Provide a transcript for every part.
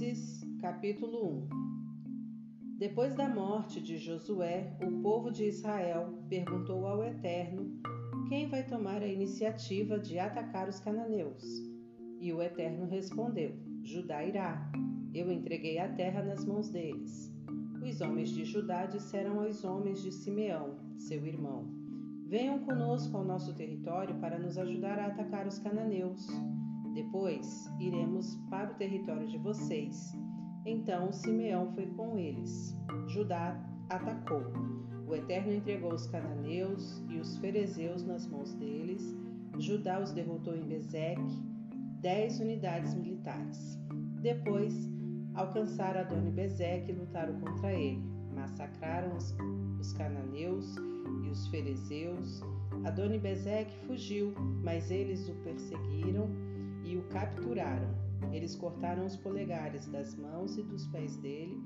Juízes, capítulo 1 Depois da morte de Josué, o povo de Israel perguntou ao Eterno quem vai tomar a iniciativa de atacar os cananeus. E o Eterno respondeu: Judá irá. Eu entreguei a terra nas mãos deles. Os homens de Judá disseram aos homens de Simeão, seu irmão: Venham conosco ao nosso território para nos ajudar a atacar os cananeus. Depois iremos para o território de vocês. Então Simeão foi com eles. Judá atacou. O Eterno entregou os cananeus e os ferezeus nas mãos deles. Judá os derrotou em Bezeque, dez unidades militares. Depois alcançaram Adoni Bezeque e lutaram contra ele. Massacraram os, cananeus e os ferezeus. Adoni Bezeque fugiu, mas eles o perseguiram e o capturaram. Eles cortaram os polegares das mãos e dos pés dele.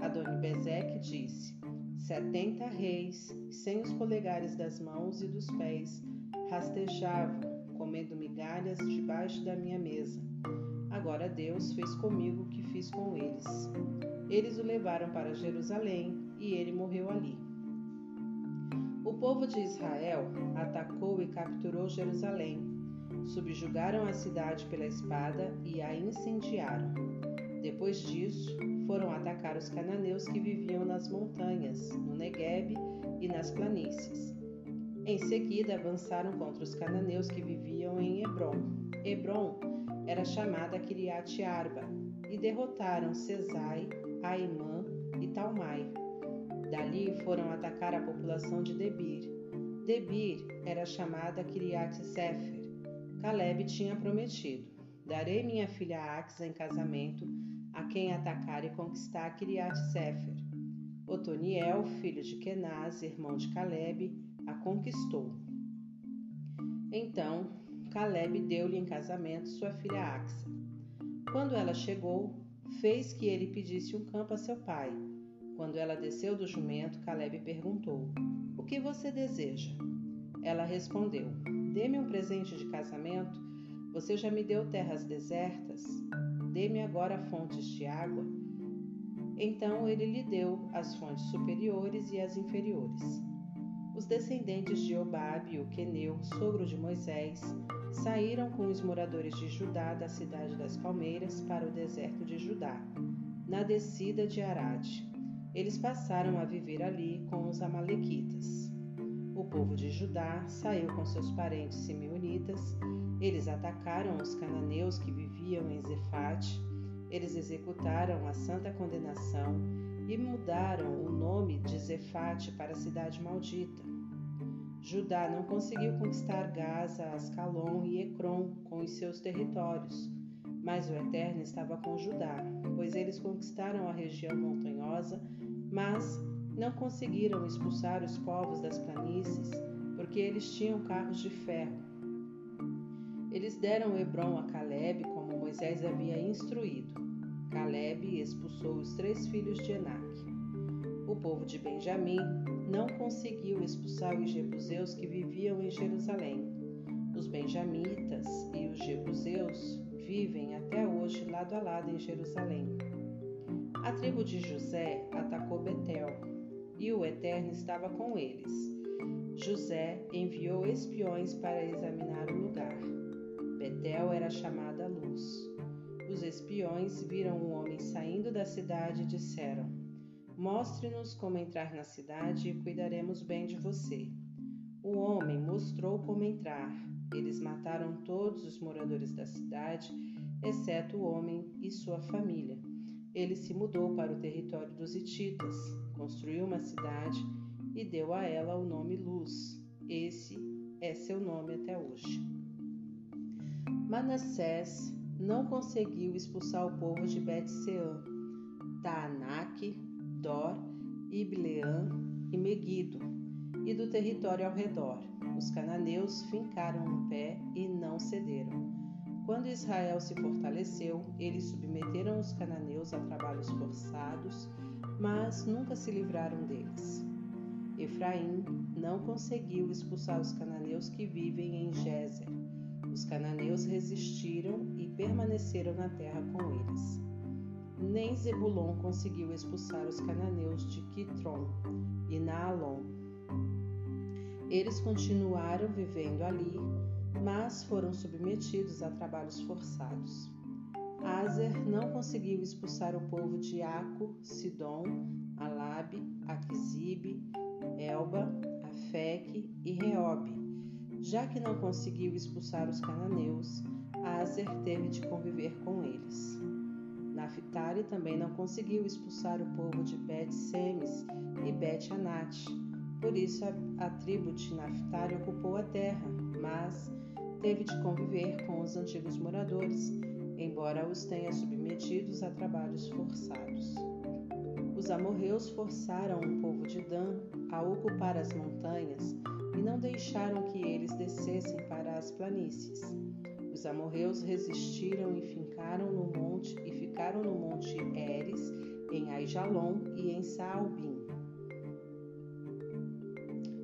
Adoni-Bezeque disse: Setenta reis, sem os polegares das mãos e dos pés, rastejavam, comendo migalhas debaixo da minha mesa. Agora Deus fez comigo o que fiz com eles. Eles o levaram para Jerusalém e ele morreu ali. O povo de Israel atacou e capturou Jerusalém subjugaram a cidade pela espada e a incendiaram. Depois disso, foram atacar os cananeus que viviam nas montanhas, no Negueb e nas planícies. Em seguida, avançaram contra os cananeus que viviam em Hebron. Hebron era chamada Kiriat Arba e derrotaram Cesai, Aimã e Talmai. Dali foram atacar a população de Debir. Debir era chamada Kiriat Sefer Caleb tinha prometido: Darei minha filha Axa em casamento a quem atacar e conquistar Kiriat Sefer. Otoniel, filho de Kenaz, irmão de Caleb, a conquistou. Então, Caleb deu-lhe em casamento sua filha Axa. Quando ela chegou, fez que ele pedisse um campo a seu pai. Quando ela desceu do jumento, Caleb perguntou: O que você deseja? Ela respondeu: Dê-me um presente de casamento. Você já me deu terras desertas. Dê-me agora fontes de água. Então ele lhe deu as fontes superiores e as inferiores. Os descendentes de Obabe, o queneu, sogro de Moisés, saíram com os moradores de Judá da cidade das palmeiras para o deserto de Judá, na descida de Arade. Eles passaram a viver ali com os amalequitas. O povo de Judá saiu com seus parentes simeonitas. Eles atacaram os cananeus que viviam em Zefate. Eles executaram a santa condenação e mudaram o nome de Zefate para cidade maldita. Judá não conseguiu conquistar Gaza, Ascalon e Ecrom com os seus territórios, mas o Eterno estava com Judá, pois eles conquistaram a região montanhosa, mas não conseguiram expulsar os povos das planícies, porque eles tinham carros de ferro. Eles deram Hebron a Caleb, como Moisés havia instruído. Caleb expulsou os três filhos de Enac. O povo de Benjamim não conseguiu expulsar os jebuseus que viviam em Jerusalém. Os benjamitas e os jebuseus vivem até hoje lado a lado em Jerusalém. A tribo de José atacou Betel, e o Eterno estava com eles. José enviou espiões para examinar o lugar. Betel era chamada Luz. Os espiões viram um homem saindo da cidade e disseram: Mostre-nos como entrar na cidade e cuidaremos bem de você. O homem mostrou como entrar. Eles mataram todos os moradores da cidade, exceto o homem e sua família. Ele se mudou para o território dos Hititas, construiu uma cidade e deu a ela o nome Luz. Esse é seu nome até hoje. Manassés não conseguiu expulsar o povo de Bet-Sean, Taanac, Dor, Ibleã e Megido, e do território ao redor. Os cananeus fincaram no pé e não cederam. Quando Israel se fortaleceu, eles submeteram os cananeus a trabalhos forçados, mas nunca se livraram deles. Efraim não conseguiu expulsar os cananeus que vivem em Gézer. Os cananeus resistiram e permaneceram na terra com eles. nem Zebulon conseguiu expulsar os cananeus de Quitron e Naalon. Eles continuaram vivendo ali, mas foram submetidos a trabalhos forçados. Azer não conseguiu expulsar o povo de Aco, Sidom, Alabe, Aquisibe, Elba, Afeque e Reobe. Já que não conseguiu expulsar os cananeus, Azer teve de conviver com eles. Naphtali também não conseguiu expulsar o povo de Bet-Semes e Bet-Anat. Por isso a, a tribo de Naphtali ocupou a terra, mas teve de conviver com os antigos moradores, embora os tenha submetidos a trabalhos forçados. Os amorreus forçaram o povo de Dan a ocupar as montanhas e não deixaram que eles descessem para as planícies. Os amorreus resistiram e ficaram no monte e ficaram no monte Eres, em Aijalon e em Saalbim.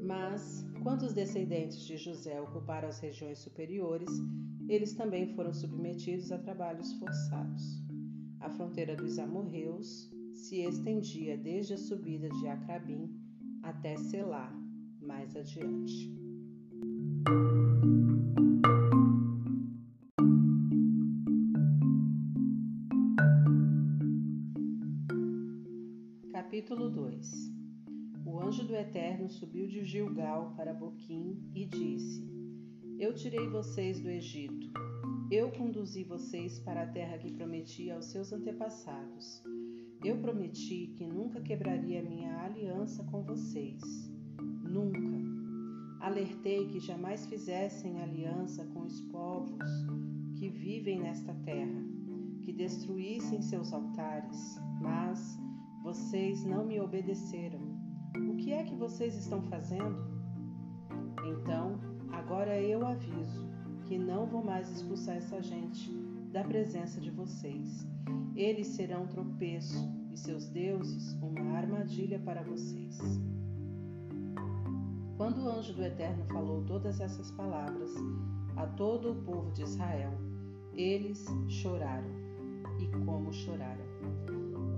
Mas, quando os descendentes de José ocuparam as regiões superiores, eles também foram submetidos a trabalhos forçados. A fronteira dos amorreus se estendia desde a subida de Acrabim até Selá, mais adiante. Capítulo 2 O anjo do Eterno subiu de Gilgal para Boquim e disse: Eu tirei vocês do Egito. Eu conduzi vocês para a terra que prometi aos seus antepassados. Eu prometi que nunca quebraria minha aliança com vocês. Nunca. Alertei que jamais fizessem aliança com os povos que vivem nesta terra, que destruíssem seus altares, mas vocês não me obedeceram. O que é que vocês estão fazendo? Então, agora eu aviso que não vou mais expulsar essa gente da presença de vocês. Eles serão tropeço e seus deuses uma armadilha para vocês. Quando o anjo do Eterno falou todas essas palavras a todo o povo de Israel, eles choraram. E como choraram!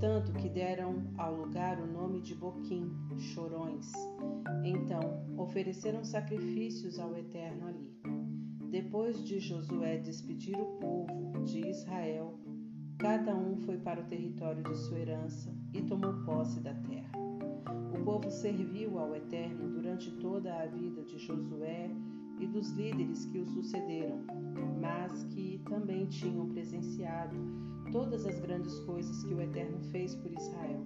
Tanto que deram ao lugar o nome de Boquim, chorões. Então ofereceram sacrifícios ao Eterno ali. Depois de Josué despedir o povo de Israel, cada um foi para o território de sua herança e tomou posse da terra. O povo serviu ao Eterno durante toda a vida de Josué e dos líderes que o sucederam, mas que também tinham presenciado todas as grandes coisas que o Eterno fez por Israel.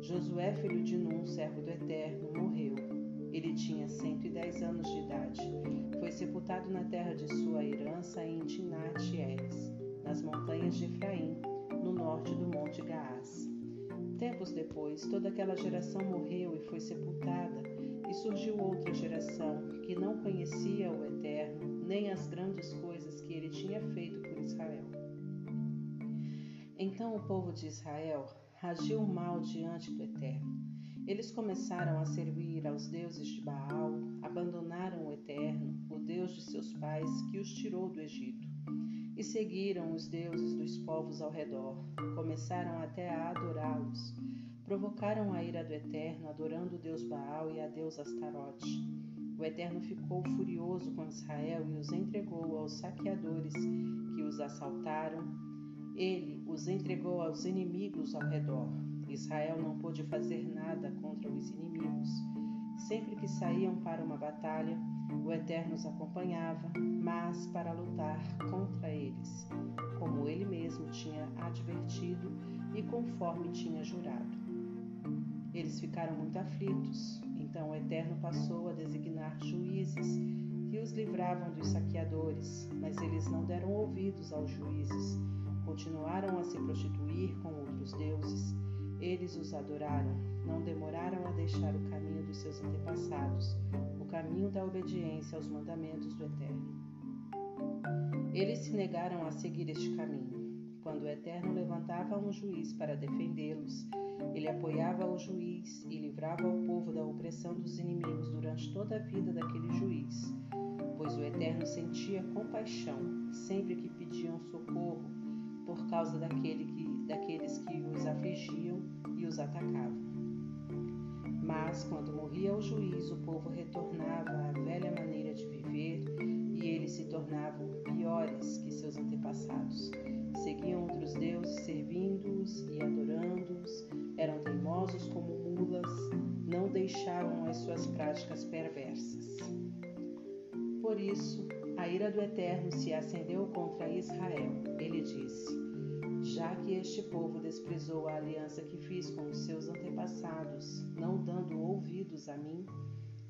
Josué, filho de Nun, servo do Eterno, morreu. Ele tinha 110 anos de idade. Foi sepultado na terra de sua herança em Tinat Eres, nas montanhas de Efraim, no norte do monte Gaás. Tempos depois, toda aquela geração morreu e foi sepultada, e surgiu outra geração que não conhecia o Eterno, nem as grandes coisas que ele tinha feito por Israel. Então o povo de Israel agiu mal diante do Eterno. Eles começaram a servir aos deuses de Baal, abandonaram o Eterno, o Deus de seus pais, que os tirou do Egito, e seguiram os deuses dos povos ao redor. Começaram até a adorá-los. Provocaram a ira do Eterno, adorando o Deus Baal e a Deus Astarote. O Eterno ficou furioso com Israel e os entregou aos saqueadores, que os assaltaram ele os entregou aos inimigos ao redor. Israel não pôde fazer nada contra os inimigos. Sempre que saíam para uma batalha, o Eterno os acompanhava, mas para lutar contra eles, como ele mesmo tinha advertido e conforme tinha jurado. Eles ficaram muito aflitos, então o Eterno passou a designar juízes que os livravam dos saqueadores, mas eles não deram ouvidos aos juízes Continuaram a se prostituir com outros deuses. Eles os adoraram, não demoraram a deixar o caminho dos seus antepassados, o caminho da obediência aos mandamentos do Eterno. Eles se negaram a seguir este caminho. Quando o Eterno levantava um juiz para defendê-los, ele apoiava o juiz e livrava o povo da opressão dos inimigos durante toda a vida daquele juiz, pois o Eterno sentia compaixão sempre que pediam socorro por causa daquele que daqueles que os afligiam e os atacavam. Mas, quando morria o juiz, o povo retornava à velha maneira de viver e eles se tornavam piores que seus antepassados. Seguiam outros deuses, servindo-os e adorando-os, eram teimosos como mulas, não deixavam as suas práticas perversas. Por isso, a ira do Eterno se acendeu contra Israel. Ele disse: já que este povo desprezou a aliança que fiz com os seus antepassados, não dando ouvidos a mim,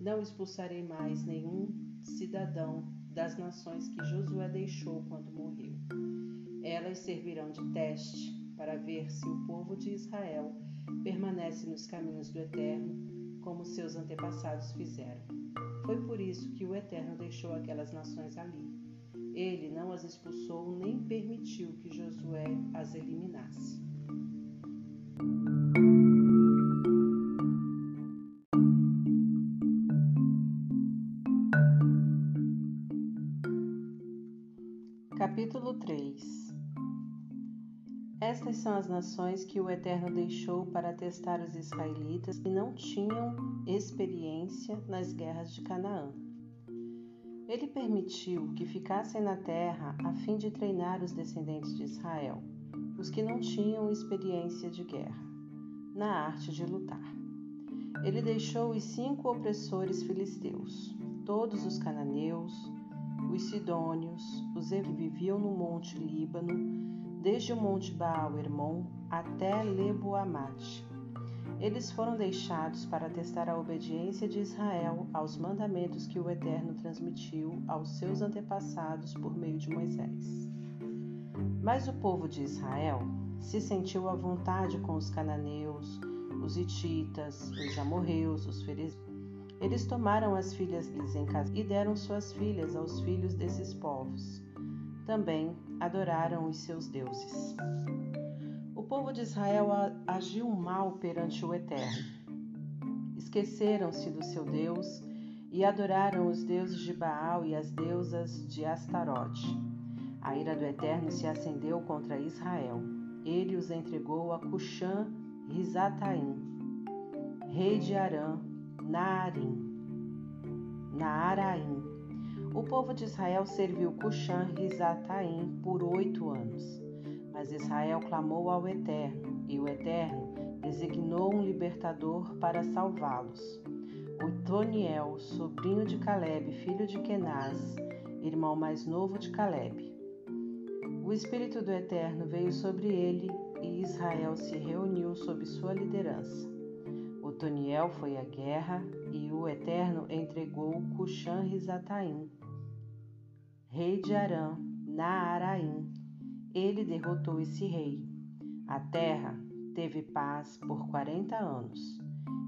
não expulsarei mais nenhum cidadão das nações que Josué deixou quando morreu. Elas servirão de teste para ver se o povo de Israel permanece nos caminhos do Eterno, como seus antepassados fizeram. Foi por isso que o Eterno deixou aquelas nações ali ele não as expulsou nem permitiu que Josué as eliminasse. Estas são as nações que o Eterno deixou para testar os israelitas que não tinham experiência nas guerras de Canaã. Ele permitiu que ficassem na terra a fim de treinar os descendentes de Israel, os que não tinham experiência de guerra, na arte de lutar. Ele deixou os cinco opressores filisteus, todos os cananeus, os sidônios, os que viviam no monte Líbano, desde o monte Baal Hermon até Leboamate, eles foram deixados para testar a obediência de Israel aos mandamentos que o Eterno transmitiu aos seus antepassados por meio de Moisés. Mas o povo de Israel se sentiu à vontade com os cananeus, os hititas, os amorreus, os ferezeus. Eles tomaram as filhas deles em casa e deram suas filhas aos filhos desses povos. Também adoraram os seus deuses povo de Israel agiu mal perante o Eterno. Esqueceram-se do seu Deus e adoraram os deuses de Baal e as deusas de Astarote. A ira do Eterno se acendeu contra Israel. Ele os entregou a Cuxã Rizataim, rei de Arã, Naarim, Naaraim. O povo de Israel serviu Cuxã Rizataim por oito anos. Mas Israel clamou ao Eterno, e o Eterno designou um libertador para salvá-los. Otoniel, sobrinho de Caleb, filho de Kenaz, irmão mais novo de Caleb. O Espírito do Eterno veio sobre ele e Israel se reuniu sob sua liderança. Otoniel foi à guerra e o Eterno entregou Cuxã-Rizataim, rei de Arã, Naaraim, ele derrotou esse rei. A terra teve paz por quarenta anos.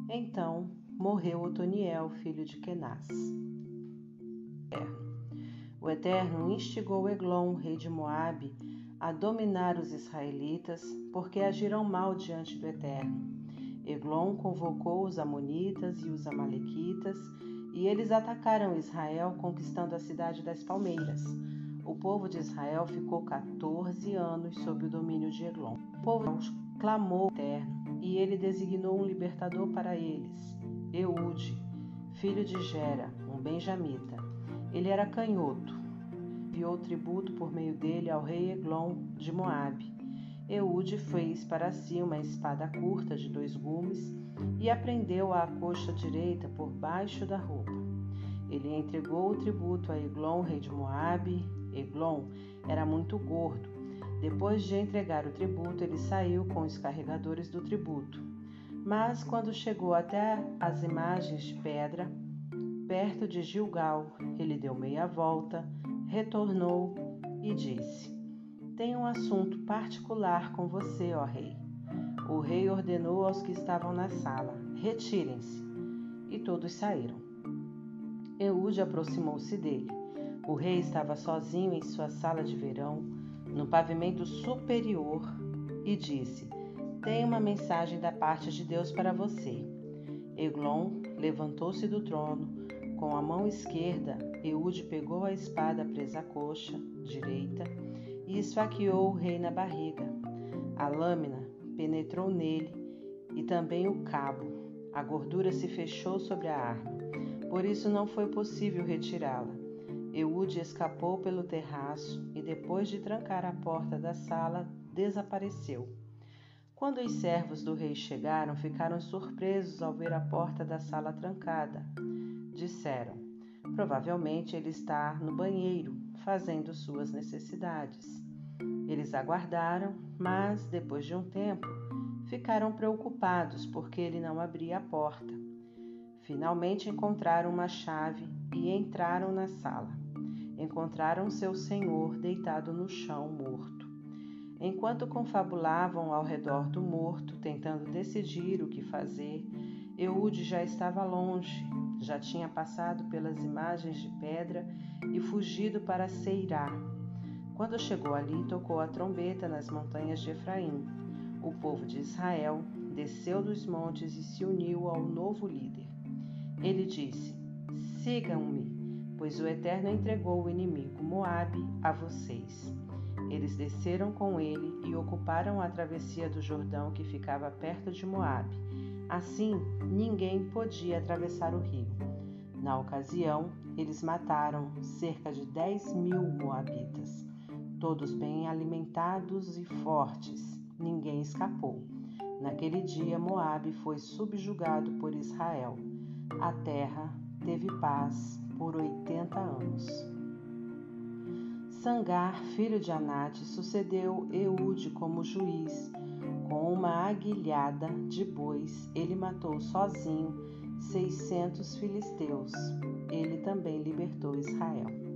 Então morreu Otoniel, filho de Kenaz. O Eterno instigou Eglon, rei de Moabe, a dominar os israelitas, porque agiram mal diante do Eterno. Eglon convocou os amonitas e os amalequitas, e eles atacaram Israel, conquistando a cidade das palmeiras o povo de Israel ficou 14 anos sob o domínio de Eglon. O povo clamou ao Eterno e ele designou um libertador para eles, Eude, filho de Gera, um benjamita. Ele era canhoto. Enviou tributo por meio dele ao rei Eglon de Moabe. Eude fez para si uma espada curta de dois gumes e aprendeu a coxa direita por baixo da roupa. Ele entregou o tributo a Eglon, rei de Moabe, Eglon era muito gordo. Depois de entregar o tributo, ele saiu com os carregadores do tributo. Mas quando chegou até as imagens de pedra, perto de Gilgal, ele deu meia volta, retornou e disse: Tenho um assunto particular com você, ó rei. O rei ordenou aos que estavam na sala: Retirem-se. E todos saíram. Eude aproximou-se dele. O rei estava sozinho em sua sala de verão, no pavimento superior, e disse: Tenho uma mensagem da parte de Deus para você. Eglon levantou-se do trono. Com a mão esquerda, Eude pegou a espada presa à coxa direita e esfaqueou o rei na barriga. A lâmina penetrou nele e também o cabo. A gordura se fechou sobre a arma. Por isso não foi possível retirá-la. Eude escapou pelo terraço e, depois de trancar a porta da sala, desapareceu. Quando os servos do rei chegaram, ficaram surpresos ao ver a porta da sala trancada. Disseram: Provavelmente ele está no banheiro, fazendo suas necessidades. Eles aguardaram, mas, depois de um tempo, ficaram preocupados porque ele não abria a porta. Finalmente encontraram uma chave e entraram na sala. Encontraram seu senhor deitado no chão, morto. Enquanto confabulavam ao redor do morto, tentando decidir o que fazer, Eude já estava longe, já tinha passado pelas imagens de pedra e fugido para Seirá. Quando chegou ali, tocou a trombeta nas montanhas de Efraim. O povo de Israel desceu dos montes e se uniu ao novo líder. Ele disse: Sigam-me, pois o Eterno entregou o inimigo Moabe a vocês. Eles desceram com ele e ocuparam a travessia do Jordão que ficava perto de Moabe. Assim, ninguém podia atravessar o rio. Na ocasião, eles mataram cerca de 10 mil moabitas, todos bem alimentados e fortes. Ninguém escapou. Naquele dia, Moabe foi subjugado por Israel. A terra teve paz por 80 anos. Sangar, filho de Anate, sucedeu Eude como juiz. Com uma aguilhada de bois, ele matou sozinho seiscentos filisteus. Ele também libertou Israel.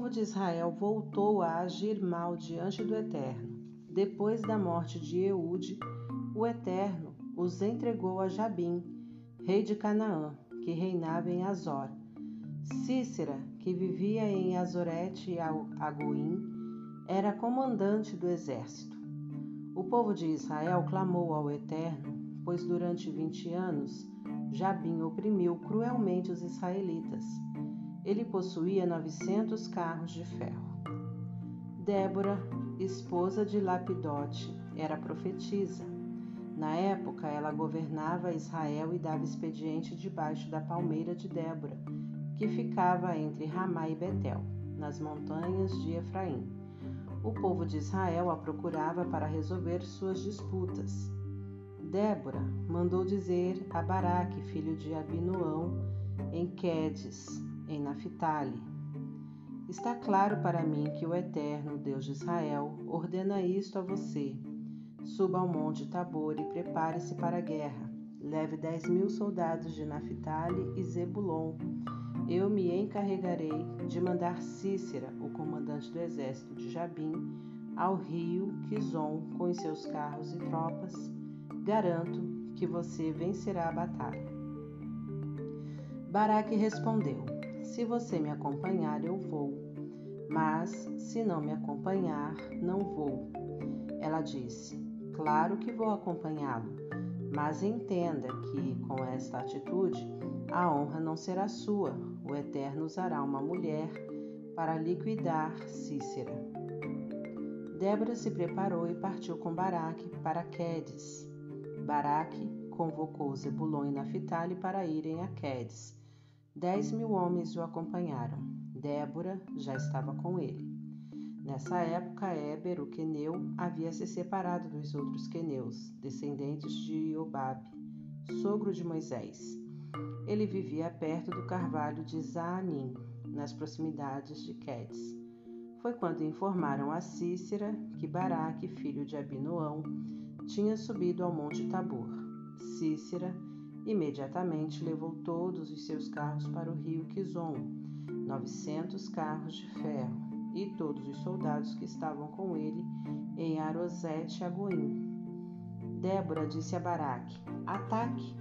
Povo de Israel voltou a agir mal diante do Eterno. Depois da morte de Eude, o Eterno os entregou a Jabim, rei de Canaã, que reinava em Azor. Cícera, que vivia em Azorete e Agoim, era comandante do exército. O povo de Israel clamou ao Eterno, pois durante vinte anos Jabim oprimiu cruelmente os israelitas. Ele possuía 900 carros de ferro. Débora, esposa de Lapidote, era profetisa. Na época, ela governava Israel e dava expediente debaixo da palmeira de Débora, que ficava entre Ramá e Betel, nas montanhas de Efraim. O povo de Israel a procurava para resolver suas disputas. Débora mandou dizer a Baraque, filho de Abinoão, em Quedes, em Naphtali: Está claro para mim que o Eterno, Deus de Israel, ordena isto a você. Suba ao monte Tabor e prepare-se para a guerra. Leve dez mil soldados de Naphtali e Zebulon. Eu me encarregarei de mandar Cícera, o comandante do exército de Jabim, ao rio Quizon com seus carros e tropas Garanto que você vencerá a batalha. Baraque respondeu: Se você me acompanhar, eu vou. Mas se não me acompanhar, não vou. Ela disse: Claro que vou acompanhá-lo, mas entenda que, com esta atitude, a honra não será sua. O Eterno usará uma mulher para liquidar Cícera. Débora se preparou e partiu com Baraque para Quedes. Baraque convocou Zebulon e Naphtali para irem a Quedes. Dez mil homens o acompanharam. Débora já estava com ele. Nessa época, Éber, o queneu, havia se separado dos outros queneus, descendentes de Obabe, sogro de Moisés. Ele vivia perto do carvalho de Zaanim, nas proximidades de Quedes. Foi quando informaram a Cícera que Baraque, filho de Abinoão, tinha subido ao Monte Tabor. Cícera imediatamente levou todos os seus carros para o rio Quizon, novecentos carros de ferro, e todos os soldados que estavam com ele em Arosete Agoim. Débora disse a Baraque: Ataque!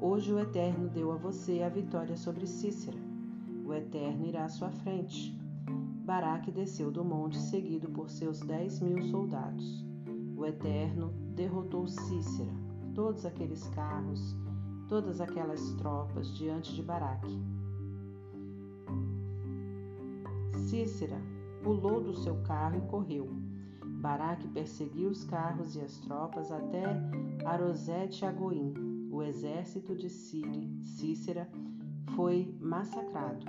Hoje o Eterno deu a você a vitória sobre Cícera. O Eterno irá à sua frente. Baraque desceu do monte, seguido por seus dez mil soldados. O Eterno derrotou Cícera, todos aqueles carros, todas aquelas tropas diante de Baraque. Cícera pulou do seu carro e correu. Baraque perseguiu os carros e as tropas até Arosete Agoim. O exército de Cícera foi massacrado.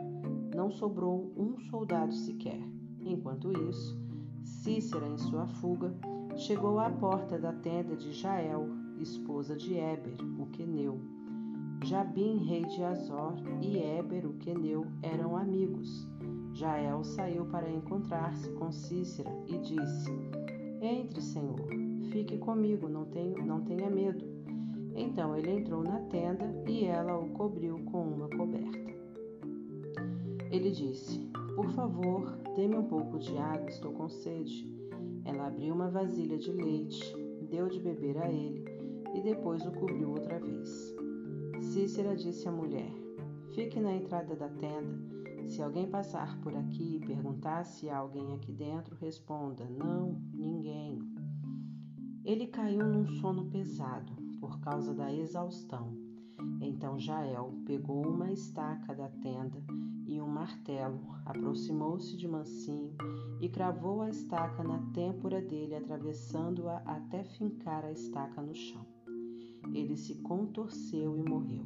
Não sobrou um soldado sequer. Enquanto isso, Cícera, em sua fuga, chegou à porta da tenda de Jael, esposa de Éber, o queneu. Jabim, rei de Azor, e Éber, o queneu, eram amigos. Jael saiu para encontrar-se com Cícera e disse: Entre, Senhor, fique comigo, não, tenho, não tenha medo. Então ele entrou na tenda e ela o cobriu com uma coberta. Ele disse: Por favor, dê-me um pouco de água, estou com sede. Ela abriu uma vasilha de leite, deu de beber a ele e depois o cobriu outra vez. Cícera disse à mulher: Fique na entrada da tenda. Se alguém passar por aqui e perguntar se há alguém aqui dentro, responda: Não, ninguém. Ele caiu num sono pesado por causa da exaustão. Então Jael pegou uma estaca da tenda e um martelo, aproximou-se de Mansinho e cravou a estaca na têmpora dele, atravessando-a até fincar a estaca no chão. Ele se contorceu e morreu.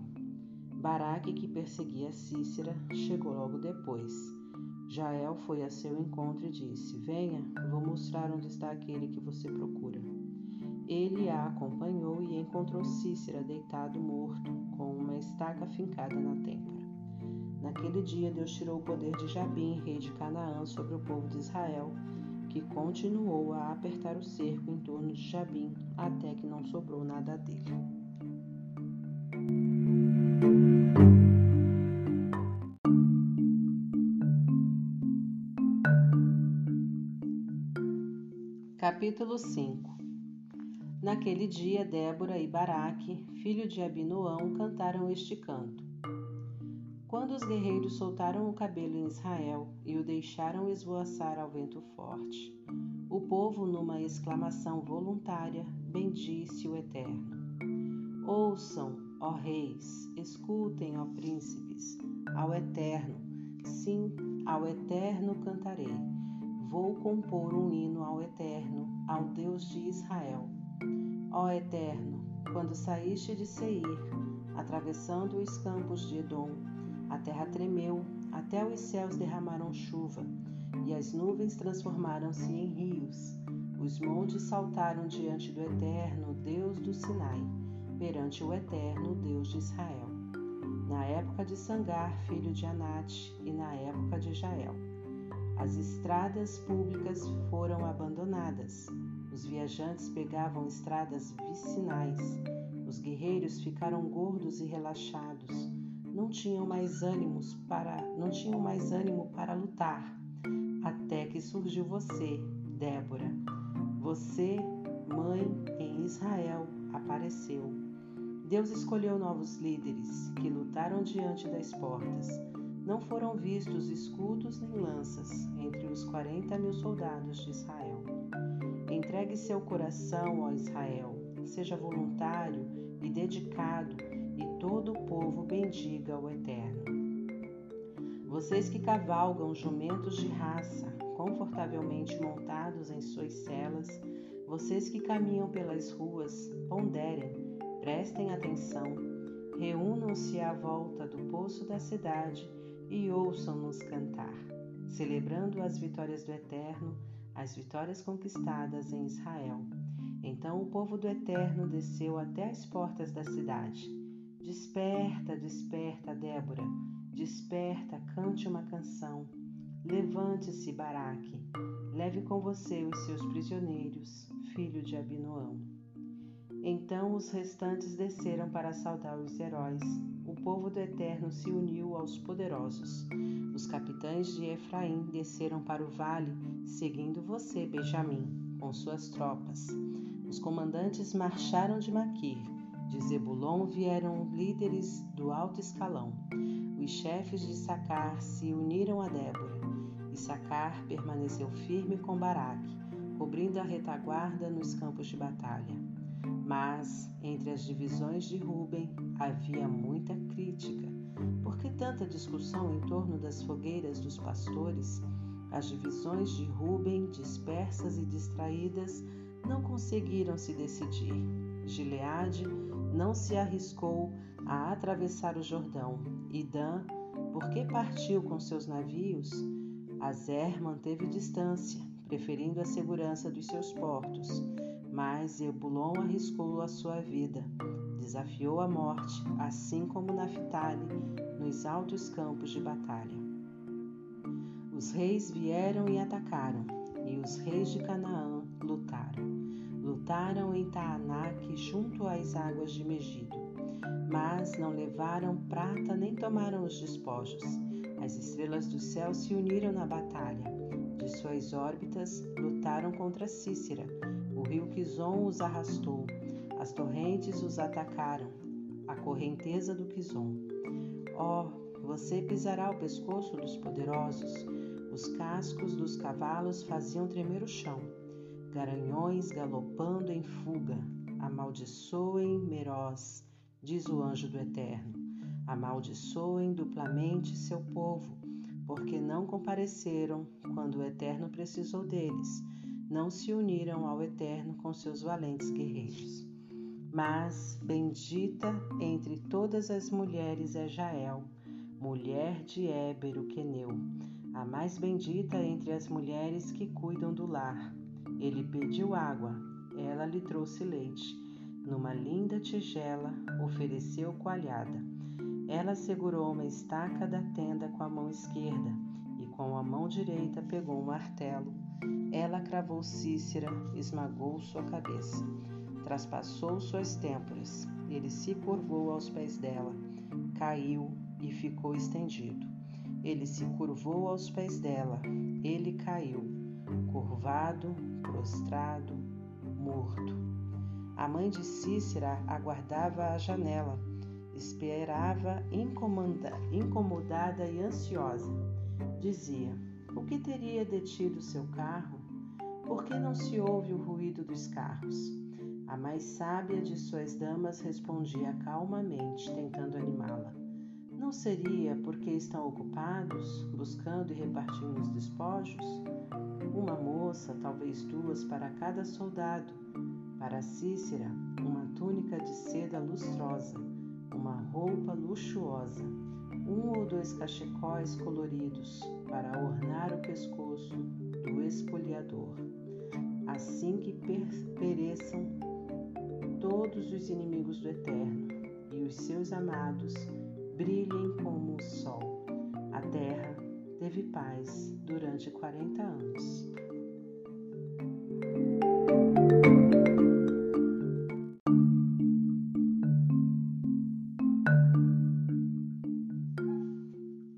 Baraque, que perseguia Cícera, chegou logo depois. Jael foi a seu encontro e disse: Venha, vou mostrar onde está aquele que você procura. Ele a acompanhou e encontrou Cícera deitado morto, com uma estaca fincada na têmpora. Naquele dia, Deus tirou o poder de Jabim, rei de Canaã, sobre o povo de Israel, que continuou a apertar o cerco em torno de Jabim até que não sobrou nada dele. Capítulo 5 Naquele dia, Débora e Baraque, filho de Abinoão, cantaram este canto. Quando os guerreiros soltaram o cabelo em Israel e o deixaram esvoaçar ao vento forte, o povo, numa exclamação voluntária, bendisse o Eterno. Ouçam, ó reis, escutem, ó príncipes, ao Eterno, sim, ao Eterno cantarei. Vou compor um hino ao Eterno, ao Deus de Israel Ó Eterno, quando saíste de Seir, atravessando os campos de Edom, a terra tremeu, até os céus derramaram chuva, e as nuvens transformaram-se em rios. Os montes saltaram diante do Eterno, Deus do Sinai, perante o Eterno, Deus de Israel. Na época de Sangar, filho de Anate, e na época de Jael. As estradas públicas foram abandonadas, os viajantes pegavam estradas vicinais. Os guerreiros ficaram gordos e relaxados. Não tinham mais ânimos para, não tinham mais ânimo para lutar. Até que surgiu você, Débora. Você, mãe em Israel, apareceu. Deus escolheu novos líderes que lutaram diante das portas. Não foram vistos escudos nem lanças entre os quarenta mil soldados de Israel. Entregue seu coração, ó Israel, seja voluntário e dedicado, todo o povo bendiga o Eterno. Vocês que cavalgam jumentos de raça, confortavelmente montados em suas celas, vocês que caminham pelas ruas, ponderem, prestem atenção, reúnam-se à volta do poço da cidade e ouçam-nos cantar, celebrando as vitórias do Eterno as vitórias conquistadas em Israel. Então o povo do Eterno desceu até as portas da cidade. Desperta, desperta, Débora, desperta, cante uma canção. Levante-se, Baraque, leve com você os seus prisioneiros, filho de Abinoão. Então os restantes desceram para saudar os heróis. O povo do Eterno se uniu aos poderosos. Os capitães de Efraim desceram para o vale, seguindo você, Benjamim, com suas tropas. Os comandantes marcharam de Maquir. De Zebulon vieram líderes do alto escalão. Os chefes de Sacar se uniram a Débora. E Sacar permaneceu firme com Baraque, cobrindo a retaguarda nos campos de batalha. Mas entre as divisões de Ruben havia muita crítica. Por que tanta discussão em torno das fogueiras dos pastores? As divisões de Ruben, dispersas e distraídas, não conseguiram se decidir. Gileade não se arriscou a atravessar o Jordão, e Dan, porque partiu com seus navios, Azer manteve distância, preferindo a segurança dos seus portos. Mas Zebulon arriscou a sua vida, desafiou a morte, assim como Naphtali, nos altos campos de batalha. Os reis vieram e atacaram, e os reis de Canaã lutaram. Lutaram em Taanac, junto às águas de Megido. Mas não levaram prata nem tomaram os despojos. As estrelas do céu se uniram na batalha. De suas órbitas lutaram contra Cícera o rio Quizon os arrastou, as torrentes os atacaram, a correnteza do Quizon. Oh, você pisará o pescoço dos poderosos, os cascos dos cavalos faziam tremer o chão, garanhões galopando em fuga, amaldiçoem Meroz, diz o anjo do Eterno, amaldiçoem duplamente seu povo, porque não compareceram quando o Eterno precisou deles não se uniram ao Eterno com seus valentes guerreiros. Mas bendita entre todas as mulheres é Jael, mulher de Éber o queneu, a mais bendita entre as mulheres que cuidam do lar. Ele pediu água, ela lhe trouxe leite. Numa linda tigela ofereceu coalhada. Ela segurou uma estaca da tenda com a mão esquerda e com a mão direita pegou um martelo ela cravou Cícera, esmagou sua cabeça, traspassou suas têmporas. Ele se curvou aos pés dela, caiu e ficou estendido. Ele se curvou aos pés dela, ele caiu, curvado, prostrado, morto. A mãe de Cícera aguardava à janela, esperava incomodada e ansiosa. Dizia: o que teria detido seu carro? Por que não se ouve o ruído dos carros? A mais sábia de suas damas respondia calmamente, tentando animá-la. Não seria porque estão ocupados, buscando e repartindo os despojos? Uma moça, talvez duas para cada soldado. Para Cícera, uma túnica de seda lustrosa, uma roupa luxuosa um ou dois cachecóis coloridos para ornar o pescoço do espoliador, assim que pereçam todos os inimigos do Eterno e os seus amados brilhem como o sol. A terra teve paz durante quarenta anos.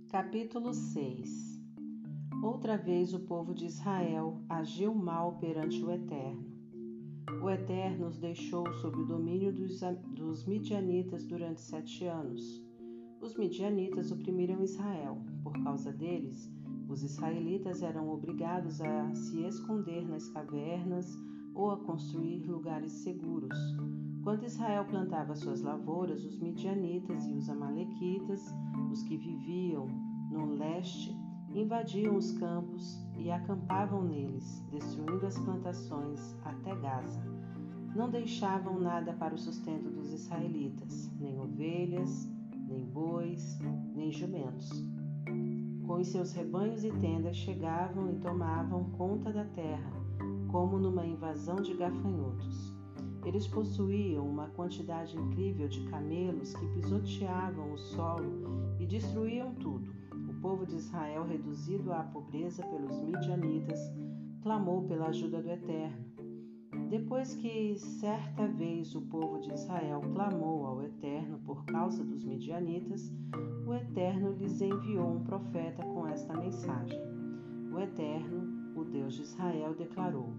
Capítulo 6 Outra vez o povo de Israel agiu mal perante o Eterno. O Eterno os deixou sob o domínio dos, dos midianitas durante sete anos. Os midianitas oprimiram Israel. Por causa deles, os israelitas eram obrigados a se esconder nas cavernas ou a construir lugares seguros. Quando Israel plantava suas lavouras, os midianitas e os amalequitas, os que viviam no leste, invadiam os campos e acampavam neles, destruindo as plantações até Gaza. Não deixavam nada para o sustento dos israelitas, nem ovelhas, nem bois, nem jumentos. Com os seus rebanhos e tendas chegavam e tomavam conta da terra, como numa invasão de gafanhotos. Eles possuíam uma quantidade incrível de camelos que pisoteavam o solo e destruíam tudo povo de Israel, reduzido à pobreza pelos midianitas, clamou pela ajuda do Eterno. Depois que certa vez o povo de Israel clamou ao Eterno por causa dos midianitas, o Eterno lhes enviou um profeta com esta mensagem. O Eterno, o Deus de Israel, declarou: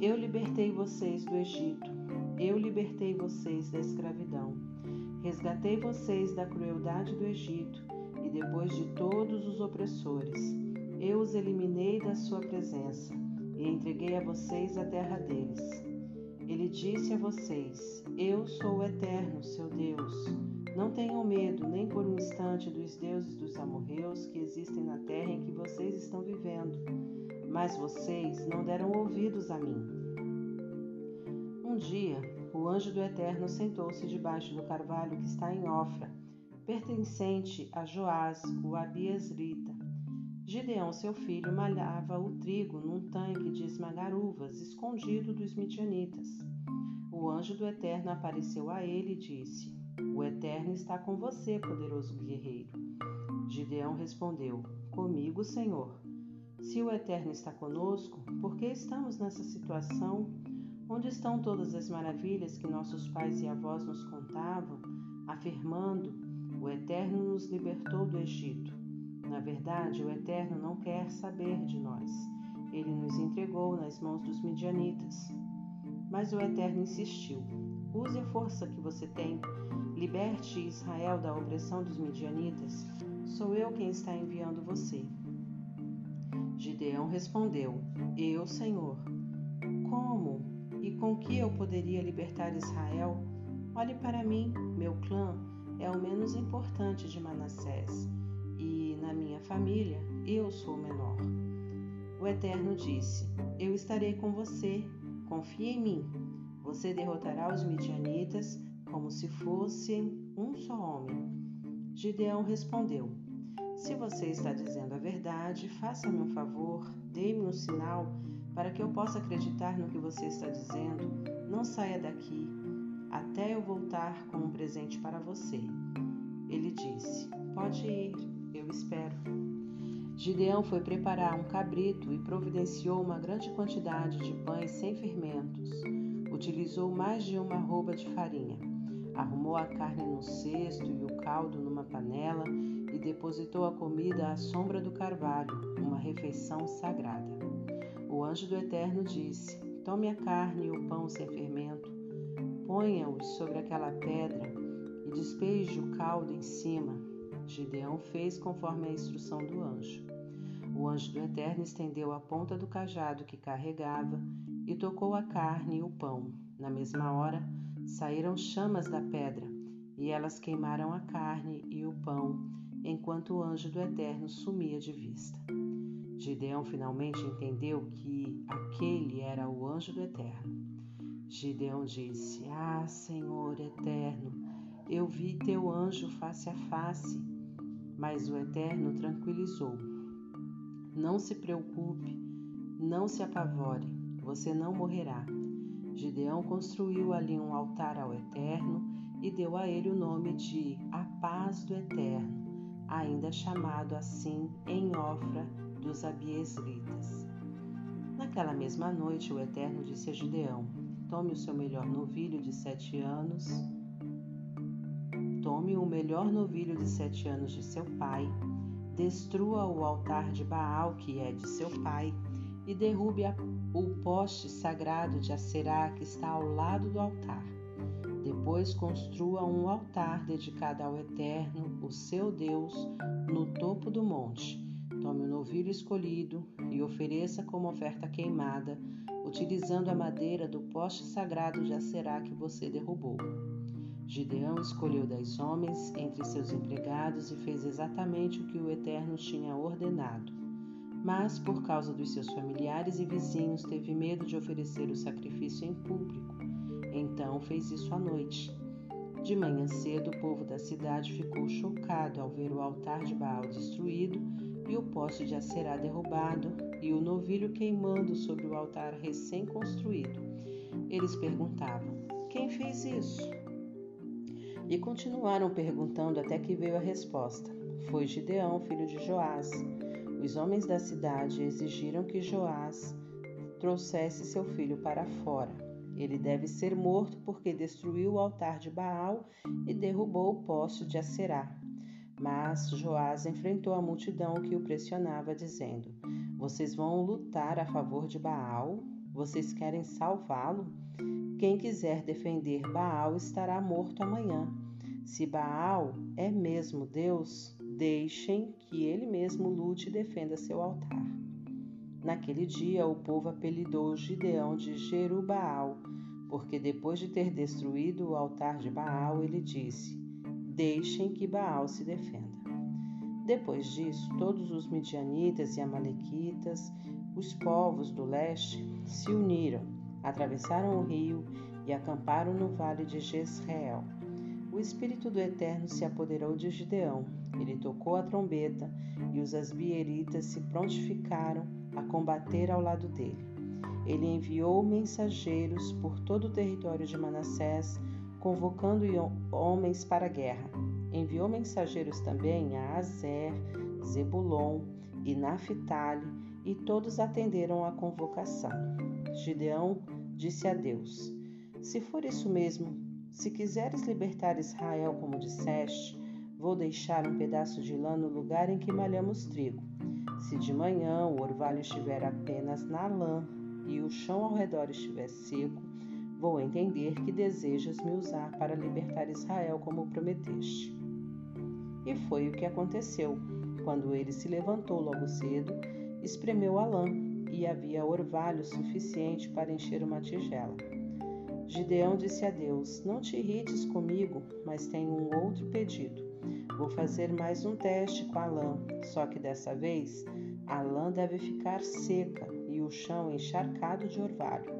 Eu libertei vocês do Egito, eu libertei vocês da escravidão, resgatei vocês da crueldade do Egito e depois de todos os opressores, eu os eliminei da sua presença e entreguei a vocês a terra deles. Ele disse a vocês: Eu sou o Eterno, seu Deus. Não tenham medo nem por um instante dos deuses dos amorreus que existem na terra em que vocês estão vivendo, mas vocês não deram ouvidos a mim. Um dia, o anjo do Eterno sentou-se debaixo do carvalho que está em Ofra, pertencente a Joás, o Abiesrita. Gideão, seu filho, malhava o trigo num tanque de esmagar uvas, escondido dos midianitas. O anjo do Eterno apareceu a ele e disse: O Eterno está com você, poderoso guerreiro. Gideão respondeu: Comigo, Senhor. Se o Eterno está conosco, por que estamos nessa situação? Onde estão todas as maravilhas que nossos pais e avós nos contavam, afirmando: O Eterno nos libertou do Egito? Na verdade, o Eterno não quer saber de nós. Ele nos entregou nas mãos dos midianitas. Mas o Eterno insistiu: Use a força que você tem. Liberte Israel da opressão dos midianitas. Sou eu quem está enviando você. Gideão respondeu: Eu, Senhor. Como e com que eu poderia libertar Israel? Olhe para mim, meu clã é o menos importante de Manassés e na minha família eu sou o menor. O Eterno disse: Eu estarei com você, confie em mim. Você derrotará os midianitas como se fossem um só homem. Gideão respondeu: Se você está dizendo a verdade, faça-me um favor, dê-me um sinal para que eu possa acreditar no que você está dizendo. Não saia daqui até eu voltar com um presente para você. Ele disse: Pode ir eu espero. Gideão foi preparar um cabrito e providenciou uma grande quantidade de pães sem fermentos. Utilizou mais de uma arroba de farinha. Arrumou a carne no cesto e o caldo numa panela e depositou a comida à sombra do carvalho, uma refeição sagrada. O anjo do Eterno disse: Tome a carne e o pão sem fermento, ponha-os sobre aquela pedra e despeje o caldo em cima Gideão fez conforme a instrução do anjo. O anjo do Eterno estendeu a ponta do cajado que carregava e tocou a carne e o pão. Na mesma hora, saíram chamas da pedra, e elas queimaram a carne e o pão, enquanto o anjo do Eterno sumia de vista. Gideão finalmente entendeu que aquele era o anjo do Eterno. Gideão disse: Ah, Senhor eterno, eu vi teu anjo face a face mas o Eterno tranquilizou. Não se preocupe, não se apavore, você não morrerá. Gideão construiu ali um altar ao Eterno e deu a ele o nome de A Paz do Eterno, ainda chamado assim em Ofra dos Abiesritas. Naquela mesma noite, o Eterno disse a Gideão: Tome o seu melhor novilho de sete anos Tome o melhor novilho de sete anos de seu pai, destrua o altar de Baal, que é de seu pai, e derrube a, o poste sagrado de Aserá que está ao lado do altar. Depois construa um altar dedicado ao Eterno, o seu Deus, no topo do monte. Tome o novilho escolhido e ofereça como oferta queimada, utilizando a madeira do poste sagrado de Aserá que você derrubou. Gideão escolheu dez homens entre seus empregados e fez exatamente o que o Eterno tinha ordenado. Mas, por causa dos seus familiares e vizinhos, teve medo de oferecer o sacrifício em público. Então fez isso à noite. De manhã cedo, o povo da cidade ficou chocado ao ver o altar de Baal destruído e o poste de Acerá derrubado e o novilho queimando sobre o altar recém-construído. Eles perguntavam: Quem fez isso? E continuaram perguntando até que veio a resposta. Foi Gideão, filho de Joás. Os homens da cidade exigiram que Joás trouxesse seu filho para fora. Ele deve ser morto porque destruiu o altar de Baal e derrubou o poço de Acerá. Mas Joás enfrentou a multidão que o pressionava, dizendo: Vocês vão lutar a favor de Baal? Vocês querem salvá-lo? Quem quiser defender Baal estará morto amanhã. Se Baal é mesmo Deus, deixem que ele mesmo lute e defenda seu altar. Naquele dia, o povo apelidou Gideão de Jerubaal, porque depois de ter destruído o altar de Baal, ele disse: Deixem que Baal se defenda. Depois disso, todos os midianitas e amalequitas, os povos do leste, se uniram, atravessaram o rio e acamparam no vale de Jezreel. O Espírito do Eterno se apoderou de Gideão. Ele tocou a trombeta e os asbieritas se prontificaram a combater ao lado dele. Ele enviou mensageiros por todo o território de Manassés, convocando homens para a guerra. Enviou mensageiros também a Azer, Zebulon e Naphtali, e todos atenderam à convocação. Gideão disse a Deus: Se for isso mesmo, se quiseres libertar Israel como disseste, vou deixar um pedaço de lã no lugar em que malhamos trigo. Se de manhã o orvalho estiver apenas na lã e o chão ao redor estiver seco, vou entender que desejas me usar para libertar Israel como prometeste. E foi o que aconteceu. Quando ele se levantou logo cedo, espremeu a lã e havia orvalho suficiente para encher uma tigela. Gideão disse a Deus: Não te irrites comigo, mas tenho um outro pedido. Vou fazer mais um teste com a lã, só que dessa vez a lã deve ficar seca e o chão encharcado de orvalho.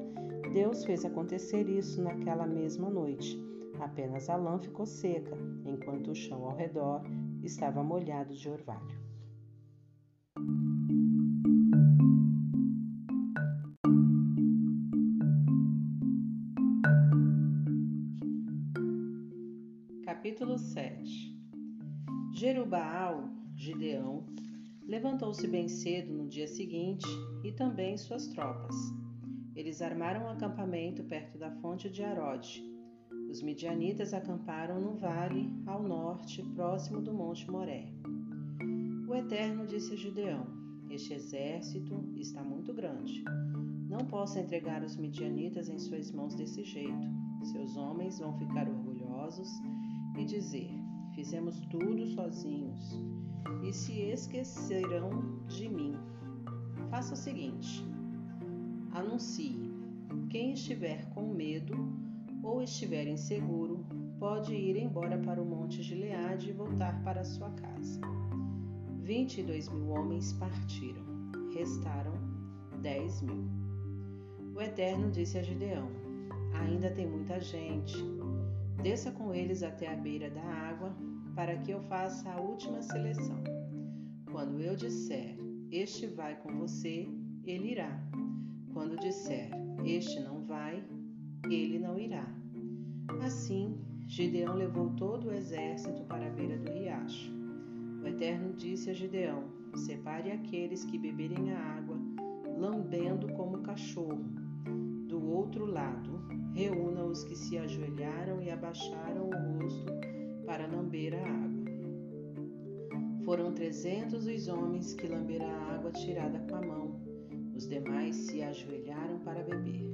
Deus fez acontecer isso naquela mesma noite. Apenas a lã ficou seca, enquanto o chão ao redor estava molhado de orvalho. Capítulo 7 Jerubaal, Gideão, levantou-se bem cedo no dia seguinte e também suas tropas. Eles armaram um acampamento perto da fonte de Arode. Os midianitas acamparam no vale, ao norte, próximo do Monte Moré. O Eterno disse a Gideão: Este exército está muito grande. Não posso entregar os midianitas em suas mãos desse jeito. Seus homens vão ficar orgulhosos e dizer: Fizemos tudo sozinhos e se esquecerão de mim. Faça o seguinte: anuncie. Quem estiver com medo ou estiver inseguro, pode ir embora para o Monte Gileade e voltar para sua casa. 22 mil homens partiram, restaram 10 mil. O Eterno disse a Gideão: Ainda tem muita gente. Desça com eles até a beira da água, para que eu faça a última seleção. Quando eu disser, este vai com você, ele irá. Quando disser, este não vai, ele não irá. Assim, Gideão levou todo o exército para a beira do riacho. O Eterno disse a Gideão: Separe aqueles que beberem a água, lambendo como cachorro. Do outro lado, reúna os que se ajoelharam e abaixaram o rosto para lamber a água. Foram trezentos os homens que lamberam a água tirada com a mão, os demais se ajoelharam para beber.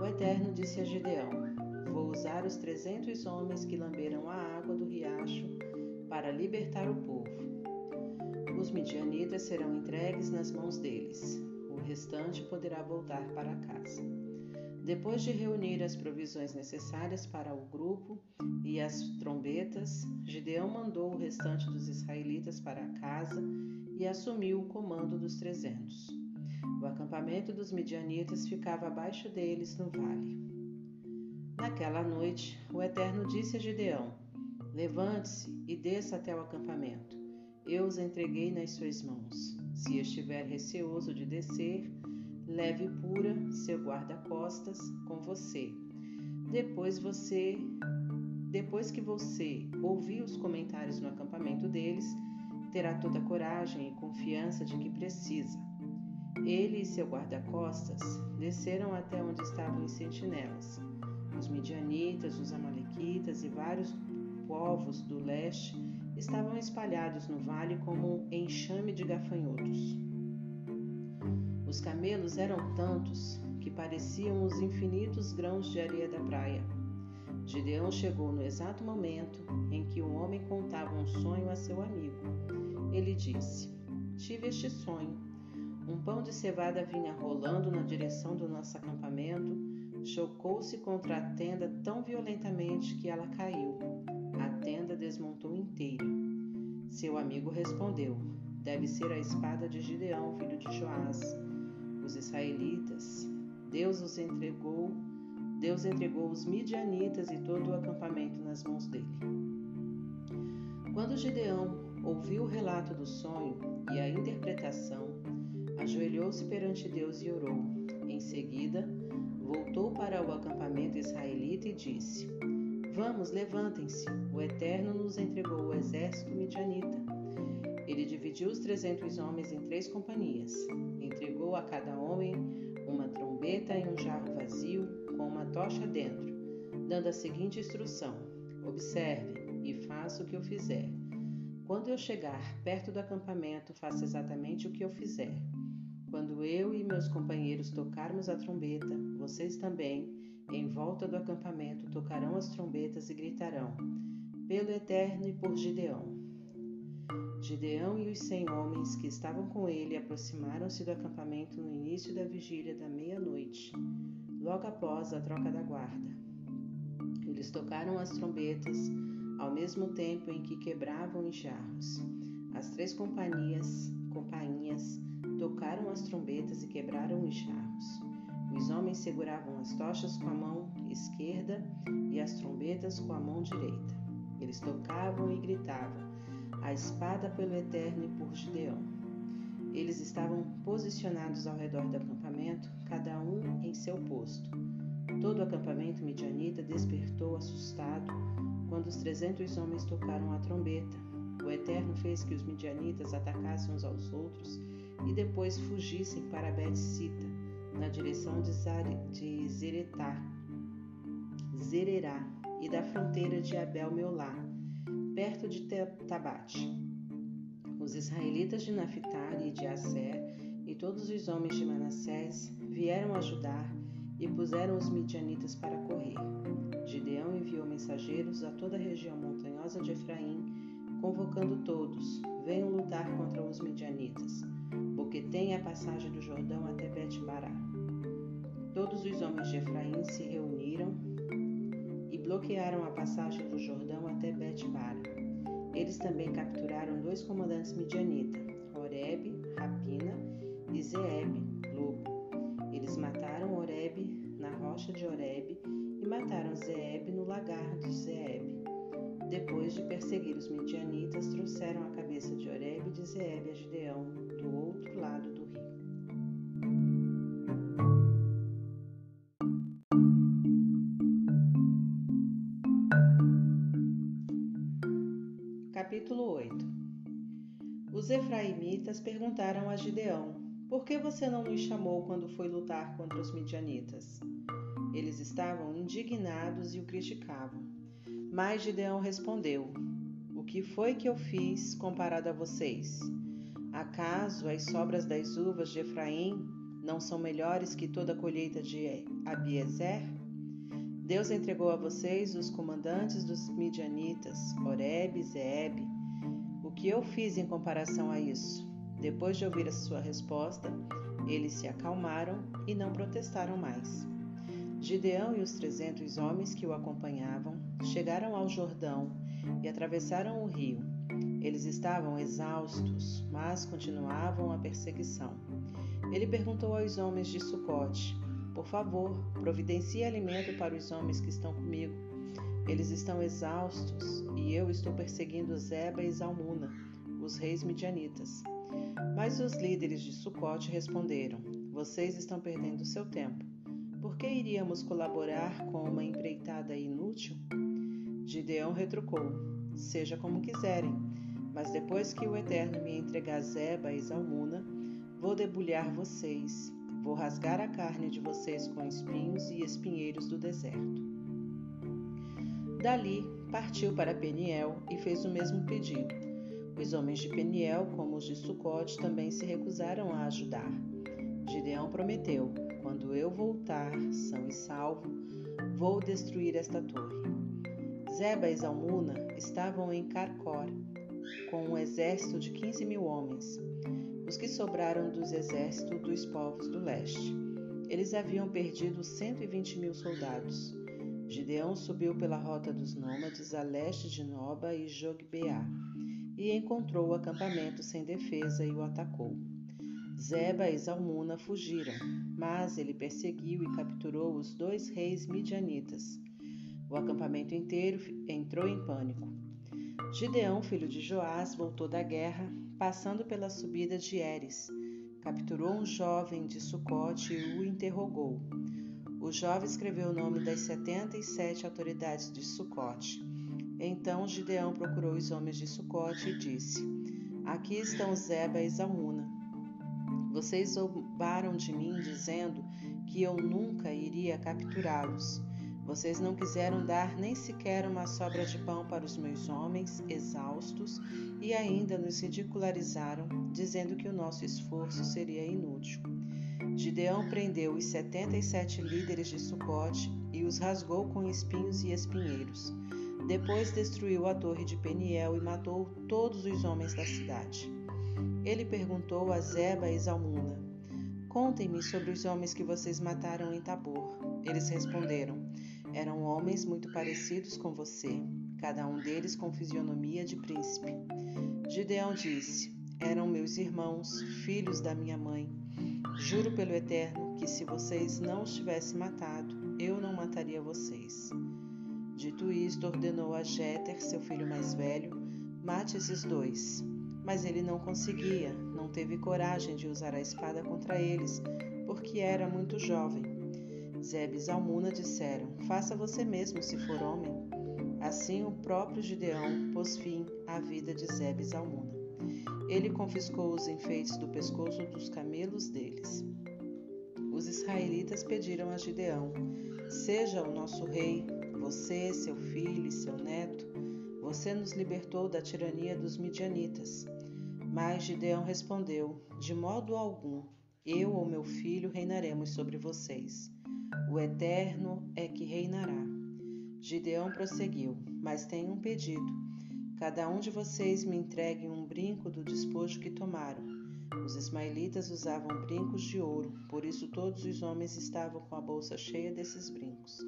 O Eterno disse a Gideão: Vou usar os trezentos homens que lamberam a água do riacho para libertar o povo. Os midianitas serão entregues nas mãos deles. O restante poderá voltar para casa. Depois de reunir as provisões necessárias para o grupo e as trombetas, Gideão mandou o restante dos israelitas para casa e assumiu o comando dos trezentos. O acampamento dos midianitas ficava abaixo deles no vale. Naquela noite, o Eterno disse a Gideão: Levante-se e desça até o acampamento. Eu os entreguei nas suas mãos. Se estiver receoso de descer, leve pura seu guarda-costas com você. Depois você, depois que você ouvir os comentários no acampamento deles, terá toda a coragem e confiança de que precisa. Ele e seu guarda-costas desceram até onde estavam os sentinelas. Os midianitas, os amalequitas e vários povos do leste estavam espalhados no vale como um enxame de gafanhotos. Os camelos eram tantos pareciam os infinitos grãos de areia da praia. Gideão chegou no exato momento em que um homem contava um sonho a seu amigo. Ele disse: Tive este sonho. Um pão de cevada vinha rolando na direção do nosso acampamento, chocou-se contra a tenda tão violentamente que ela caiu. A tenda desmontou inteira. Seu amigo respondeu: Deve ser a espada de Gideão, filho de Joás. Os israelitas, Deus os entregou Deus entregou os midianitas e todo o acampamento nas mãos dele. Quando Gideão ouviu o relato do sonho e a interpretação, ajoelhou-se perante Deus e orou. Em seguida, voltou para o acampamento israelita e disse: Vamos, levantem-se. O Eterno nos entregou o exército midianita. Ele dividiu os trezentos homens em três companhias. Entregou a cada homem uma trombeta e um jarro vazio com uma tocha dentro, dando a seguinte instrução: Observe e faça o que eu fizer. Quando eu chegar perto do acampamento, faça exatamente o que eu fizer. Quando eu e meus companheiros tocarmos a trombeta, vocês também, em volta do acampamento, tocarão as trombetas e gritarão: Pelo Eterno e por Gideão. Gideão e os cem homens que estavam com ele aproximaram-se do acampamento no início da vigília da meia-noite logo após a troca da guarda. Eles tocaram as trombetas ao mesmo tempo em que quebravam os jarros. As três companhias, companhias tocaram as trombetas e quebraram os jarros. Os homens seguravam as tochas com a mão esquerda e as trombetas com a mão direita. Eles tocavam e gritavam: A espada pelo Eterno e por Gideão. Eles estavam posicionados ao redor do acampamento, cada um em seu posto. Todo o acampamento midianita despertou assustado quando os trezentos homens tocaram a trombeta. O Eterno fez que os midianitas atacassem uns aos outros e depois fugissem para Bet-Sita, na direção de, de Zeretá, Zererá e da fronteira de Abel-Meolá, perto de Tabate. Os israelitas de Naphtali e de Aser e todos os homens de Manassés vieram ajudar e puseram os midianitas para correr. Gideão enviou mensageiros a toda a região montanhosa de Efraim, convocando todos: venham lutar contra os midianitas, porque tem a passagem do Jordão até Bet-Bará. Todos os homens de Efraim se reuniram bloquearam a passagem do Jordão até Bet-Bara. Eles também capturaram dois comandantes midianita, Oreb, Rapina, e Zeeb, Lobo. Eles mataram Oreb na rocha de Oreb e mataram Zeeb no lagar de Zeeb. Depois de perseguir os midianitas, trouxeram a cabeça de Oreb e de Zeeb a Gideão, do outro lado efraimitas perguntaram a Gideão: Por que você não nos chamou quando foi lutar contra os midianitas? Eles estavam indignados e o criticavam. Mas Gideão respondeu: O que foi que eu fiz comparado a vocês? Acaso as sobras das uvas de Efraim não são melhores que toda a colheita de Abiezer? Deus entregou a vocês os comandantes dos midianitas, Oreb e Zeeb. O que eu fiz em comparação a isso? Depois de ouvir a sua resposta, eles se acalmaram e não protestaram mais. Gideão e os trezentos homens que o acompanhavam chegaram ao Jordão e atravessaram o rio. Eles estavam exaustos, mas continuavam a perseguição. Ele perguntou aos homens de Sucote: por favor, providencie alimento para os homens que estão comigo. Eles estão exaustos e eu estou perseguindo Zeba e Zalmuna, os reis midianitas. Mas os líderes de Sucote responderam: Vocês estão perdendo seu tempo. Por que iríamos colaborar com uma empreitada inútil? Gideão retrucou: Seja como quiserem, mas depois que o Eterno me entregar Zeba e Zalmuna, vou debulhar vocês Vou rasgar a carne de vocês com espinhos e espinheiros do deserto. Dali partiu para Peniel e fez o mesmo pedido. Os homens de Peniel, como os de Sucote, também se recusaram a ajudar. Gideão prometeu: Quando eu voltar, são e salvo, vou destruir esta torre. Zeba e Zalmuna estavam em Carcor, com um exército de quinze mil homens, os que sobraram dos exércitos dos povos do leste. Eles haviam perdido cento e vinte mil soldados. Gideão subiu pela rota dos nômades a leste de Noba e Jogbeá e encontrou o acampamento sem defesa e o atacou. Zeba e Zalmuna fugiram, mas ele perseguiu e capturou os dois reis midianitas. O acampamento inteiro entrou em pânico. Gideão, filho de Joás, voltou da guerra, passando pela subida de Eres. Capturou um jovem de Sucote e o interrogou. O jovem escreveu o nome das setenta e sete autoridades de Sucote. Então Gideão procurou os homens de Sucote e disse: Aqui estão Zeba e Zalmuna. Vocês zombaram de mim, dizendo que eu nunca iria capturá-los. Vocês não quiseram dar nem sequer uma sobra de pão para os meus homens, exaustos, e ainda nos ridicularizaram, dizendo que o nosso esforço seria inútil. Gideão prendeu os setenta e sete líderes de Sucote e os rasgou com espinhos e espinheiros. Depois destruiu a torre de Peniel e matou todos os homens da cidade. Ele perguntou a Zeba e Zalmuna: Contem-me sobre os homens que vocês mataram em Tabor. Eles responderam: Eram homens muito parecidos com você, cada um deles com fisionomia de príncipe. Gideão disse: Eram meus irmãos, filhos da minha mãe. Juro pelo Eterno que se vocês não os tivessem matado, eu não mataria vocês. Dito isto, ordenou a Jéter, seu filho mais velho, mate esses dois. Mas ele não conseguia, não teve coragem de usar a espada contra eles, porque era muito jovem. Zeb e Zalmuna disseram: Faça você mesmo, se for homem. Assim, o próprio Gideão pôs fim à vida de Zeb e Zalmuna. Ele confiscou os enfeites do pescoço dos camelos deles. Os israelitas pediram a Gideão: Seja o nosso rei, você, seu filho e seu neto, você nos libertou da tirania dos midianitas. Mas Gideão respondeu: De modo algum, eu ou meu filho reinaremos sobre vocês. O Eterno é que reinará. Gideão prosseguiu: Mas tenho um pedido. Cada um de vocês me entregue um brinco do despojo que tomaram. Os ismaelitas usavam brincos de ouro, por isso todos os homens estavam com a bolsa cheia desses brincos.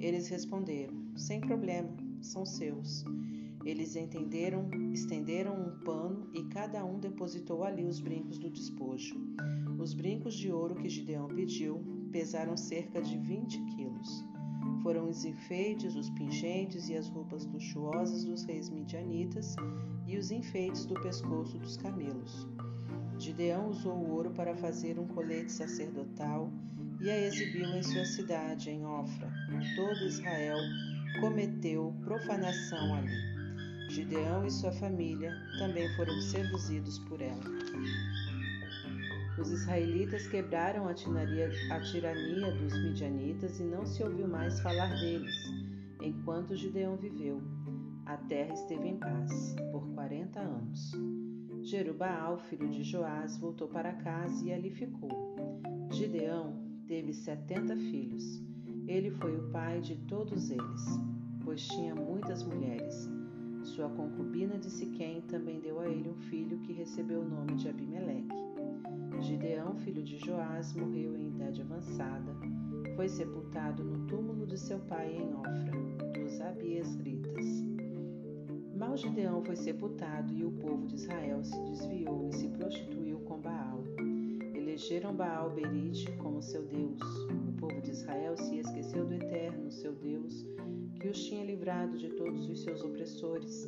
Eles responderam: Sem problema, são seus. Eles entenderam, estenderam um pano e cada um depositou ali os brincos do despojo. Os brincos de ouro que Gideão pediu pesaram cerca de 20 quilos. Foram os enfeites, os pingentes e as roupas luxuosas dos reis midianitas e os enfeites do pescoço dos camelos. Gideão usou o ouro para fazer um colete sacerdotal e a exibiu em sua cidade, em Ofra. Todo Israel cometeu profanação ali. Gideão e sua família também foram seduzidos por ela. Os israelitas quebraram a, a tirania dos midianitas e não se ouviu mais falar deles, enquanto Gideão viveu. A terra esteve em paz por quarenta anos. Jerubaal, filho de Joás, voltou para casa e ali ficou. Gideão teve setenta filhos. Ele foi o pai de todos eles, pois tinha muitas mulheres. Sua concubina de Siquém também deu a ele um filho que recebeu o nome de Abimeleque. Gideão, filho de Joás, morreu em idade avançada. Foi sepultado no túmulo de seu pai em Ofra, dos Abiesritas. Mal Gideão foi sepultado e o povo de Israel se desviou e se prostituiu com Baal. Elegeram Baal Berite como seu Deus. O povo de Israel se esqueceu do Eterno, seu Deus, que os tinha livrado de todos os seus opressores.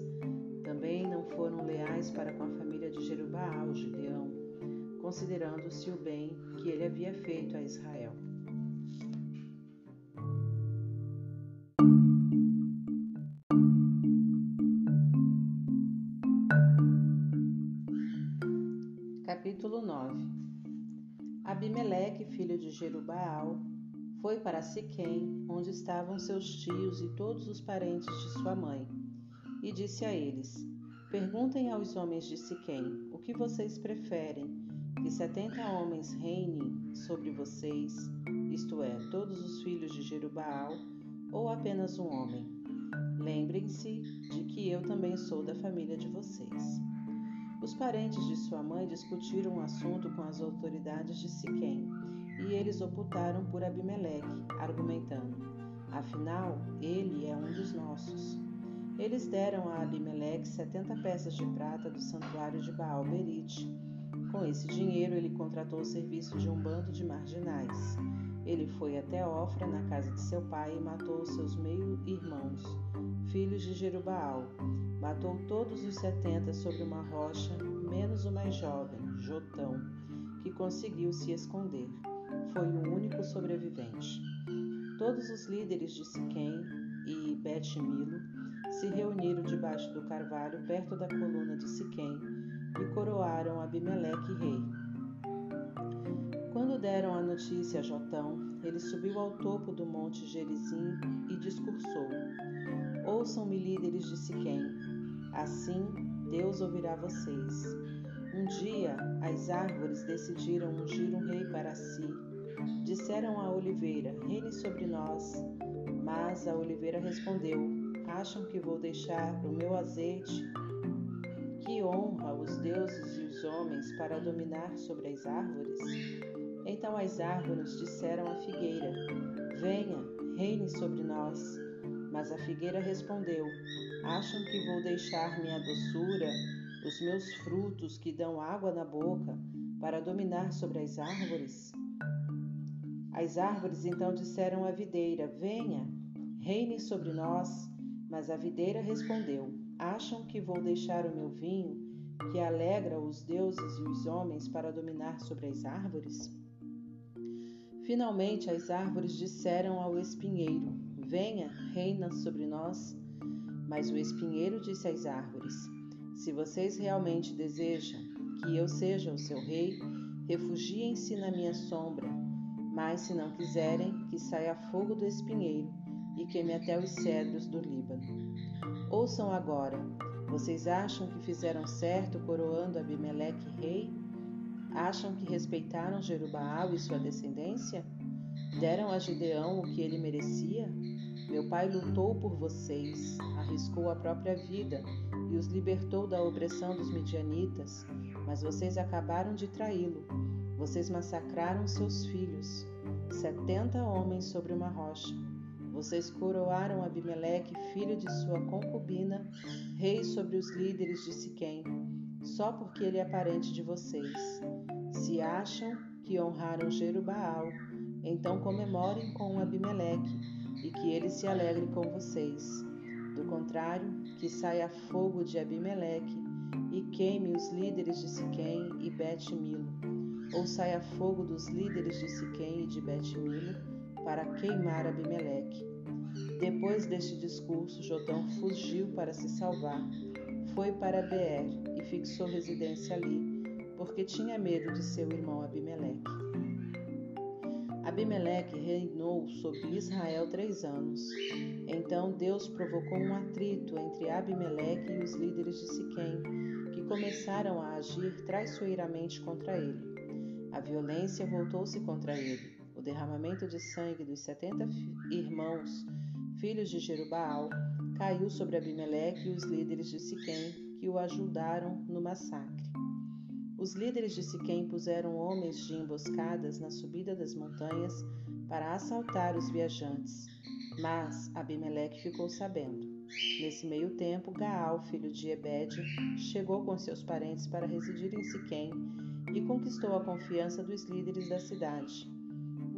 Também não foram leais para com a família de Jerubaal, Gideão, considerando-se o bem que ele havia feito a Israel. Capítulo 9 Abimeleque, filho de Jerubaal, foi para Siquém, onde estavam seus tios e todos os parentes de sua mãe, e disse a eles: Perguntem aos homens de Siquém: O que vocês preferem? Que setenta homens reinem sobre vocês, isto é, todos os filhos de Jerubaal, ou apenas um homem? Lembrem-se de que eu também sou da família de vocês. Os parentes de sua mãe discutiram o assunto com as autoridades de Siquém, e eles optaram por Abimeleque, argumentando: Afinal, ele é um dos nossos. Eles deram a Abimeleque setenta peças de prata do santuário de Baal Berite. Com esse dinheiro, ele contratou o serviço de um bando de marginais. Ele foi até Ofra, na casa de seu pai, e matou seus meio-irmãos, filhos de Jerubaal. Matou todos os setenta sobre uma rocha, menos o mais jovem, Jotão, que conseguiu se esconder. Foi o único sobrevivente. Todos os líderes de Siquém e Bet-Milo se reuniram debaixo do carvalho perto da coluna de Siquém e coroaram Abimeleque rei. Quando deram a notícia a Jotão, ele subiu ao topo do monte Gerizim e discursou: Ouçam-me, líderes de Siquém. Assim Deus ouvirá vocês. Um dia as árvores decidiram ungir um rei para si. Disseram à oliveira: Reine sobre nós. Mas a oliveira respondeu: Acham que vou deixar o meu azeite, que honra os deuses e os homens, para dominar sobre as árvores? Então as árvores disseram à figueira: Venha, reine sobre nós. Mas a figueira respondeu: Acham que vou deixar minha doçura, os meus frutos que dão água na boca, para dominar sobre as árvores? As árvores então disseram à videira: Venha, reine sobre nós. Mas a videira respondeu: Acham que vou deixar o meu vinho, que alegra os deuses e os homens, para dominar sobre as árvores? Finalmente as árvores disseram ao espinheiro: Venha, reina sobre nós. Mas o espinheiro disse às árvores: Se vocês realmente desejam que eu seja o seu rei, refugiem-se na minha sombra. Mas se não quiserem, que saia fogo do espinheiro e queime até os cedros do Líbano. Ouçam agora: vocês acham que fizeram certo coroando Abimeleque rei? Acham que respeitaram Jerubaal e sua descendência? Deram a Gideão o que ele merecia? Meu pai lutou por vocês, arriscou a própria vida e os libertou da opressão dos midianitas, mas vocês acabaram de traí-lo. Vocês massacraram seus filhos, setenta homens sobre uma rocha. Vocês coroaram Abimeleque, filho de sua concubina, rei sobre os líderes de Siquém, só porque ele é parente de vocês. Se acham que honraram Jerubaal, então comemorem com Abimeleque e que ele se alegre com vocês. Do contrário, que saia fogo de Abimeleque e queime os líderes de Siquém e Bet-Milo, ou saia fogo dos líderes de Siquém e de Bet-Milo para queimar Abimeleque. Depois deste discurso, Jotão fugiu para se salvar. Foi para Beer e fixou residência ali, porque tinha medo de seu irmão Abimeleque. Abimeleque reinou sobre Israel três anos. Então Deus provocou um atrito entre Abimeleque e os líderes de Siquém, que começaram a agir traiçoeiramente contra ele. A violência voltou-se contra ele o derramamento de sangue dos setenta irmãos, filhos de Jerubaal, caiu sobre Abimeleque e os líderes de Siquém, que o ajudaram no massacre. Os líderes de Siquém puseram homens de emboscadas na subida das montanhas para assaltar os viajantes, mas Abimeleque ficou sabendo. Nesse meio tempo, Gaal, filho de Ebed, chegou com seus parentes para residir em Siquém e conquistou a confiança dos líderes da cidade.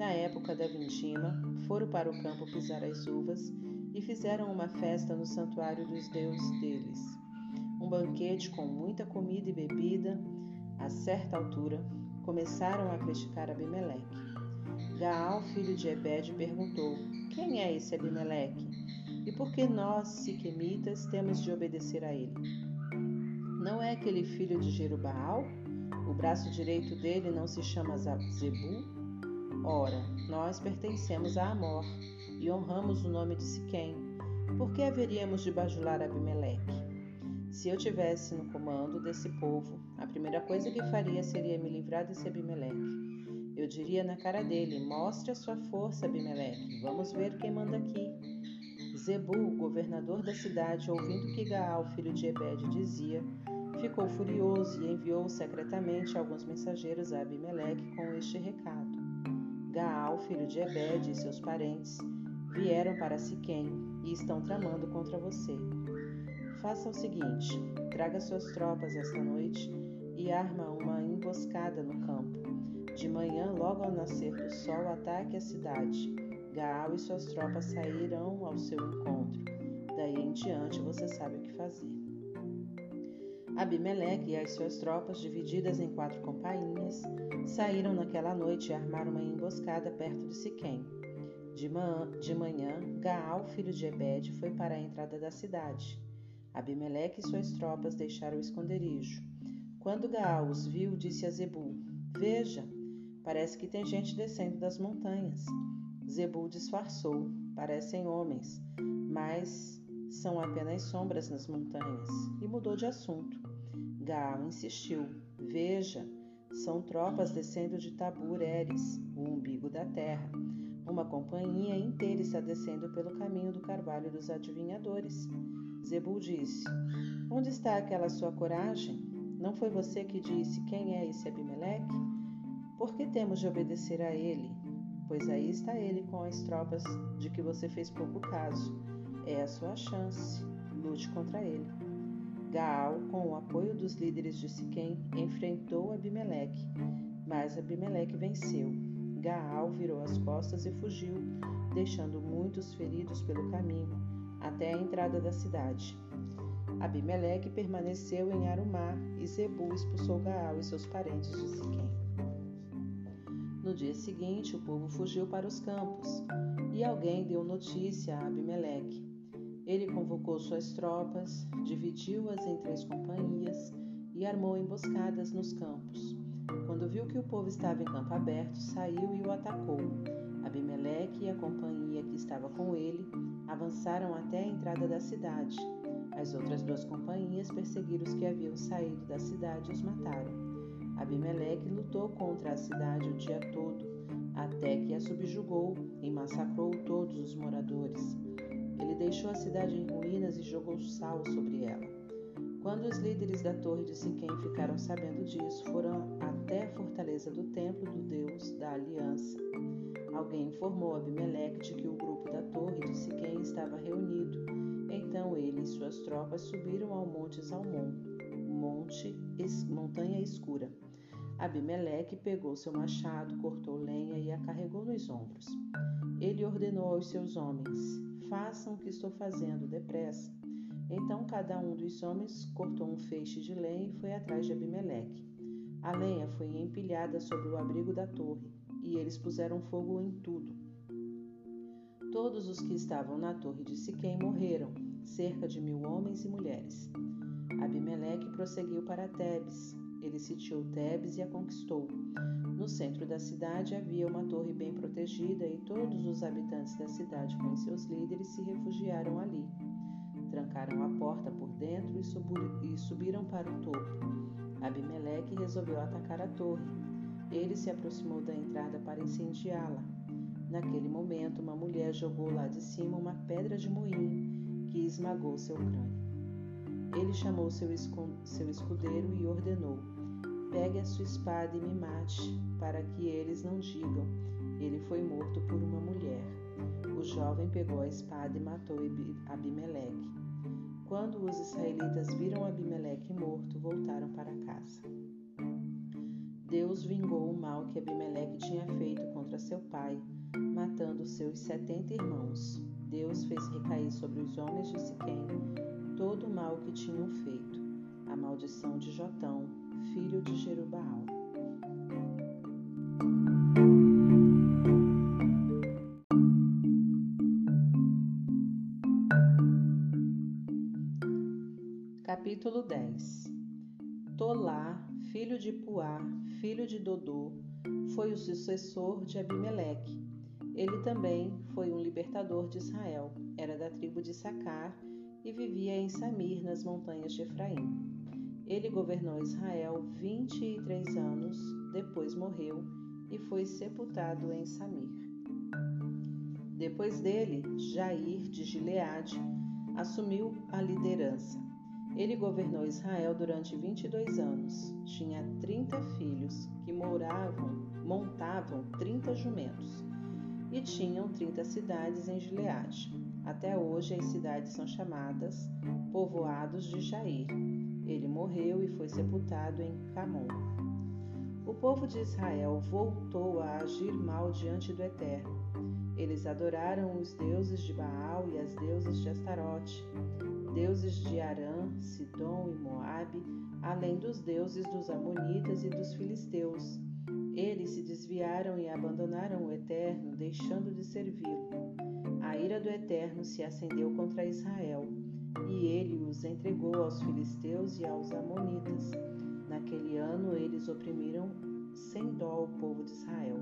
Na época da vindima, foram para o campo pisar as uvas e fizeram uma festa no santuário dos deuses deles. Um banquete com muita comida e bebida. A certa altura, começaram a criticar Abimeleque. Gaal, filho de Ebed, perguntou: Quem é esse Abimeleque? E por que nós, siquemitas, temos de obedecer a ele? Não é aquele filho de Jerubaal? O braço direito dele não se chama Zebu? Ora, nós pertencemos a Amor e honramos o nome de Siquém. Por que haveríamos de bajular Abimeleque? Se eu tivesse no comando desse povo, a primeira coisa que faria seria me livrar desse Abimeleque. Eu diria na cara dele: Mostre a sua força, Abimeleque. Vamos ver quem manda aqui. Zebu, governador da cidade, ouvindo que Gaal, filho de Ebed, dizia, ficou furioso e enviou secretamente alguns mensageiros a Abimeleque com este recado: Gaal, filho de Ebed, e seus parentes vieram para Siquém e estão tramando contra você. Faça o seguinte: traga suas tropas esta noite e arma uma emboscada no campo. De manhã, logo ao nascer do sol, ataque a cidade. Gaal e suas tropas sairão ao seu encontro. Daí em diante você sabe o que fazer. Abimeleque e as suas tropas, divididas em quatro companhias, saíram naquela noite e armaram uma emboscada perto de Siquém. De, de manhã, Gaal, filho de Ebed, foi para a entrada da cidade. Abimeleque e suas tropas deixaram o esconderijo. Quando Gaal os viu, disse a Zebul: Veja, parece que tem gente descendo das montanhas. Zebul disfarçou: Parecem homens, mas são apenas sombras nas montanhas, e mudou de assunto. Gaal insistiu: Veja, são tropas descendo de Tabur Eres, o umbigo da terra. Uma companhia inteira está descendo pelo caminho do carvalho dos adivinhadores. Zebul disse: Onde está aquela sua coragem? Não foi você que disse quem é esse Abimeleque? Por que temos de obedecer a ele? Pois aí está ele com as tropas de que você fez pouco caso. É a sua chance. Lute contra ele. Gaal, com o apoio dos líderes de Siquém, enfrentou Abimeleque, mas Abimeleque venceu. Gaal virou as costas e fugiu, deixando muitos feridos pelo caminho até a entrada da cidade. Abimeleque permaneceu em Arumá e Zebu expulsou Gaal e seus parentes de Siquém. No dia seguinte, o povo fugiu para os campos e alguém deu notícia a Abimeleque. Ele convocou suas tropas, dividiu-as em três companhias e armou emboscadas nos campos. Quando viu que o povo estava em campo aberto, saiu e o atacou. Abimeleque e a companhia que estava com ele avançaram até a entrada da cidade. As outras duas companhias perseguiram os que haviam saído da cidade e os mataram. Abimeleque lutou contra a cidade o dia todo, até que a subjugou e massacrou todos os moradores. Ele deixou a cidade em ruínas e jogou sal sobre ela. Quando os líderes da torre de Siquém ficaram sabendo disso, foram até a fortaleza do templo do Deus da Aliança. Alguém informou Abimeleque de que o grupo da torre de Siquém estava reunido. Então ele e suas tropas subiram ao monte Zalmon, monte, es, montanha escura. Abimeleque pegou seu machado, cortou lenha e a carregou nos ombros. Ele ordenou aos seus homens: Façam o que estou fazendo depressa. Então cada um dos homens cortou um feixe de lenha e foi atrás de Abimeleque. A lenha foi empilhada sobre o abrigo da torre e eles puseram fogo em tudo. Todos os que estavam na torre de Siquém morreram, cerca de mil homens e mulheres. Abimeleque prosseguiu para Tebes. Ele sitiou Tebes e a conquistou. No centro da cidade havia uma torre bem protegida e todos os habitantes da cidade com seus líderes se refugiaram ali. Trancaram a porta por dentro e, subiram para o topo. Abimeleque resolveu atacar a torre, ele se aproximou da entrada para incendiá-la. Naquele momento, uma mulher jogou lá de cima uma pedra de moinho que esmagou seu crânio. Ele chamou seu, seu escudeiro e ordenou: Pegue a sua espada e me mate, para que eles não digam: Ele foi morto por uma mulher. O jovem pegou a espada e matou Abimeleque. Quando os israelitas viram Abimeleque morto, voltaram para casa. Deus vingou o mal que Abimeleque tinha feito contra seu pai, matando seus setenta irmãos. Deus fez recair sobre os homens de Siquém todo o mal que tinham feito, a maldição de Jotão, filho de Jerubaal. Capítulo 10 Tolá, filho de Puá, filho de Dodô, foi o sucessor de Abimeleque. Ele também foi um libertador de Israel, era da tribo de Sacar e vivia em Samir, nas montanhas de Efraim. Ele governou Israel 23 anos, depois morreu e foi sepultado em Samir. Depois dele, Jair de Gileade assumiu a liderança. Ele governou Israel durante 22 anos. Tinha 30 filhos que moravam, montavam 30 jumentos e tinham 30 cidades em Gileade. Até hoje as cidades são chamadas povoados de Jair. Ele morreu e foi sepultado em Camon. O povo de Israel voltou a agir mal diante do Eterno. Eles adoraram os deuses de Baal e as deusas de Astarote, deuses de Arã, Sidom e Moabe, além dos deuses dos Amonitas e dos Filisteus. Eles se desviaram e abandonaram o Eterno, deixando de servi-lo. A ira do Eterno se acendeu contra Israel, e ele os entregou aos filisteus e aos amonitas. Naquele ano eles oprimiram sem dó o povo de Israel.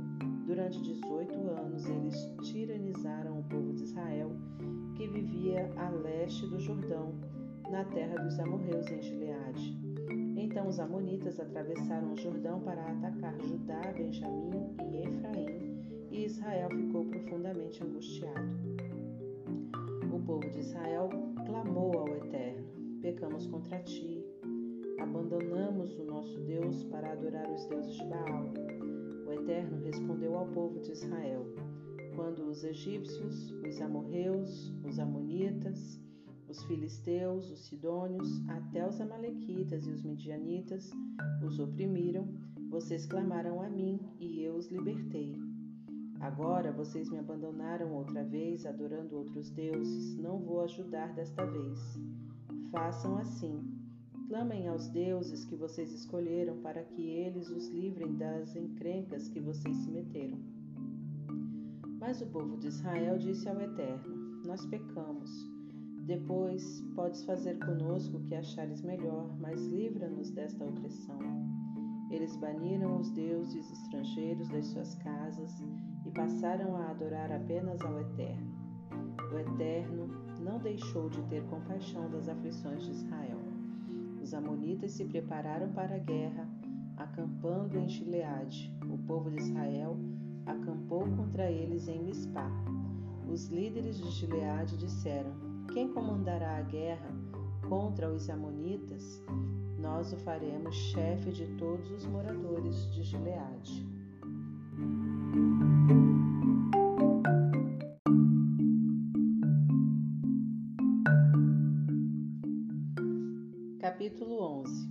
Durante 18 anos eles tiranizaram o povo de Israel, que vivia a leste do Jordão, na terra dos amorreus em Gileade. Então os amonitas atravessaram o Jordão para atacar Judá, Benjamim e Efraim, e Israel ficou profundamente angustiado. Povo de Israel clamou ao Eterno: Pecamos contra ti, abandonamos o nosso Deus para adorar os deuses de Baal. O Eterno respondeu ao povo de Israel: Quando os egípcios, os amorreus, os amonitas, os filisteus, os sidônios, até os amalequitas e os midianitas os oprimiram, vocês clamaram a mim e eu os libertei. Agora vocês me abandonaram outra vez, adorando outros deuses. Não vou ajudar desta vez. Façam assim. Clamem aos deuses que vocês escolheram para que eles os livrem das encrencas que vocês se meteram. Mas o povo de Israel disse ao Eterno: Nós pecamos. Depois podes fazer conosco o que achares melhor, mas livra-nos desta opressão. Eles baniram os deuses estrangeiros das suas casas e passaram a adorar apenas ao Eterno. O Eterno não deixou de ter compaixão das aflições de Israel. Os Amonitas se prepararam para a guerra, acampando em Gileade. O povo de Israel acampou contra eles em Mispá. Os líderes de Gileade disseram: quem comandará a guerra contra os Amonitas, nós o faremos chefe de todos os moradores de Gileade. Capítulo 11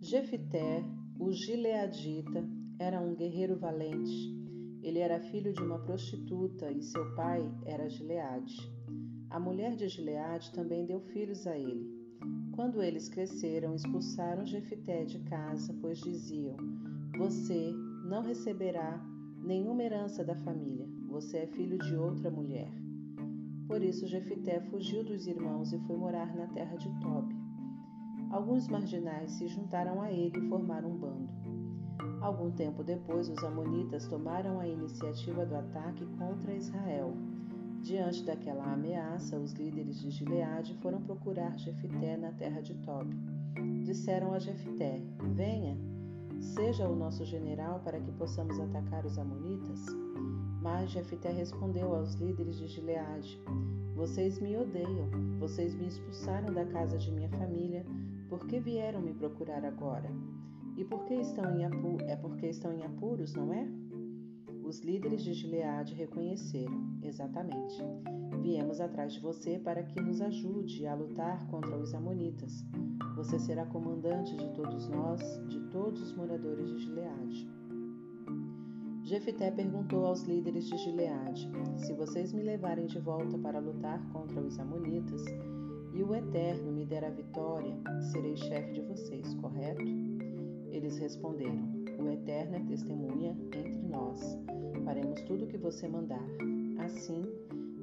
Jefité, o gileadita, era um guerreiro valente. Ele era filho de uma prostituta e seu pai era Gileade. A mulher de Gileade também deu filhos a ele. Quando eles cresceram, expulsaram Jefité de casa, pois diziam: Você não receberá nenhuma herança da família. Você é filho de outra mulher. Por isso Jefité fugiu dos irmãos e foi morar na terra de Tob. Alguns marginais se juntaram a ele e formaram um bando. Algum tempo depois, os amonitas tomaram a iniciativa do ataque contra Israel. Diante daquela ameaça, os líderes de Gileade foram procurar Jefité na terra de Tob. Disseram a Jefité: Venha, seja o nosso general para que possamos atacar os amonitas. Mas Jefité respondeu aos líderes de Gileade: Vocês me odeiam, vocês me expulsaram da casa de minha família, por que vieram me procurar agora? E por que estão em apuros? É porque estão em apuros, não é? Os líderes de Gileade reconheceram, exatamente. Viemos atrás de você para que nos ajude a lutar contra os Amonitas. Você será comandante de todos nós, de todos os moradores de Gileade. Jefité perguntou aos líderes de Gileade: Se vocês me levarem de volta para lutar contra os Amonitas e o Eterno me der a vitória, serei chefe de vocês, correto? Eles responderam: O Eterno é testemunha entre nós faremos tudo o que você mandar. Assim,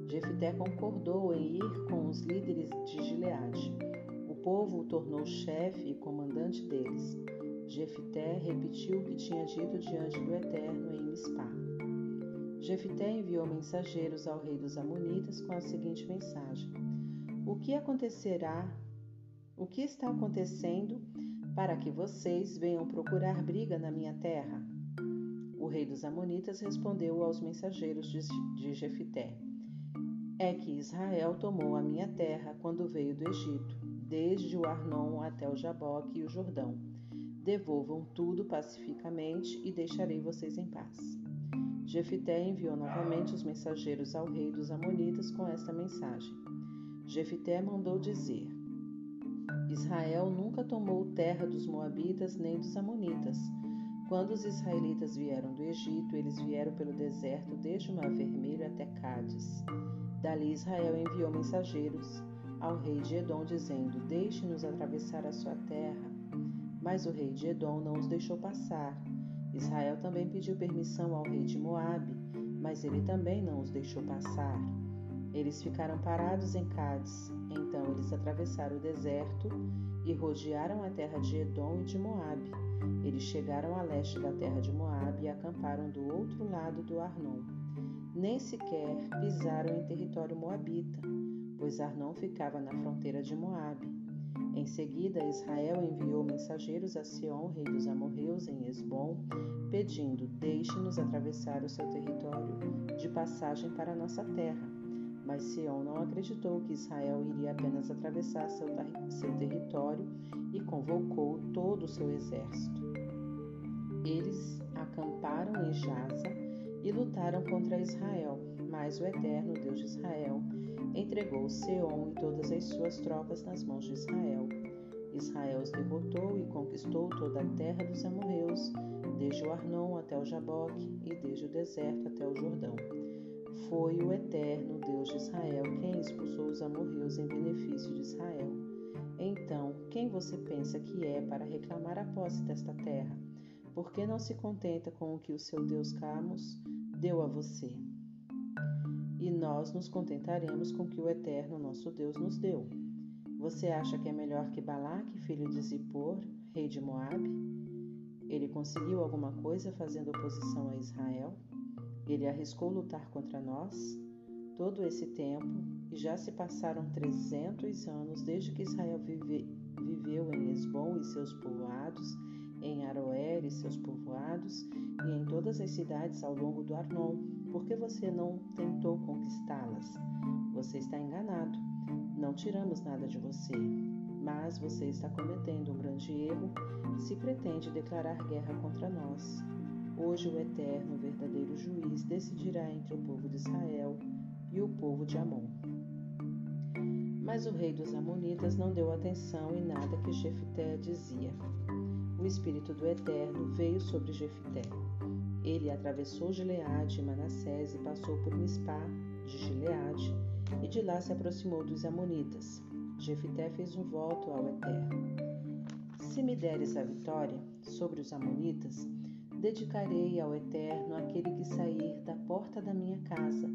Jefité concordou em ir com os líderes de Gileade. O povo o tornou chefe e comandante deles. Jefité repetiu o que tinha dito diante do Eterno em Mispá. Jefité enviou mensageiros ao rei dos Amonitas com a seguinte mensagem: O que acontecerá? O que está acontecendo para que vocês venham procurar briga na minha terra? rei dos Amonitas respondeu aos mensageiros de Jefité: É que Israel tomou a minha terra quando veio do Egito, desde o Arnon até o Jaboque e o Jordão. Devolvam tudo pacificamente e deixarei vocês em paz. Jefité enviou novamente os mensageiros ao rei dos Amonitas com esta mensagem. Jefité mandou dizer: Israel nunca tomou terra dos Moabitas nem dos Amonitas. Quando os israelitas vieram do Egito, eles vieram pelo deserto desde o Mar Vermelho até Cádiz. Dali Israel enviou mensageiros ao rei de Edom, dizendo: Deixe-nos atravessar a sua terra. Mas o rei de Edom não os deixou passar. Israel também pediu permissão ao rei de Moabe, mas ele também não os deixou passar. Eles ficaram parados em Cádiz. Então eles atravessaram o deserto e rodearam a terra de Edom e de Moabe. Eles chegaram a leste da terra de Moabe e acamparam do outro lado do Arnon. Nem sequer pisaram em território moabita, pois Arnon ficava na fronteira de Moabe. Em seguida, Israel enviou mensageiros a Sion, rei dos amorreus, em Esbom, pedindo: Deixe-nos atravessar o seu território de passagem para a nossa terra. Mas Sion não acreditou que Israel iria apenas atravessar seu, seu território e convocou todo o seu exército. Eles acamparam em Jaza e lutaram contra Israel, mas o Eterno, Deus de Israel, entregou Seom e todas as suas tropas nas mãos de Israel. Israel os derrotou e conquistou toda a terra dos amorreus, desde o Arnon até o Jaboque e desde o deserto até o Jordão. Foi o Eterno Deus de Israel quem expulsou os amorreus em benefício de Israel. Então, quem você pensa que é para reclamar a posse desta terra? Por que não se contenta com o que o seu Deus Camus deu a você? E nós nos contentaremos com o que o Eterno nosso Deus nos deu. Você acha que é melhor que Balaque, filho de Zippor, rei de Moabe? Ele conseguiu alguma coisa fazendo oposição a Israel? Ele arriscou lutar contra nós todo esse tempo e já se passaram trezentos anos desde que Israel vive, viveu em Esbom e seus povoados, em Aroer e seus povoados e em todas as cidades ao longo do Arnon. Por que você não tentou conquistá-las? Você está enganado. Não tiramos nada de você, mas você está cometendo um grande erro se pretende declarar guerra contra nós. Hoje o eterno, verdadeiro juiz decidirá entre o povo de Israel e o povo de Amon. Mas o rei dos Amonitas não deu atenção em nada que Jefité dizia. O espírito do Eterno veio sobre Jefité. Ele atravessou Gileade e Manassés e passou por Mispá de Gileade e de lá se aproximou dos Amonitas. Jefité fez um voto ao Eterno. Se me deres a vitória sobre os Amonitas, dedicarei ao Eterno aquele que sair da porta da minha casa,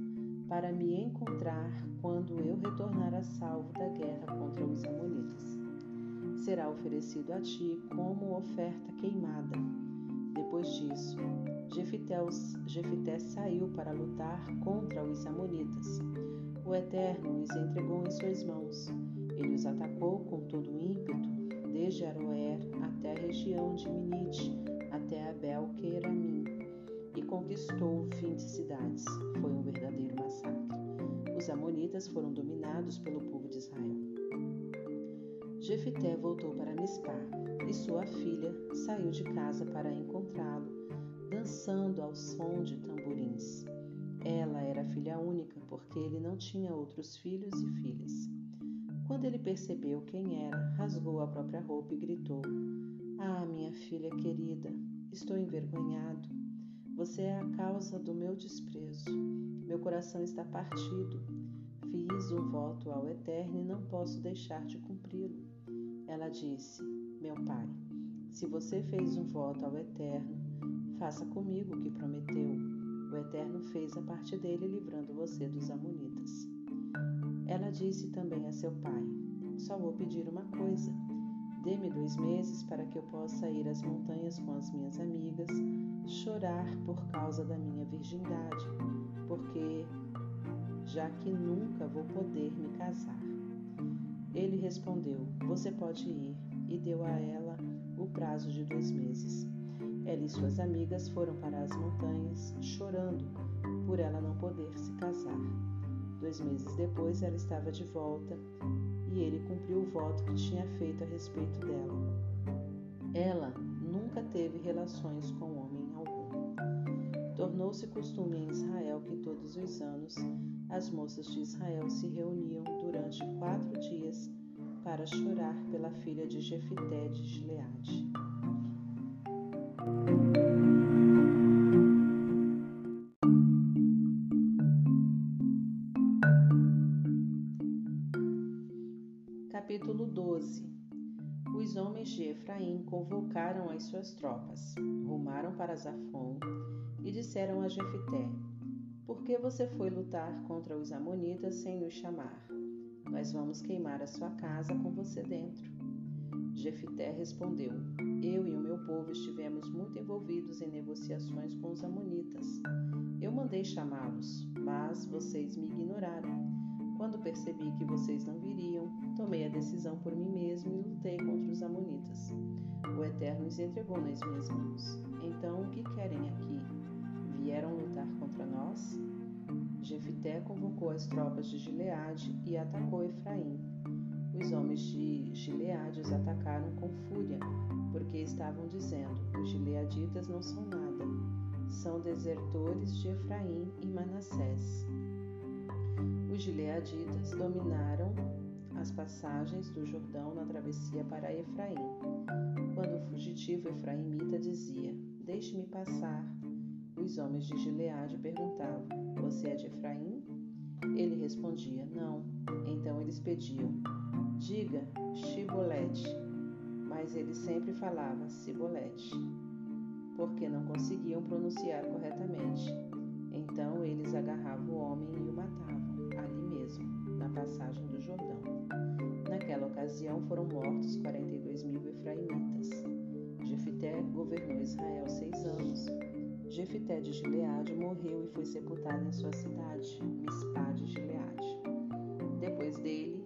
para me encontrar quando eu retornar a salvo da guerra contra os Amonitas. Será oferecido a ti como oferta queimada. Depois disso, Jefité saiu para lutar contra os Amonitas. O Eterno os entregou em suas mãos. Ele os atacou com todo o ímpeto, desde Aroer até a região de Minite, até Abel Queiramim e conquistou 20 cidades. Foi um verdadeiro massacre. Os amonitas foram dominados pelo povo de Israel. Jefité voltou para Mispá e sua filha saiu de casa para encontrá-lo, dançando ao som de tamborins. Ela era filha única porque ele não tinha outros filhos e filhas. Quando ele percebeu quem era, rasgou a própria roupa e gritou: ah, minha filha querida, estou envergonhado. Você é a causa do meu desprezo. Meu coração está partido. Fiz um voto ao Eterno e não posso deixar de cumpri-lo. Ela disse: Meu pai, se você fez um voto ao Eterno, faça comigo o que prometeu. O Eterno fez a parte dele, livrando você dos Amonitas. Ela disse também a seu pai: Só vou pedir uma coisa Dê-me dois meses para que eu possa ir às montanhas com as minhas amigas, chorar por causa da minha virgindade, porque já que nunca vou poder me casar. Ele respondeu: Você pode ir, e deu a ela o prazo de dois meses. Ela e suas amigas foram para as montanhas, chorando por ela não poder se casar. Dois meses depois, ela estava de volta e ele cumpriu o voto que tinha feito a respeito dela. Ela nunca teve relações com homem algum. Tornou-se costume em Israel que todos os anos as moças de Israel se reuniam durante quatro dias para chorar pela filha de Jefité de Gileade. Efraim convocaram as suas tropas, rumaram para Zafon e disseram a Jefité: Por que você foi lutar contra os amonitas sem nos chamar? Nós vamos queimar a sua casa com você dentro. Jefité respondeu: Eu e o meu povo estivemos muito envolvidos em negociações com os amonitas. Eu mandei chamá-los, mas vocês me ignoraram. Quando percebi que vocês não viriam, tomei a decisão por mim mesmo e lutei contra os Amonitas. O Eterno os entregou nas minhas mãos. Então, o que querem aqui? Vieram lutar contra nós? Jefité convocou as tropas de Gileade e atacou Efraim. Os homens de Gileade os atacaram com fúria, porque estavam dizendo: os gileaditas não são nada, são desertores de Efraim e Manassés. Os gileaditas dominaram as passagens do Jordão na travessia para Efraim. Quando o fugitivo efraimita dizia: Deixe-me passar, os homens de Gileade perguntavam: Você é de Efraim? Ele respondia: Não. Então eles pediam: Diga Shibolete. Mas ele sempre falava Sibolete, porque não conseguiam pronunciar corretamente. Então eles agarravam o homem e o passagem do Jordão. Naquela ocasião foram mortos 42 mil efraimitas. Jefité governou Israel seis anos. Jefité de Gileade morreu e foi sepultado em sua cidade, Mispá de Gileade. Depois dele,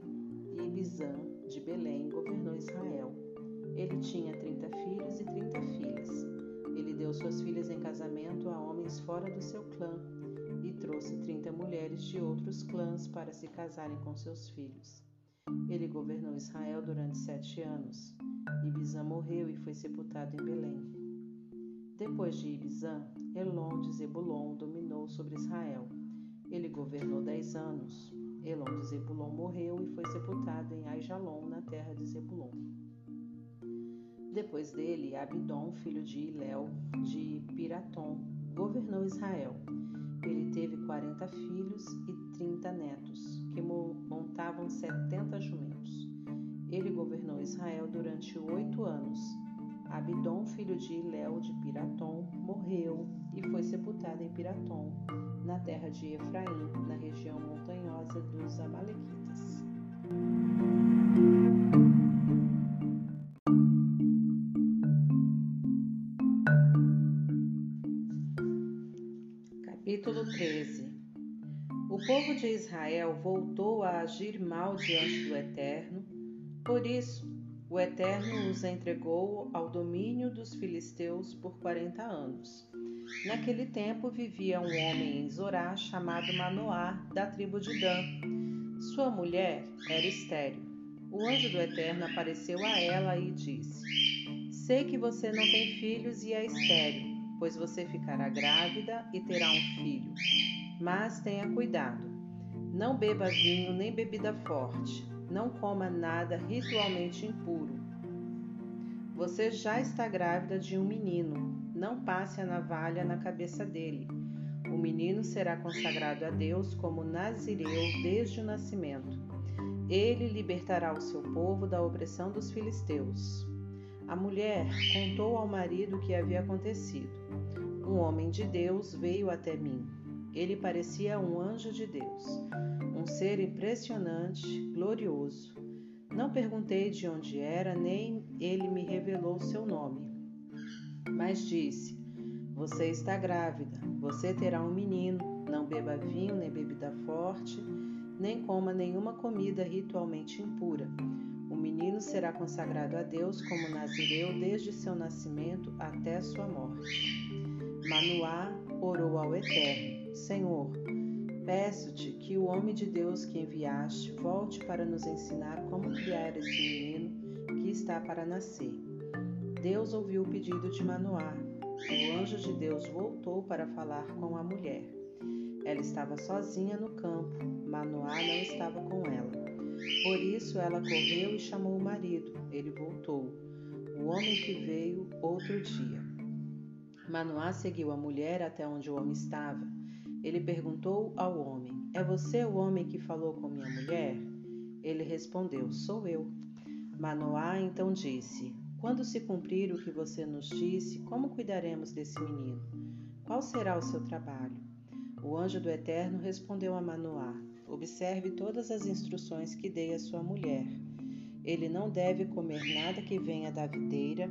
Ibizã de Belém governou Israel. Ele tinha trinta filhos e trinta filhas. Ele deu suas filhas em casamento a homens fora do seu clã e trouxe trinta mulheres de outros clãs para se casarem com seus filhos. Ele governou Israel durante sete anos. Ibizã morreu e foi sepultado em Belém. Depois de Ibizã, Elon de Zebulon dominou sobre Israel. Ele governou dez anos. Elon de Zebulon morreu e foi sepultado em Aijalon, na terra de Zebulon. Depois dele, Abidom, filho de Iléu, de Piratom, governou Israel. Ele teve quarenta filhos e trinta netos, que montavam setenta jumentos. Ele governou Israel durante oito anos. Abidom, filho de Iléu de Piratom, morreu e foi sepultado em Piratom, na terra de Efraim, na região montanhosa dos Amalequitas. Capítulo 13 O povo de Israel voltou a agir mal diante do Eterno, por isso o Eterno os entregou ao domínio dos filisteus por quarenta anos. Naquele tempo vivia um homem em Zorá chamado Manoá, da tribo de Dan. Sua mulher era estéril. O anjo do Eterno apareceu a ela e disse: Sei que você não tem filhos e é estéril pois você ficará grávida e terá um filho. Mas tenha cuidado. Não beba vinho nem bebida forte. Não coma nada ritualmente impuro. Você já está grávida de um menino. Não passe a navalha na cabeça dele. O menino será consagrado a Deus como nazireu desde o nascimento. Ele libertará o seu povo da opressão dos filisteus. A mulher contou ao marido o que havia acontecido. Um homem de Deus veio até mim. Ele parecia um anjo de Deus, um ser impressionante, glorioso. Não perguntei de onde era, nem ele me revelou seu nome. Mas disse: Você está grávida, você terá um menino. Não beba vinho nem bebida forte, nem coma nenhuma comida ritualmente impura menino será consagrado a Deus como nazireu desde seu nascimento até sua morte. Manoá orou ao Eterno: Senhor, peço-te que o homem de Deus que enviaste volte para nos ensinar como criar esse menino que está para nascer. Deus ouviu o pedido de Manoá. O anjo de Deus voltou para falar com a mulher. Ela estava sozinha no campo, Manoá não estava com ela. Por isso ela correu e chamou o marido. Ele voltou. O homem que veio outro dia. Manoá seguiu a mulher até onde o homem estava. Ele perguntou ao homem: É você o homem que falou com minha mulher? Ele respondeu: Sou eu. Manoá então disse: Quando se cumprir o que você nos disse, como cuidaremos desse menino? Qual será o seu trabalho? O anjo do Eterno respondeu a Manoá: Observe todas as instruções que dei à sua mulher. Ele não deve comer nada que venha da videira,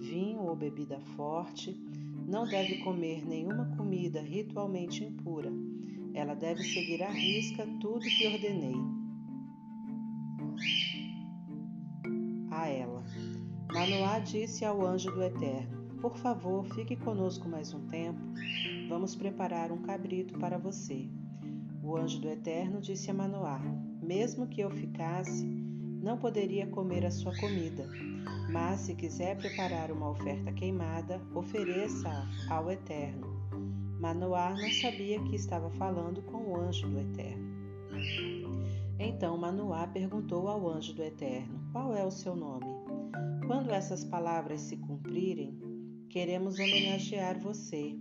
vinho ou bebida forte, não deve comer nenhuma comida ritualmente impura. Ela deve seguir à risca tudo que ordenei a ela. Manoá disse ao anjo do Eterno: Por favor, fique conosco mais um tempo. Vamos preparar um cabrito para você. O anjo do Eterno disse a Manoá: Mesmo que eu ficasse, não poderia comer a sua comida. Mas se quiser preparar uma oferta queimada, ofereça-a ao Eterno. Manoá não sabia que estava falando com o anjo do Eterno. Então Manoá perguntou ao anjo do Eterno: Qual é o seu nome? Quando essas palavras se cumprirem, queremos homenagear você.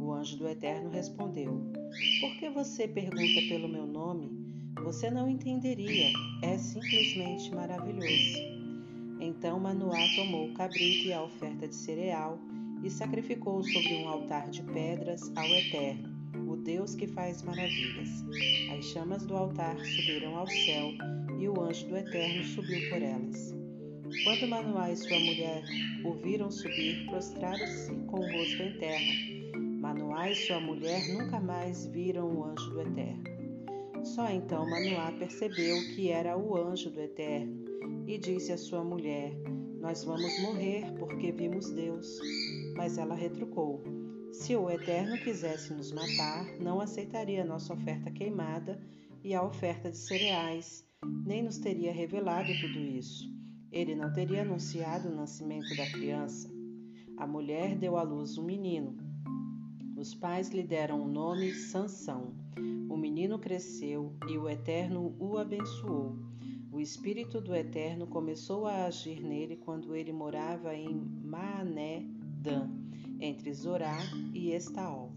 O anjo do Eterno respondeu: Por que você pergunta pelo meu nome? Você não entenderia. É simplesmente maravilhoso. Então Manoá tomou o cabrito e a oferta de cereal e sacrificou sobre um altar de pedras ao Eterno, o Deus que faz maravilhas. As chamas do altar subiram ao céu e o anjo do Eterno subiu por elas. Quando Manoá e sua mulher o viram subir, prostraram-se com o rosto em terra. Manoá e sua mulher nunca mais viram o anjo do Eterno. Só então Manoá percebeu que era o anjo do Eterno e disse à sua mulher: Nós vamos morrer porque vimos Deus. Mas ela retrucou: Se o Eterno quisesse nos matar, não aceitaria nossa oferta queimada e a oferta de cereais, nem nos teria revelado tudo isso. Ele não teria anunciado o nascimento da criança. A mulher deu à luz um menino. Os pais lhe deram o nome Sansão. O menino cresceu e o Eterno o abençoou. O Espírito do Eterno começou a agir nele quando ele morava em Maané Dan, entre Zorá e Estaol.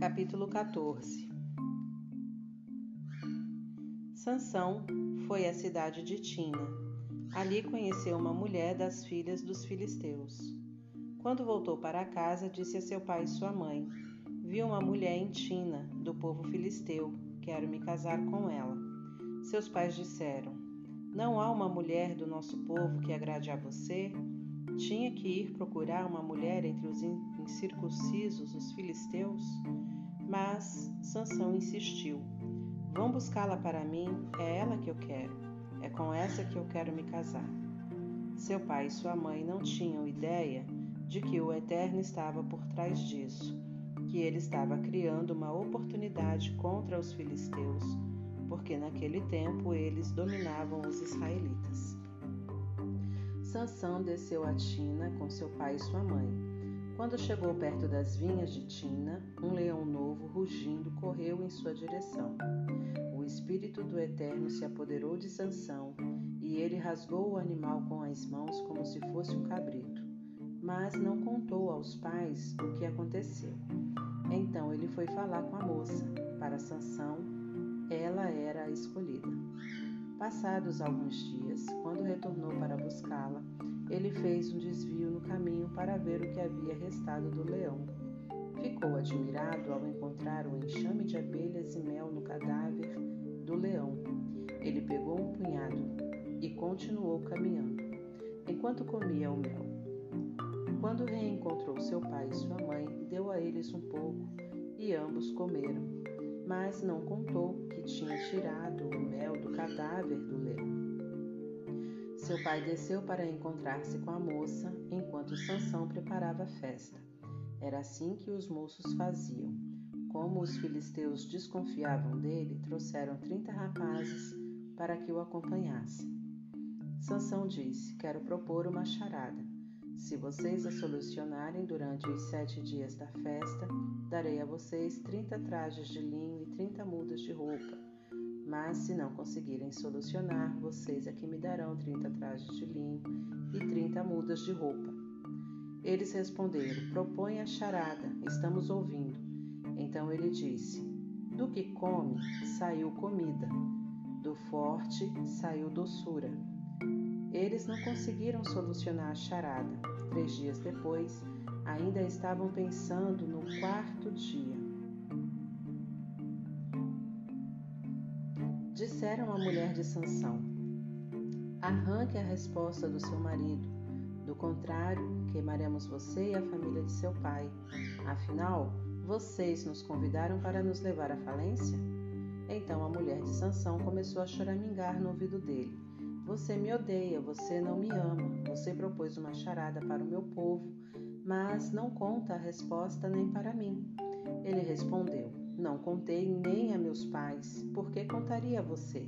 Capítulo 14 Sansão foi à cidade de Tina. Ali conheceu uma mulher das filhas dos filisteus. Quando voltou para casa, disse a seu pai e sua mãe: Vi uma mulher em Tina, do povo filisteu, quero me casar com ela. Seus pais disseram: Não há uma mulher do nosso povo que agrade a você? Tinha que ir procurar uma mulher entre os incircuncisos, os filisteus? Mas Sansão insistiu: Vão buscá-la para mim, é ela que eu quero. É com essa que eu quero me casar. Seu pai e sua mãe não tinham ideia de que o Eterno estava por trás disso que ele estava criando uma oportunidade contra os filisteus, porque naquele tempo eles dominavam os israelitas. Sansão desceu a Tina com seu pai e sua mãe. Quando chegou perto das vinhas de Tina, um leão novo, rugindo, correu em sua direção. O espírito do Eterno se apoderou de Sansão, e ele rasgou o animal com as mãos como se fosse um cabrito mas não contou aos pais o que aconteceu. Então ele foi falar com a moça. Para Sansão, ela era a escolhida. Passados alguns dias, quando retornou para buscá-la, ele fez um desvio no caminho para ver o que havia restado do leão. Ficou admirado ao encontrar um enxame de abelhas e mel no cadáver do leão. Ele pegou um punhado e continuou caminhando. Enquanto comia o mel, Quando reencontrou seu pai e sua mãe, deu a eles um pouco e ambos comeram, mas não contou que tinha tirado o mel do cadáver do leão. Seu pai desceu para encontrar-se com a moça enquanto Sansão preparava a festa. Era assim que os moços faziam. Como os filisteus desconfiavam dele, trouxeram trinta rapazes para que o acompanhassem. Sansão disse: Quero propor uma charada. Se vocês a solucionarem durante os sete dias da festa, darei a vocês trinta trajes de linho e trinta mudas de roupa. Mas se não conseguirem solucionar, vocês é que me darão trinta trajes de linho e trinta mudas de roupa. Eles responderam: Propõe a charada, estamos ouvindo. Então ele disse: Do que come saiu comida, do forte saiu doçura. Eles não conseguiram solucionar a charada. Três dias depois, ainda estavam pensando no quarto dia. Disseram à mulher de Sansão: Arranque a resposta do seu marido. Do contrário, queimaremos você e a família de seu pai. Afinal, vocês nos convidaram para nos levar à falência? Então a mulher de Sansão começou a choramingar no ouvido dele. Você me odeia, você não me ama. Você propôs uma charada para o meu povo, mas não conta a resposta nem para mim. Ele respondeu: Não contei nem a meus pais, porque contaria a você.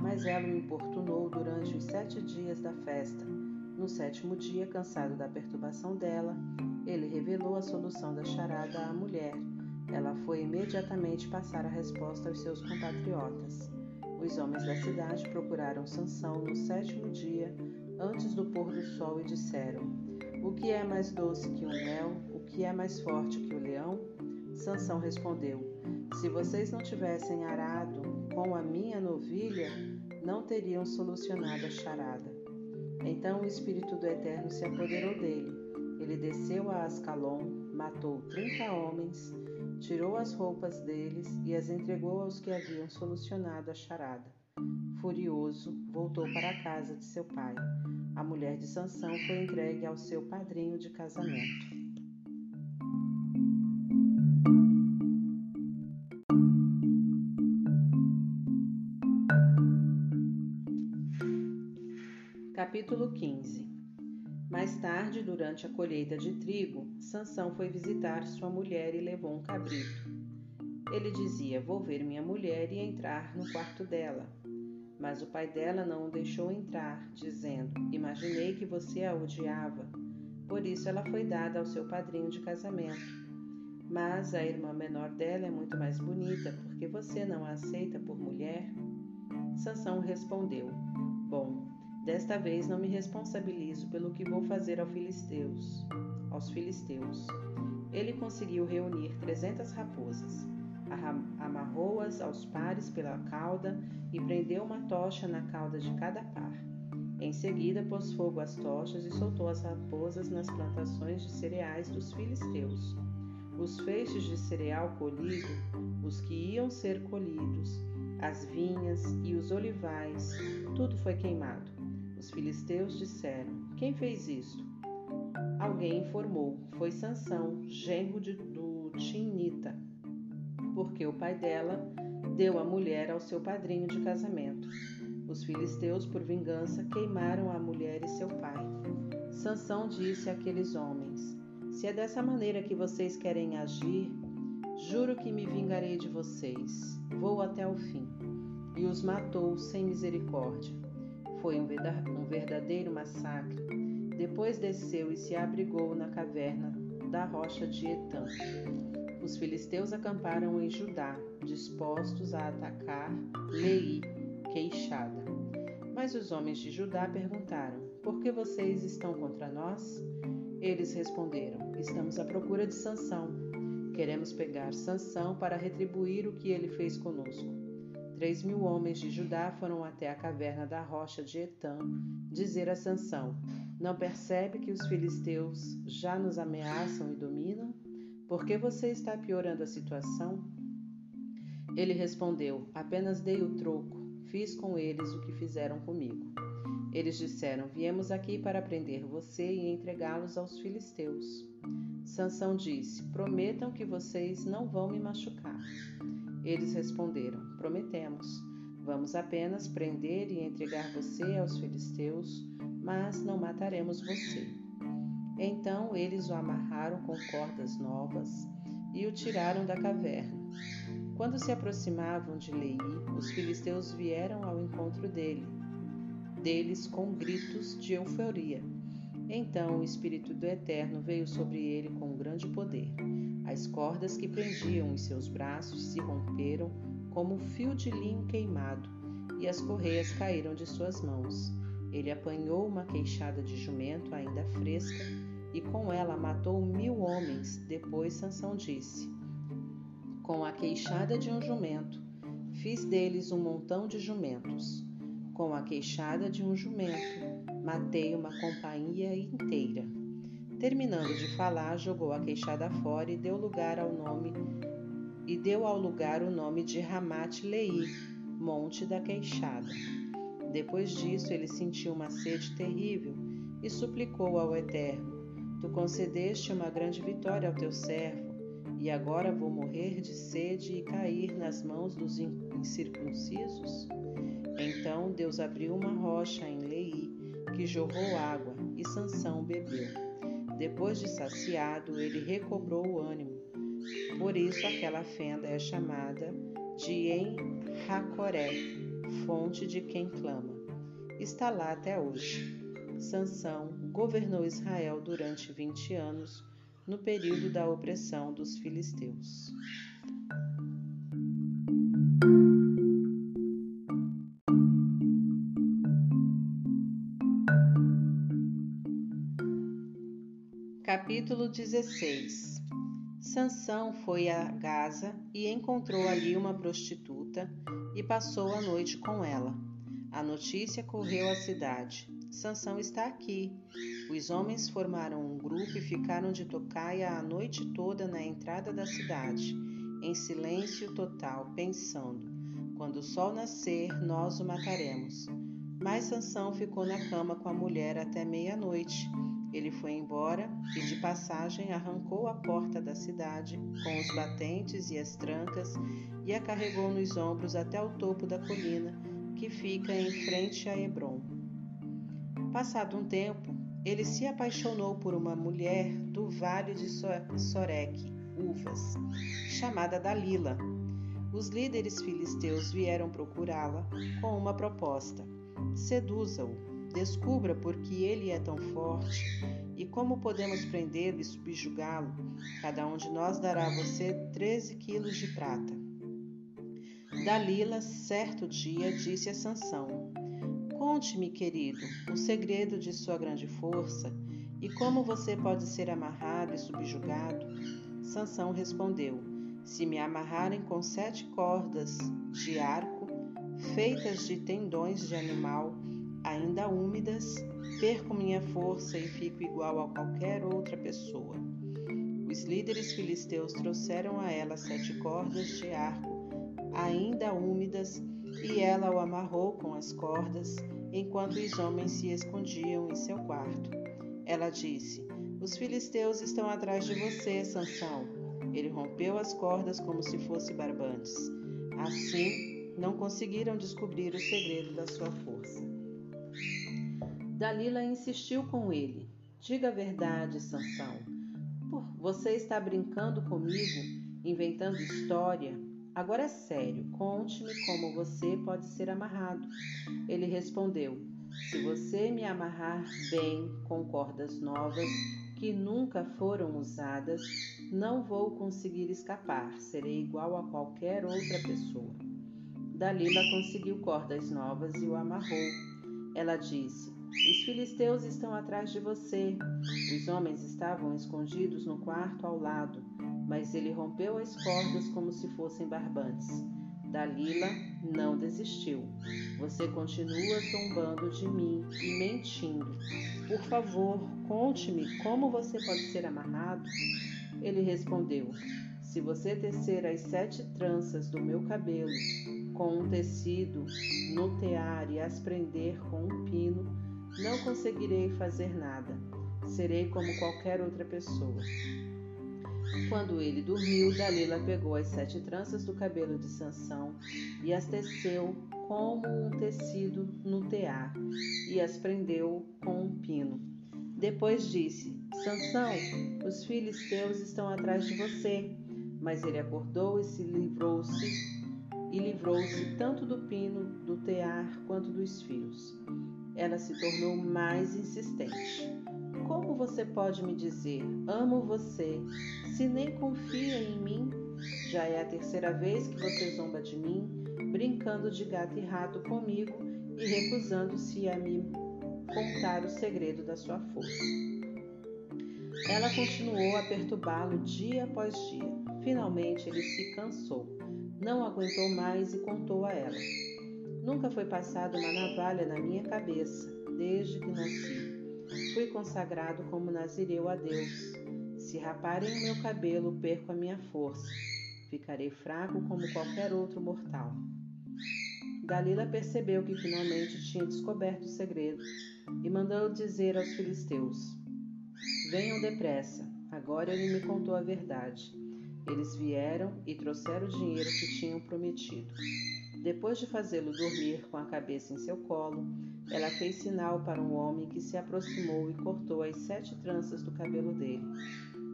Mas ela o importunou durante os sete dias da festa. No sétimo dia, cansado da perturbação dela, ele revelou a solução da charada à mulher. Ela foi imediatamente passar a resposta aos seus compatriotas. Os homens da cidade procuraram Sansão no sétimo dia, antes do pôr do sol, e disseram: O que é mais doce que o mel? O que é mais forte que o leão? Sansão respondeu: Se vocês não tivessem arado com a minha novilha, não teriam solucionado a charada. Então o Espírito do Eterno se apoderou dele. Ele desceu a Ascalon, matou trinta homens tirou as roupas deles e as entregou aos que haviam solucionado a charada. Furioso, voltou para a casa de seu pai. A mulher de Sansão foi entregue ao seu padrinho de casamento. Capítulo 15 mais tarde, durante a colheita de trigo, Sansão foi visitar sua mulher e levou um cabrito. Ele dizia: Vou ver minha mulher e entrar no quarto dela. Mas o pai dela não o deixou entrar, dizendo: Imaginei que você a odiava. Por isso ela foi dada ao seu padrinho de casamento. Mas a irmã menor dela é muito mais bonita, porque você não a aceita por mulher? Sansão respondeu: Bom, Desta vez não me responsabilizo pelo que vou fazer aos filisteus. Aos filisteus. Ele conseguiu reunir trezentas raposas, amarrou-as aos pares pela cauda e prendeu uma tocha na cauda de cada par. Em seguida, pôs fogo às tochas e soltou as raposas nas plantações de cereais dos filisteus. Os feixes de cereal colhido, os que iam ser colhidos, as vinhas e os olivais, tudo foi queimado. Os filisteus disseram: Quem fez isto? Alguém informou: Foi Sansão, genro de, do Tinita, porque o pai dela deu a mulher ao seu padrinho de casamento. Os filisteus, por vingança, queimaram a mulher e seu pai. Sansão disse àqueles homens: Se é dessa maneira que vocês querem agir, juro que me vingarei de vocês. Vou até o fim. E os matou sem misericórdia. Foi um verdadeiro massacre. Depois desceu e se abrigou na caverna da rocha de Etã. Os filisteus acamparam em Judá, dispostos a atacar Lei, queixada. Mas os homens de Judá perguntaram: Por que vocês estão contra nós? Eles responderam: Estamos à procura de Sansão. Queremos pegar Sansão para retribuir o que ele fez conosco. Três mil homens de Judá foram até a caverna da rocha de Etã dizer a Sansão: Não percebe que os filisteus já nos ameaçam e dominam? Por que você está piorando a situação? Ele respondeu: Apenas dei o troco. fiz com eles o que fizeram comigo. Eles disseram: Viemos aqui para prender você e entregá-los aos filisteus. Sansão disse: Prometam que vocês não vão me machucar. Eles responderam: Prometemos. Vamos apenas prender e entregar você aos filisteus, mas não mataremos você. Então eles o amarraram com cordas novas e o tiraram da caverna. Quando se aproximavam de Lei, os filisteus vieram ao encontro dele deles com gritos de euforia. Então o Espírito do Eterno veio sobre ele com grande poder. As cordas que prendiam os seus braços se romperam como fio de linho queimado, e as correias caíram de suas mãos. Ele apanhou uma queixada de jumento ainda fresca e com ela matou mil homens. Depois Sansão disse: Com a queixada de um jumento, fiz deles um montão de jumentos. Com a queixada de um jumento, matei uma companhia inteira. Terminando de falar, jogou a queixada fora e deu lugar ao nome e deu ao lugar o nome de Ramat Lei, Monte da Queixada. Depois disso, ele sentiu uma sede terrível e suplicou ao Eterno: Tu concedeste uma grande vitória ao teu servo, e agora vou morrer de sede e cair nas mãos dos incircuncisos? Então Deus abriu uma rocha em Lei, que jorrou água, e Sansão bebeu. Depois de saciado, ele recobrou o ânimo. Por isso aquela fenda é chamada de En-Hakoré, fonte de quem clama. Está lá até hoje. Sansão governou Israel durante 20 anos, no período da opressão dos filisteus. Capítulo 16 Sansão foi a Gaza e encontrou ali uma prostituta e passou a noite com ela. A notícia correu à cidade. Sansão está aqui. Os homens formaram um grupo e ficaram de tocaia a noite toda na entrada da cidade, em silêncio total, pensando: quando o sol nascer, nós o mataremos. Mas Sansão ficou na cama com a mulher até meia-noite ele foi embora e, de passagem, arrancou a porta da cidade com os batentes e as trancas e a carregou nos ombros até o topo da colina que fica em frente a Hebron. Passado um tempo, ele se apaixonou por uma mulher do vale de Sorek, Uvas, chamada Dalila. Os líderes filisteus vieram procurá-la com uma proposta: seduza-o Descubra por que ele é tão forte e como podemos prendê-lo e subjugá-lo. Cada um de nós dará a você 13 quilos de prata. Dalila, certo dia, disse a Sansão: Conte-me, querido, o segredo de sua grande força e como você pode ser amarrado e subjugado. Sansão respondeu: Se me amarrarem com sete cordas de arco, feitas de tendões de animal, ainda úmidas, perco minha força e fico igual a qualquer outra pessoa. Os líderes filisteus trouxeram a ela sete cordas de arco, ainda úmidas, e ela o amarrou com as cordas, enquanto os homens se escondiam em seu quarto. Ela disse: Os filisteus estão atrás de você, Sansão. Ele rompeu as cordas como se fosse barbantes. Assim, não conseguiram descobrir o segredo da sua força. Dalila insistiu com ele. Diga a verdade, Sansão. Você está brincando comigo, inventando história? Agora é sério, conte-me como você pode ser amarrado. Ele respondeu: Se você me amarrar bem com cordas novas que nunca foram usadas, não vou conseguir escapar, serei igual a qualquer outra pessoa. Dalila conseguiu cordas novas e o amarrou. Ela disse: os filisteus estão atrás de você. Os homens estavam escondidos no quarto ao lado, mas ele rompeu as cordas como se fossem barbantes. Dalila não desistiu. Você continua zombando de mim e mentindo. Por favor, conte-me como você pode ser amarrado. Ele respondeu: Se você tecer as sete tranças do meu cabelo com um tecido no tear e as prender com um pino, não conseguirei fazer nada. Serei como qualquer outra pessoa. Quando ele dormiu, Dalila pegou as sete tranças do cabelo de Sansão e as teceu como um tecido no tear e as prendeu com um pino. Depois disse: Sansão, os filisteus estão atrás de você. Mas ele acordou e se livrou-se e livrou-se tanto do pino, do tear, quanto dos fios. Ela se tornou mais insistente. Como você pode me dizer, amo você, se nem confia em mim? Já é a terceira vez que você zomba de mim, brincando de gato e rato comigo e recusando-se a me contar o segredo da sua força. Ela continuou a perturbá-lo dia após dia. Finalmente ele se cansou, não aguentou mais e contou a ela. Nunca foi passada uma navalha na minha cabeça, desde que nasci. Fui consagrado como nazireu a Deus. Se raparem o meu cabelo, perco a minha força. Ficarei fraco como qualquer outro mortal. Dalila percebeu que finalmente tinha descoberto o segredo e mandou dizer aos filisteus: Venham depressa, agora ele me contou a verdade. Eles vieram e trouxeram o dinheiro que tinham prometido. Depois de fazê-lo dormir com a cabeça em seu colo, ela fez sinal para um homem que se aproximou e cortou as sete tranças do cabelo dele.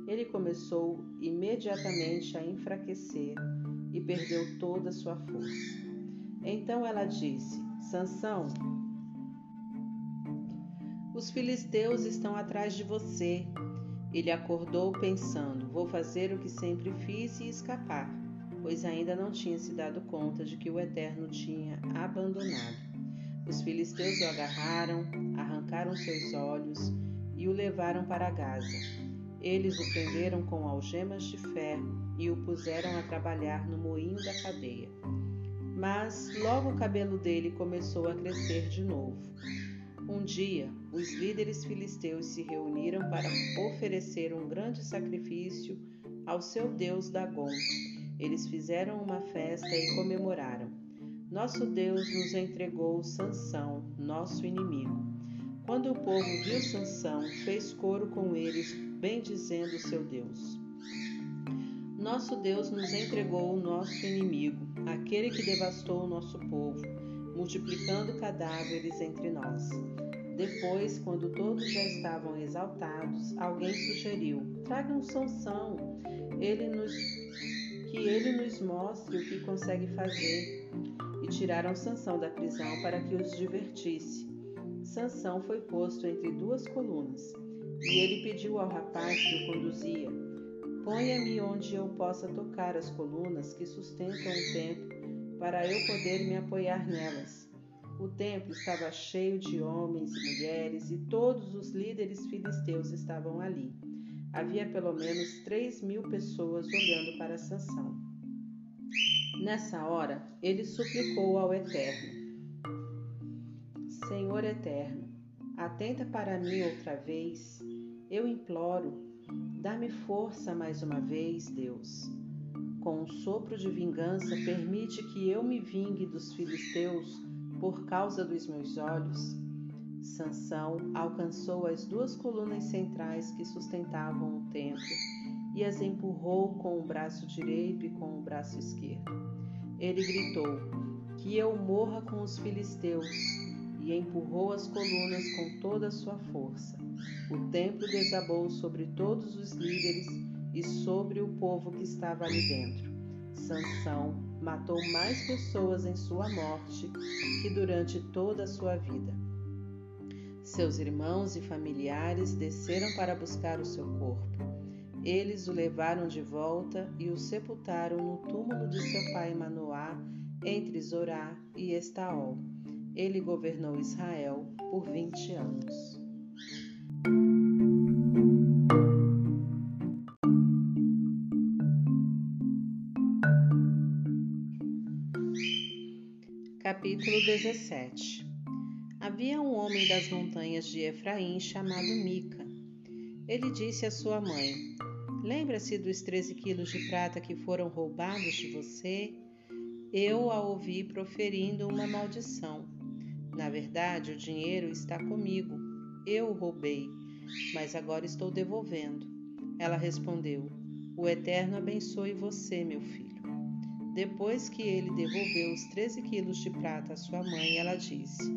Ele começou imediatamente a enfraquecer e perdeu toda a sua força. Então ela disse: Sansão, os filisteus estão atrás de você. Ele acordou pensando: Vou fazer o que sempre fiz e escapar, pois ainda não tinha se dado conta de que o Eterno tinha abandonado. Os filisteus o agarraram, arrancaram seus olhos e o levaram para Gaza. Eles o prenderam com algemas de ferro e o puseram a trabalhar no moinho da cadeia mas logo o cabelo dele começou a crescer de novo. Um dia, os líderes filisteus se reuniram para oferecer um grande sacrifício ao seu deus Dagon. Eles fizeram uma festa e comemoraram. Nosso Deus nos entregou Sansão, nosso inimigo. Quando o povo viu Sansão, fez coro com eles, bendizendo seu Deus. Nosso Deus nos entregou o nosso inimigo, aquele que devastou o nosso povo, multiplicando cadáveres entre nós. Depois, quando todos já estavam exaltados, alguém sugeriu: tragam Sansão, ele nos, que ele nos mostre o que consegue fazer. E tiraram Sansão da prisão para que os divertisse. Sansão foi posto entre duas colunas, e ele pediu ao rapaz que o conduzia: Ponha-me onde eu possa tocar as colunas que sustentam o templo, para eu poder me apoiar nelas. O templo estava cheio de homens e mulheres, e todos os líderes filisteus estavam ali. Havia pelo menos três mil pessoas olhando para Sansão. Nessa hora, ele suplicou ao Eterno: Senhor Eterno, atenta para mim outra vez. Eu imploro, Dá-me força mais uma vez, Deus. Com um sopro de vingança, permite que eu me vingue dos filisteus por causa dos meus olhos. Sansão alcançou as duas colunas centrais que sustentavam o templo e as empurrou com o braço direito e com o braço esquerdo. Ele gritou: Que eu morra com os filisteus, e empurrou as colunas com toda a sua força. O templo desabou sobre todos os líderes e sobre o povo que estava ali dentro. Sansão matou mais pessoas em sua morte que durante toda a sua vida. Seus irmãos e familiares desceram para buscar o seu corpo. Eles o levaram de volta e o sepultaram no túmulo de seu pai Manoá, entre Zorá e Estaol. Ele governou Israel por vinte anos. Capítulo 17 Havia um homem das montanhas de Efraim chamado Mica. Ele disse à sua mãe: Lembra-se dos 13 quilos de prata que foram roubados de você? Eu a ouvi proferindo uma maldição. Na verdade, o dinheiro está comigo. Eu o roubei, mas agora estou devolvendo. Ela respondeu: O Eterno abençoe você, meu filho. Depois que ele devolveu os 13 quilos de prata à sua mãe, ela disse: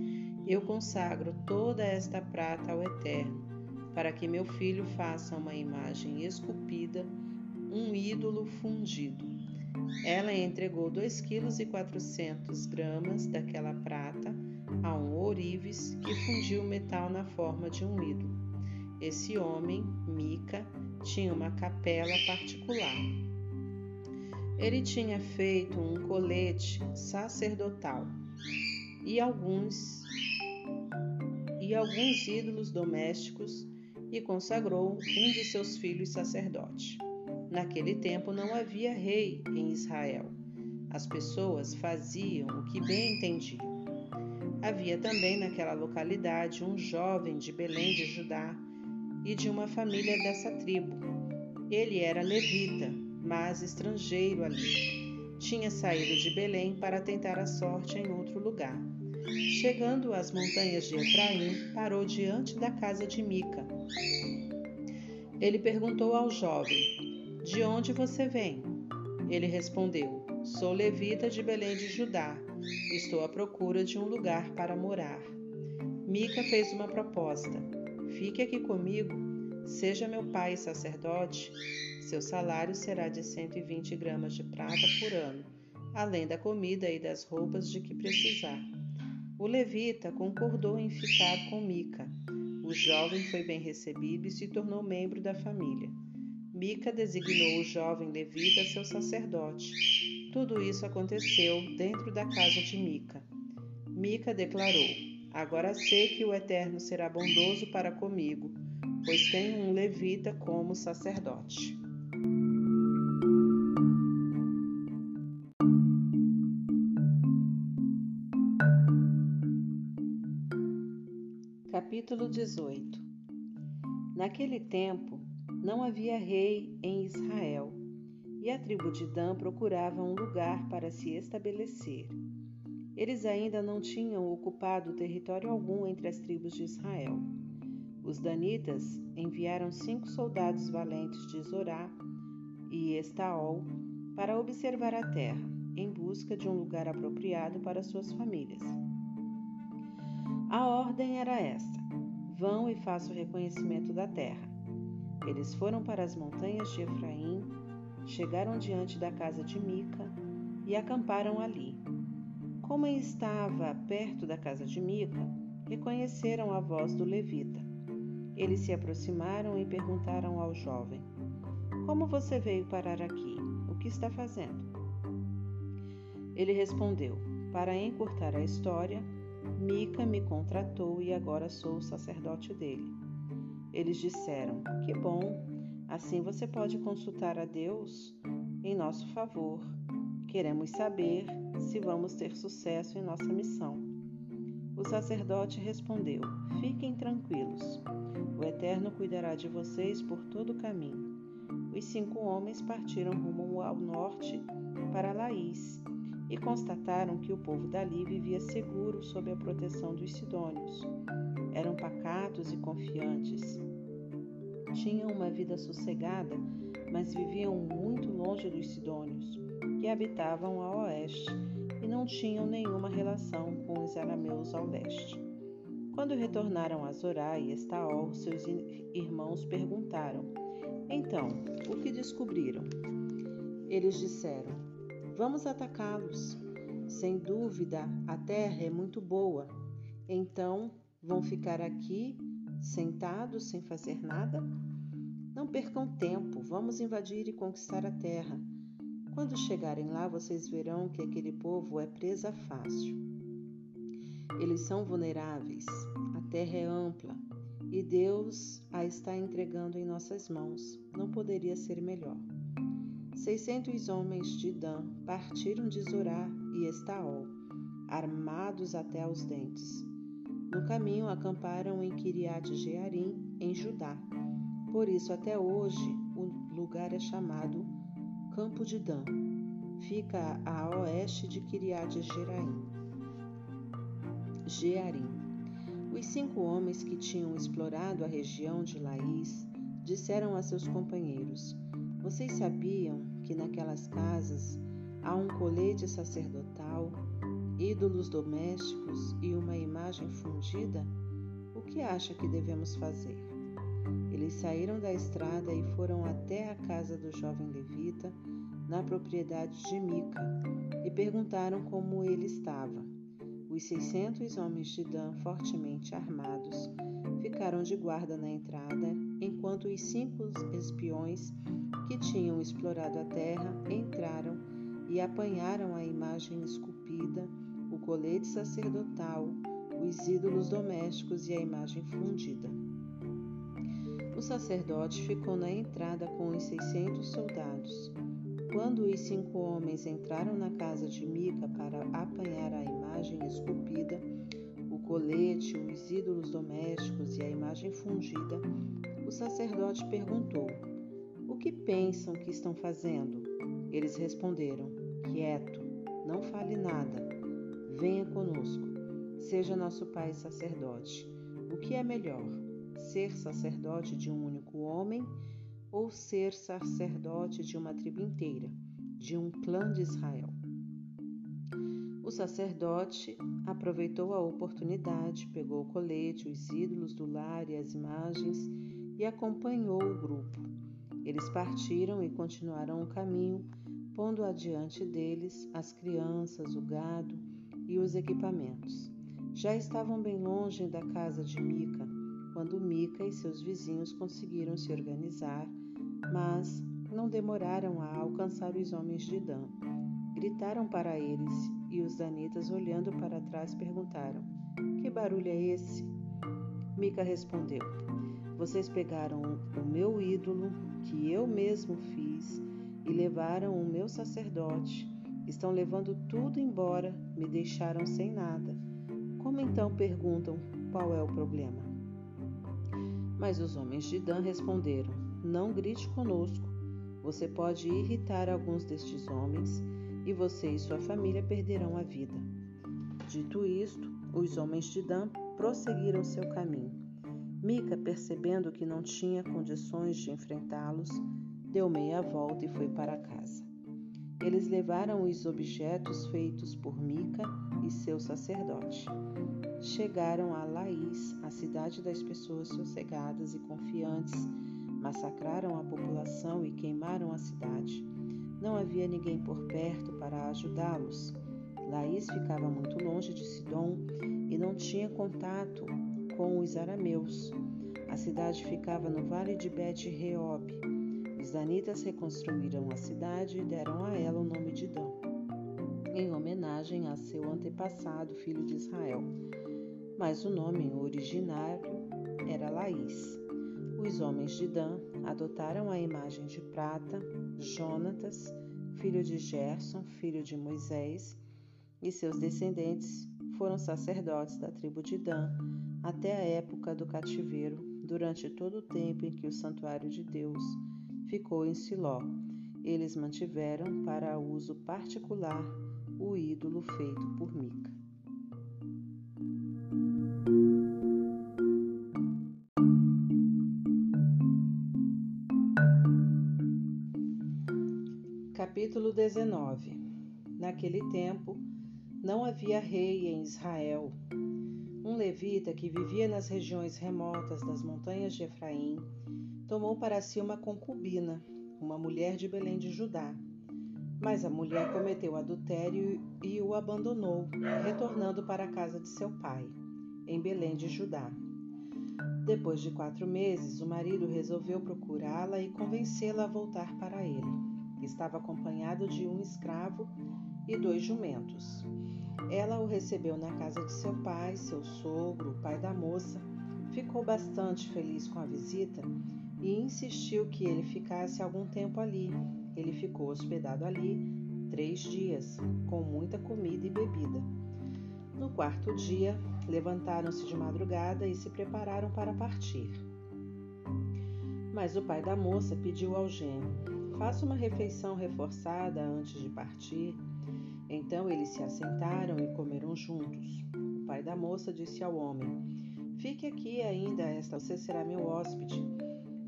Eu consagro toda esta prata ao Eterno, para que meu filho faça uma imagem esculpida, um ídolo fundido. Ela entregou 2 quilos e 400 gramas daquela prata a um ourives que fundiu o metal na forma de um ídolo. Esse homem, Mica, tinha uma capela particular ele tinha feito um colete sacerdotal e alguns e alguns ídolos domésticos e consagrou um de seus filhos sacerdote. Naquele tempo não havia rei em Israel. As pessoas faziam o que bem entendiam. Havia também naquela localidade um jovem de Belém de Judá e de uma família dessa tribo. Ele era levita mas estrangeiro ali. Tinha saído de Belém para tentar a sorte em outro lugar. Chegando às montanhas de Efraim, parou diante da casa de Mica. Ele perguntou ao jovem: De onde você vem? Ele respondeu: Sou levita de Belém de Judá. Estou à procura de um lugar para morar. Mica fez uma proposta: Fique aqui comigo, seja meu pai sacerdote seu salário será de 120 gramas de prata por ano, além da comida e das roupas de que precisar. O levita concordou em ficar com Mica. O jovem foi bem recebido e se tornou membro da família. Mica designou o jovem levita seu sacerdote. Tudo isso aconteceu dentro da casa de Mica. Mica declarou: Agora sei que o Eterno será bondoso para comigo, pois tenho um levita como sacerdote. Capítulo 18 Naquele tempo não havia rei em Israel, e a tribo de Dan procurava um lugar para se estabelecer. Eles ainda não tinham ocupado território algum entre as tribos de Israel. Os danitas enviaram cinco soldados valentes de Zorá e Estaol para observar a terra, em busca de um lugar apropriado para suas famílias. A ordem era esta: vão e façam o reconhecimento da terra. Eles foram para as montanhas de Efraim, chegaram diante da casa de Mica e acamparam ali. Como estava perto da casa de Mica, reconheceram a voz do levita. Eles se aproximaram e perguntaram ao jovem: Como você veio parar aqui? O que está fazendo? Ele respondeu: Para encurtar a história, Mica me contratou e agora sou o sacerdote dele. Eles disseram: Que bom, assim você pode consultar a Deus em nosso favor. Queremos saber se vamos ter sucesso em nossa missão. O sacerdote respondeu: Fiquem tranquilos. O Eterno cuidará de vocês por todo o caminho. Os cinco homens partiram rumo ao norte para Laís e constataram que o povo dali vivia seguro sob a proteção dos sidônios. Eram pacatos e confiantes. Tinham uma vida sossegada, mas viviam muito longe dos sidônios, que habitavam a oeste e não tinham nenhuma relação com os arameus ao leste. Quando retornaram a Zorá e Estaol, seus irmãos perguntaram: Então, o que descobriram? Eles disseram: Vamos atacá-los. Sem dúvida, a terra é muito boa. Então, vão ficar aqui, sentados, sem fazer nada? Não percam tempo, vamos invadir e conquistar a terra. Quando chegarem lá, vocês verão que aquele povo é presa fácil. Eles são vulneráveis, a terra é ampla e Deus a está entregando em nossas mãos. Não poderia ser melhor. Seiscentos homens de Dan partiram de Zorá e Estaol, armados até aos dentes. No caminho acamparam em Kiriat Jearim, em Judá. Por isso, até hoje, o lugar é chamado Campo de Dan. fica a oeste de Kiriat Jearim. Jearim. Os cinco homens que tinham explorado a região de Laís disseram a seus companheiros: Vocês sabiam que naquelas casas há um colete sacerdotal, ídolos domésticos e uma imagem fundida? O que acha que devemos fazer? Eles saíram da estrada e foram até a casa do jovem levita, na propriedade de Mica, e perguntaram como ele estava. Os seiscentos homens de Dan, fortemente armados, ficaram de guarda na entrada, enquanto os cinco espiões explorado a terra entraram e apanharam a imagem esculpida, o colete sacerdotal, os ídolos domésticos e a imagem fundida. O sacerdote ficou na entrada com os seiscentos soldados. Quando os cinco homens entraram na casa de Mica para apanhar a imagem esculpida, o colete, os ídolos domésticos e a imagem fundida, o sacerdote perguntou: O que pensam que estão fazendo? Eles responderam: Quieto, não fale nada. Venha conosco. Seja nosso pai sacerdote. O que é melhor? Ser sacerdote de um único homem ou ser sacerdote de uma tribo inteira, de um clã de Israel? O sacerdote aproveitou a oportunidade, pegou o colete, os ídolos do lar e as imagens e acompanhou o grupo. Eles partiram e continuaram o caminho, pondo adiante deles as crianças, o gado e os equipamentos. Já estavam bem longe da casa de Mica, quando Mica e seus vizinhos conseguiram se organizar, mas não demoraram a alcançar os homens de Dan. Gritaram para eles e os danitas, olhando para trás, perguntaram: Que barulho é esse? Mica respondeu: Vocês pegaram o meu ídolo, que eu mesmo fiz, e levaram o meu sacerdote. Estão levando tudo embora, me deixaram sem nada. Como então perguntam qual é o problema? Mas os homens de Dan responderam: Não grite conosco. Você pode irritar alguns destes homens e você e sua família perderão a vida. Dito isto, os homens de Dan prosseguiram seu caminho. Mica, percebendo que não tinha condições de enfrentá-los, deu meia volta e foi para casa. Eles levaram os objetos feitos por Mica e seu sacerdote. Chegaram a Laís, a cidade das pessoas sossegadas e confiantes, massacraram a população e queimaram a cidade. Não havia ninguém por perto para ajudá-los. Laís ficava muito longe de Sidom e não tinha contato com os arameus. A cidade ficava no vale de Bet-Reob. Os danitas reconstruíram a cidade e deram a ela o nome de Dan, em homenagem a seu antepassado, filho de Israel. Mas o nome originário era Laís. Os homens de Dan adotaram a imagem de prata, Jonatas, filho de Gerson, filho de Moisés, e seus descendentes foram sacerdotes da tribo de Dan até a época do cativeiro, durante todo o tempo em que o santuário de Deus ficou em Siló. Eles mantiveram para uso particular o ídolo feito por Mica. Capítulo 19 Naquele tempo, não havia rei em Israel. Um levita que vivia nas regiões remotas das montanhas de Efraim tomou para si uma concubina, uma mulher de Belém de Judá. Mas a mulher cometeu adultério e o abandonou, retornando para a casa de seu pai, em Belém de Judá. Depois de quatro meses, o marido resolveu procurá-la e convencê-la a voltar para ele estava acompanhado de um escravo e dois jumentos. Ela o recebeu na casa de seu pai, seu sogro, o pai da moça. Ficou bastante feliz com a visita e insistiu que ele ficasse algum tempo ali. Ele ficou hospedado ali três dias, com muita comida e bebida. No quarto dia, levantaram-se de madrugada e se prepararam para partir. Mas o pai da moça pediu ao gêmeo: Faça uma refeição reforçada antes de partir. Então eles se assentaram e comeram juntos. O pai da moça disse ao homem: Fique aqui ainda, esta você será meu hóspede.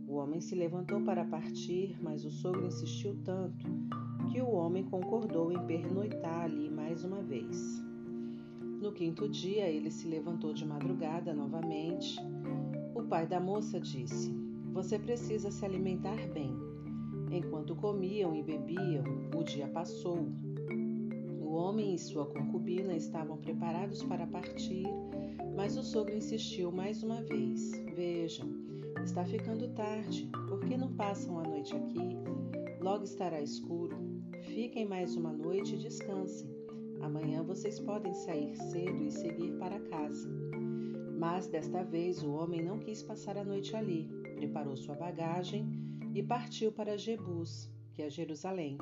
O homem se levantou para partir, mas o sogro insistiu tanto que o homem concordou em pernoitar ali mais uma vez. No quinto dia, ele se levantou de madrugada novamente. O pai da moça disse: Você precisa se alimentar bem. Enquanto comiam e bebiam, o dia passou. O homem e sua concubina estavam preparados para partir, mas o sogro insistiu mais uma vez: Vejam, está ficando tarde, por que não passam a noite aqui? Logo estará escuro. Fiquem mais uma noite e descansem. Amanhã vocês podem sair cedo e seguir para casa. Mas desta vez o homem não quis passar a noite ali. Preparou sua bagagem e partiu para Jebus, que é Jerusalém,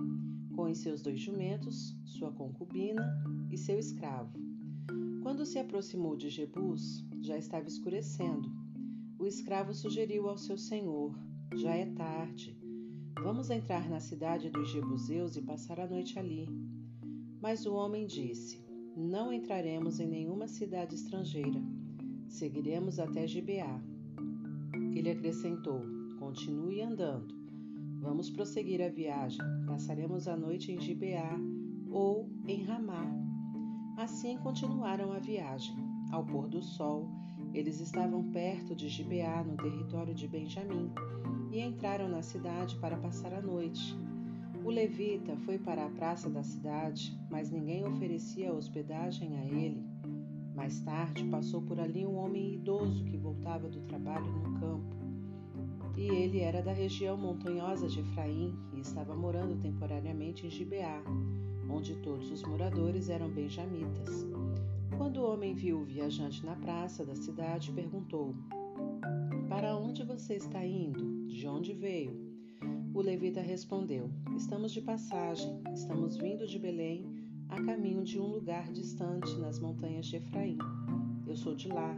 com os seus dois jumentos, sua concubina e seu escravo. Quando se aproximou de Jebus, já estava escurecendo. O escravo sugeriu ao seu senhor: Já é tarde. Vamos entrar na cidade dos Jebuseus e passar a noite ali. Mas o homem disse: Não entraremos em nenhuma cidade estrangeira. Seguiremos até Gibeá. Ele acrescentou: Continue andando. Vamos prosseguir a viagem. Passaremos a noite em Gibeá ou em Ramá. Assim continuaram a viagem. Ao pôr do sol, eles estavam perto de Gibeá, no território de Benjamim, e entraram na cidade para passar a noite. O levita foi para a praça da cidade, mas ninguém oferecia hospedagem a ele. Mais tarde passou por ali um homem idoso que voltava do trabalho no campo. E ele era da região montanhosa de Efraim e estava morando temporariamente em Gibeá, onde todos os moradores eram benjamitas. Quando o homem viu o viajante na praça da cidade, perguntou: Para onde você está indo? De onde veio? O levita respondeu: Estamos de passagem, estamos vindo de Belém, a caminho de um lugar distante nas montanhas de Efraim. Eu sou de lá.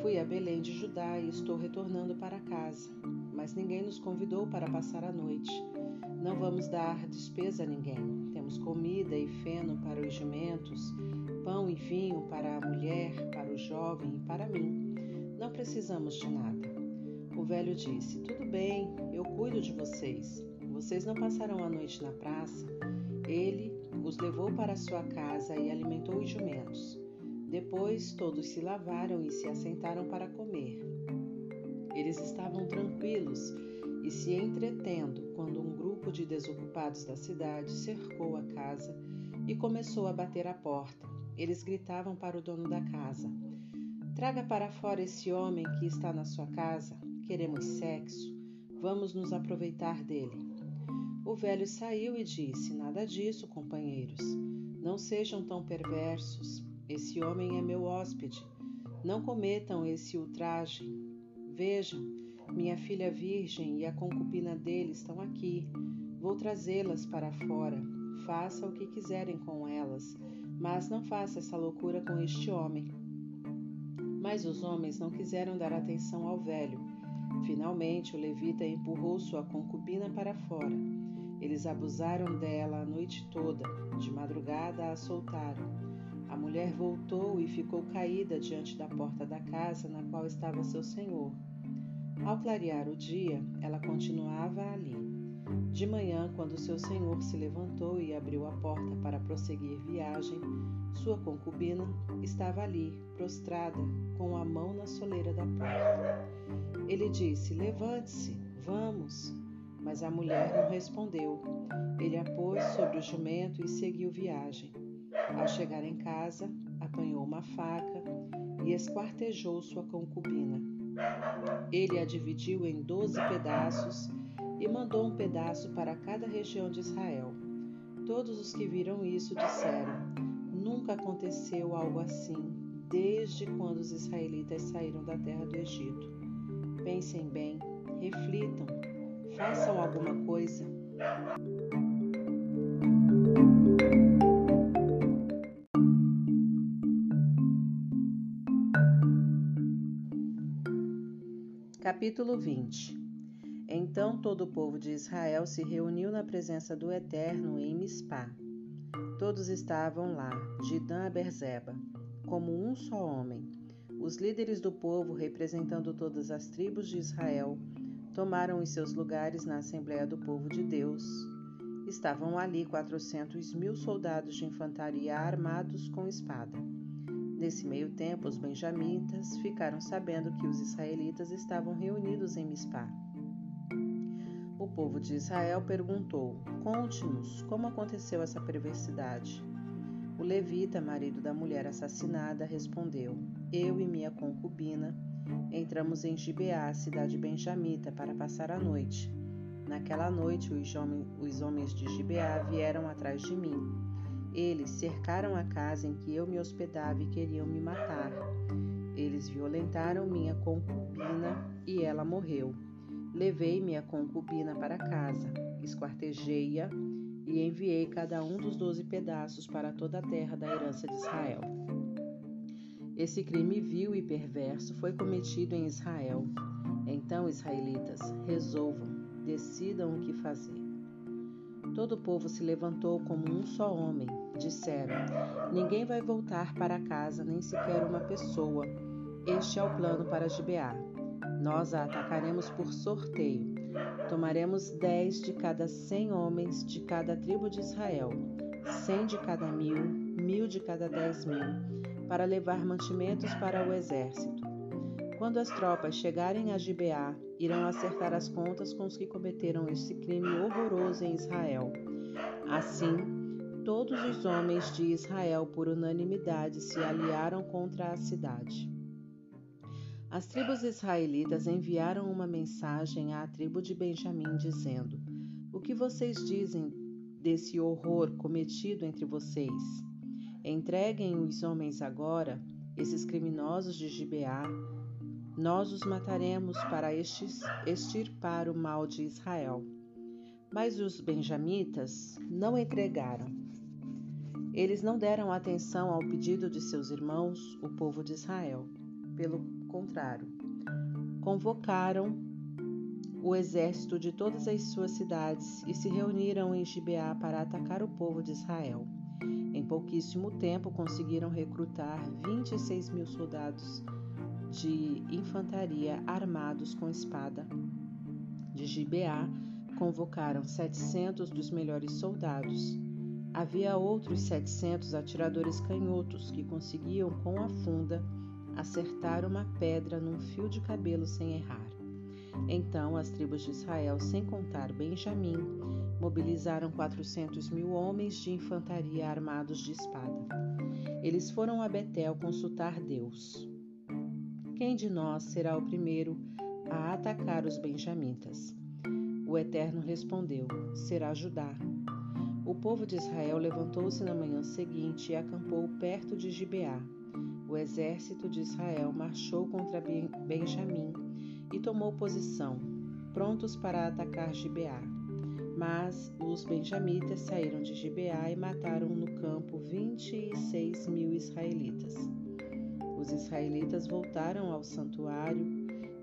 Fui a Belém de Judá e estou retornando para casa, mas ninguém nos convidou para passar a noite. Não vamos dar despesa a ninguém. Temos comida e feno para os jumentos, pão e vinho para a mulher, para o jovem e para mim. Não precisamos de nada. O velho disse: Tudo bem, eu cuido de vocês. Vocês não passaram a noite na praça. Ele os levou para sua casa e alimentou os jumentos. Depois todos se lavaram e se assentaram para comer. Eles estavam tranquilos e se entretendo quando um grupo de desocupados da cidade cercou a casa e começou a bater à porta. Eles gritavam para o dono da casa: Traga para fora esse homem que está na sua casa. Queremos sexo, vamos nos aproveitar dele. O velho saiu e disse: Nada disso, companheiros. Não sejam tão perversos. Esse homem é meu hóspede. Não cometam esse ultraje. Vejam, minha filha virgem e a concubina dele estão aqui. Vou trazê-las para fora. Faça o que quiserem com elas, mas não faça essa loucura com este homem. Mas os homens não quiseram dar atenção ao velho Finalmente, o levita empurrou sua concubina para fora. Eles abusaram dela a noite toda, de madrugada a soltaram. Mulher voltou e ficou caída diante da porta da casa na qual estava seu senhor. Ao clarear o dia, ela continuava ali. De manhã, quando seu senhor se levantou e abriu a porta para prosseguir viagem, sua concubina estava ali, prostrada, com a mão na soleira da porta. Ele disse: Levante-se, vamos. Mas a mulher não respondeu. Ele a pôs sobre o jumento e seguiu viagem. Ao chegar em casa, apanhou uma faca e esquartejou sua concubina. Ele a dividiu em doze pedaços e mandou um pedaço para cada região de Israel. Todos os que viram isso disseram: Nunca aconteceu algo assim desde quando os israelitas saíram da terra do Egito. Pensem bem, reflitam, façam alguma coisa. Capítulo 20 Então todo o povo de Israel se reuniu na presença do Eterno em Mispá. Todos estavam lá, de Dan a Berzeba, como um só homem. Os líderes do povo, representando todas as tribos de Israel, tomaram os seus lugares na Assembleia do Povo de Deus. Estavam ali quatrocentos mil soldados de infantaria armados com espada. Nesse meio tempo, os benjamitas ficaram sabendo que os israelitas estavam reunidos em Mispá. O povo de Israel perguntou: Conte-nos como aconteceu essa perversidade. O levita, marido da mulher assassinada, respondeu: Eu e minha concubina entramos em Gibeá, cidade benjamita, para passar a noite. Naquela noite, os, homens de Gibeá vieram atrás de mim. Eles cercaram a casa em que eu me hospedava e queriam me matar. Eles violentaram minha concubina e ela morreu. Levei minha concubina para casa, esquartejei-a e enviei cada um dos doze pedaços para toda a terra da herança de Israel. Esse crime vil e perverso foi cometido em Israel. Então, israelitas, resolvam, decidam o que fazer. Todo o povo se levantou como um só homem. Disseram: Ninguém vai voltar para casa, nem sequer uma pessoa. Este é o plano para Gibeá. Nós a atacaremos por sorteio. Tomaremos dez de cada cem homens de cada tribo de Israel, cem de cada mil, mil de cada dez mil, para levar mantimentos para o exército. Quando as tropas chegarem a Gibeá, irão acertar as contas com os que cometeram esse crime horroroso em Israel. Assim, todos os homens de Israel, por unanimidade, se aliaram contra a cidade. As tribos israelitas enviaram uma mensagem à tribo de Benjamim, dizendo: O que vocês dizem desse horror cometido entre vocês? Entreguem os homens agora, esses criminosos de Gibeá. Nós os mataremos para extirpar o mal de Israel. Mas os benjamitas não entregaram. Eles não deram atenção ao pedido de seus irmãos, o povo de Israel. Pelo contrário, convocaram o exército de todas as suas cidades e se reuniram em Gibeá para atacar o povo de Israel. Em pouquíssimo tempo conseguiram recrutar 26 mil soldados de infantaria armados com espada. De Gibeá convocaram 700 dos melhores soldados. Havia outros 700 atiradores canhotos que conseguiam com a funda acertar uma pedra num fio de cabelo sem errar. Então as tribos de Israel, sem contar Benjamim, mobilizaram quatrocentos mil homens de infantaria armados de espada. Eles foram a Betel consultar Deus. Quem de nós será o primeiro a atacar os benjamitas? O Eterno respondeu: Será Judá. O povo de Israel levantou-se na manhã seguinte e acampou perto de Gibeá o exército de Israel marchou contra Benjamim e tomou posição, prontos para atacar Gibeá. Mas os benjamitas saíram de Gibeá e mataram no campo vinte e seis mil israelitas. Os israelitas voltaram ao santuário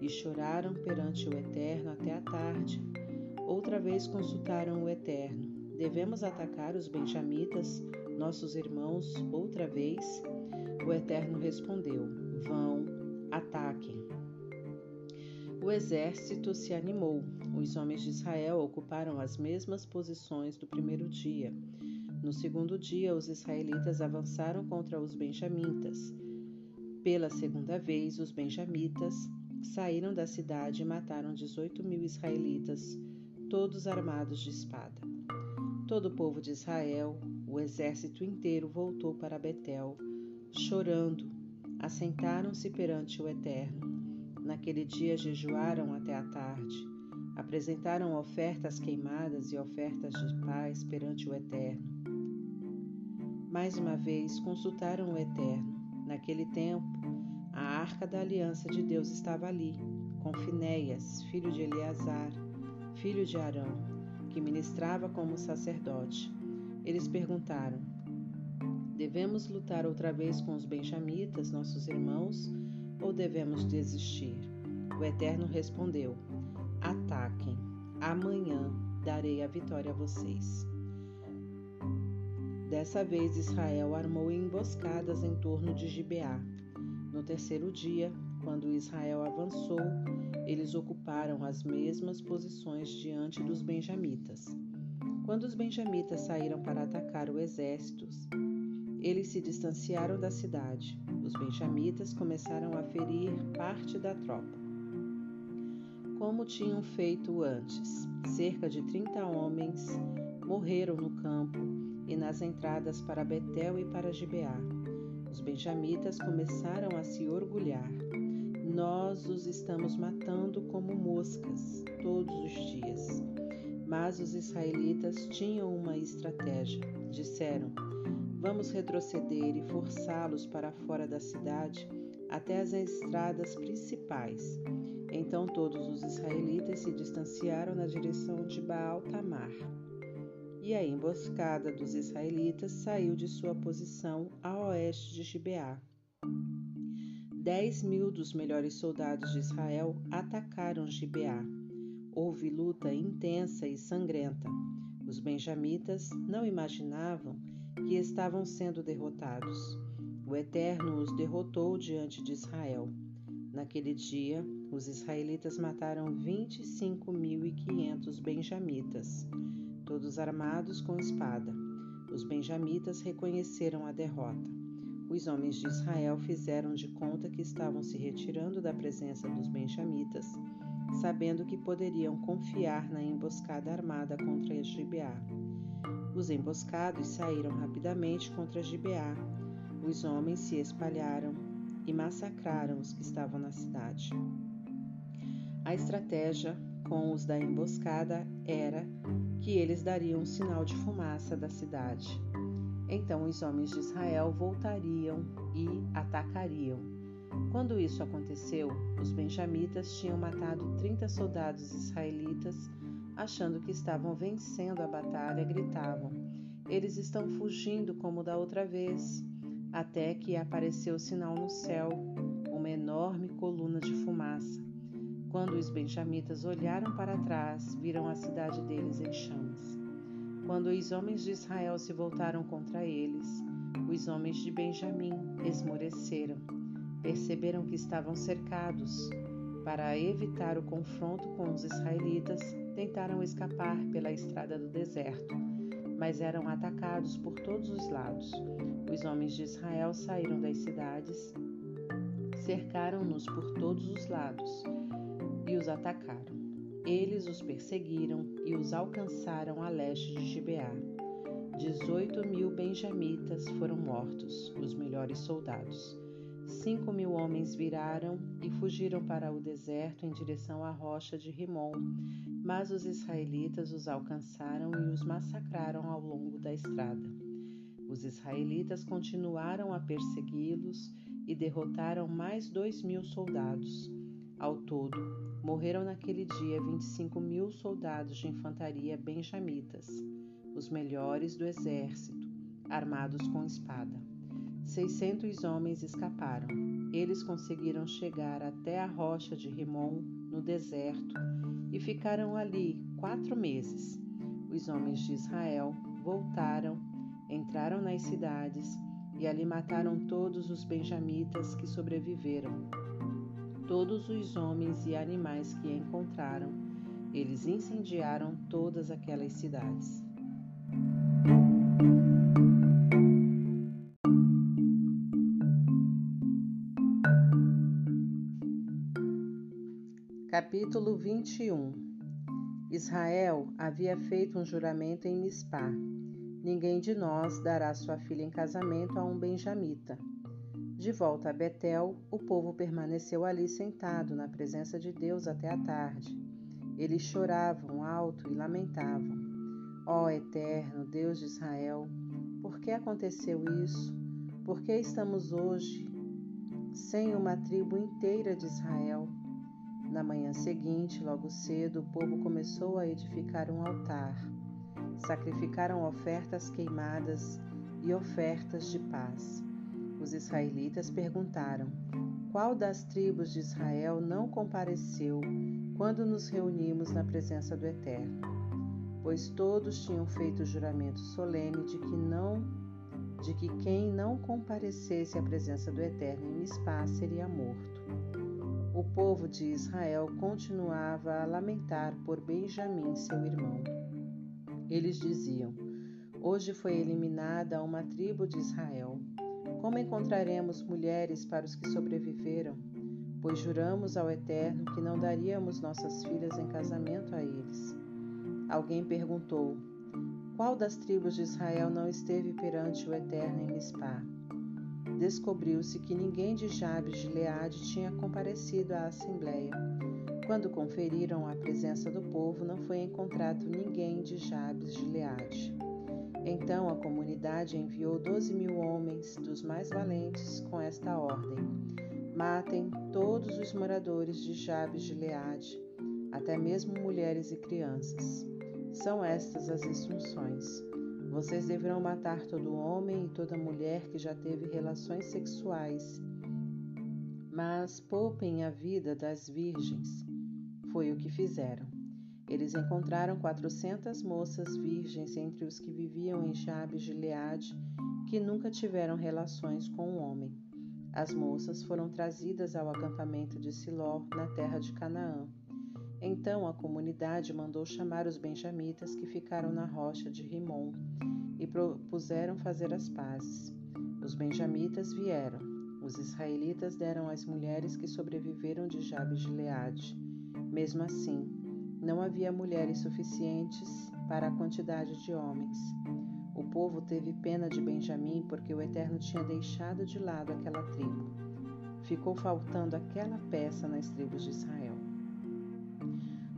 e choraram perante o Eterno até a tarde. Outra vez consultaram o Eterno: Devemos atacar os benjamitas, nossos irmãos, outra vez? O Eterno respondeu: Vão, ataquem. O exército se animou. Os homens de Israel ocuparam as mesmas posições do primeiro dia. No segundo dia, os israelitas avançaram contra os benjamitas. Pela segunda vez, os benjamitas saíram da cidade e mataram 18 mil israelitas, todos armados de espada. Todo o povo de Israel, o exército inteiro, voltou para Betel chorando, assentaram-se perante o Eterno. Naquele dia jejuaram até a tarde, apresentaram ofertas queimadas e ofertas de paz perante o Eterno. Mais uma vez consultaram o Eterno. Naquele tempo, a arca da aliança de Deus estava ali, com Finéias, filho de Eleazar, filho de Arão, que ministrava como sacerdote. Eles perguntaram: Devemos lutar outra vez com os benjamitas, nossos irmãos, ou devemos desistir? O Eterno respondeu: Ataquem. amanhã darei a vitória a vocês. Dessa vez Israel armou emboscadas em torno de Gibeá. No terceiro dia, quando Israel avançou, eles ocuparam as mesmas posições diante dos benjamitas. Quando os benjamitas saíram para atacar o exército, eles se distanciaram da cidade. Os benjamitas começaram a ferir parte da tropa. Como tinham feito antes, cerca de 30 homens morreram no campo e nas entradas para Betel e para Gibeá. Os benjamitas começaram a se orgulhar. Nós os estamos matando como moscas todos os dias. Mas os israelitas tinham uma estratégia. Disseram: Vamos retroceder e forçá-los para fora da cidade até as estradas principais. Então todos os israelitas se distanciaram na direção de Baal Tamar. E a emboscada dos israelitas saiu de sua posição a oeste de Gibeá. Dez mil dos melhores soldados de Israel atacaram Gibeá. Houve luta intensa e sangrenta. Os benjamitas não imaginavam que estavam sendo derrotados. O Eterno os derrotou diante de Israel. Naquele dia, os israelitas mataram 25.500 benjamitas, todos armados com espada. Os benjamitas reconheceram a derrota. Os homens de Israel fizeram de conta que estavam se retirando da presença dos benjamitas, sabendo que poderiam confiar na emboscada armada contra Gibeá. Os emboscados saíram rapidamente contra Gibeá. Os homens se espalharam e massacraram os que estavam na cidade. A estratégia com os da emboscada era que eles dariam um sinal de fumaça da cidade. Então os homens de Israel voltariam e atacariam. Quando isso aconteceu, os benjamitas tinham matado 30 soldados israelitas achando que estavam vencendo a batalha, gritavam: Eles estão fugindo como da outra vez. Até que apareceu o sinal no céu, uma enorme coluna de fumaça. Quando os benjamitas olharam para trás, viram a cidade deles em chamas. Quando os homens de Israel se voltaram contra eles, os homens de Benjamim esmoreceram. Perceberam que estavam cercados. Para evitar o confronto com os israelitas, tentaram escapar pela estrada do deserto, mas eram atacados por todos os lados. Os homens de Israel saíram das cidades, cercaram-nos por todos os lados e os atacaram. Eles os perseguiram e os alcançaram a leste de Gibeá. Dezoito mil benjamitas foram mortos, os melhores soldados. Cinco mil homens viraram e fugiram para o deserto em direção à rocha de Rimon, mas os israelitas os alcançaram e os massacraram ao longo da estrada. Os israelitas continuaram a persegui-los e derrotaram mais dois mil soldados. Ao todo, morreram naquele dia 25 mil soldados de infantaria benjamitas, os melhores do exército, armados com espada. Seiscentos homens escaparam. Eles conseguiram chegar até a rocha de Rimon, no deserto, e ficaram ali quatro meses. Os homens de Israel voltaram, entraram nas cidades e ali mataram todos os benjamitas que sobreviveram. Todos os homens e animais que encontraram, eles incendiaram todas aquelas cidades. Capítulo 21 Israel havia feito um juramento em Mispá. Ninguém de nós dará sua filha em casamento a um benjamita. De volta a Betel, o povo permaneceu ali sentado na presença de Deus até a tarde. Eles choravam alto e lamentavam. Ó oh, Eterno, Deus de Israel, por que aconteceu isso? Por que estamos hoje sem uma tribo inteira de Israel? Na manhã seguinte, logo cedo, o povo começou a edificar um altar. Sacrificaram ofertas queimadas e ofertas de paz. Os israelitas perguntaram: Qual das tribos de Israel não compareceu quando nos reunimos na presença do Eterno? Pois todos tinham feito juramento solene de que não de que quem não comparecesse à presença do Eterno em Mispá seria morto. O povo de Israel continuava a lamentar por Benjamim, seu irmão. Eles diziam: Hoje foi eliminada uma tribo de Israel. Como encontraremos mulheres para os que sobreviveram? Pois juramos ao Eterno que não daríamos nossas filhas em casamento a eles. Alguém perguntou: Qual das tribos de Israel não esteve perante o Eterno em Mispá? Descobriu-se que ninguém de Jabes de Leade tinha comparecido à assembleia. Quando conferiram a presença do povo, não foi encontrado ninguém de Jabes de Leade. Então a comunidade enviou doze mil homens dos mais valentes com esta ordem: Matem todos os moradores de Jabes de Leade, até mesmo mulheres e crianças. São estas as instruções. Vocês deverão matar todo homem e toda mulher que já teve relações sexuais, mas poupem a vida das virgens. Foi o que fizeram. Eles encontraram quatrocentas moças virgens entre os que viviam em Jabes de Leade, que nunca tiveram relações com um homem. As moças foram trazidas ao acampamento de Siló, na terra de Canaã. Então a comunidade mandou chamar os benjamitas que ficaram na rocha de Rimon e propuseram fazer as pazes. Os benjamitas vieram. Os israelitas deram as mulheres que sobreviveram de Jabes de Leade. Mesmo assim, não havia mulheres suficientes para a quantidade de homens. O povo teve pena de Benjamim porque o Eterno tinha deixado de lado aquela tribo. Ficou faltando aquela peça nas tribos de Israel.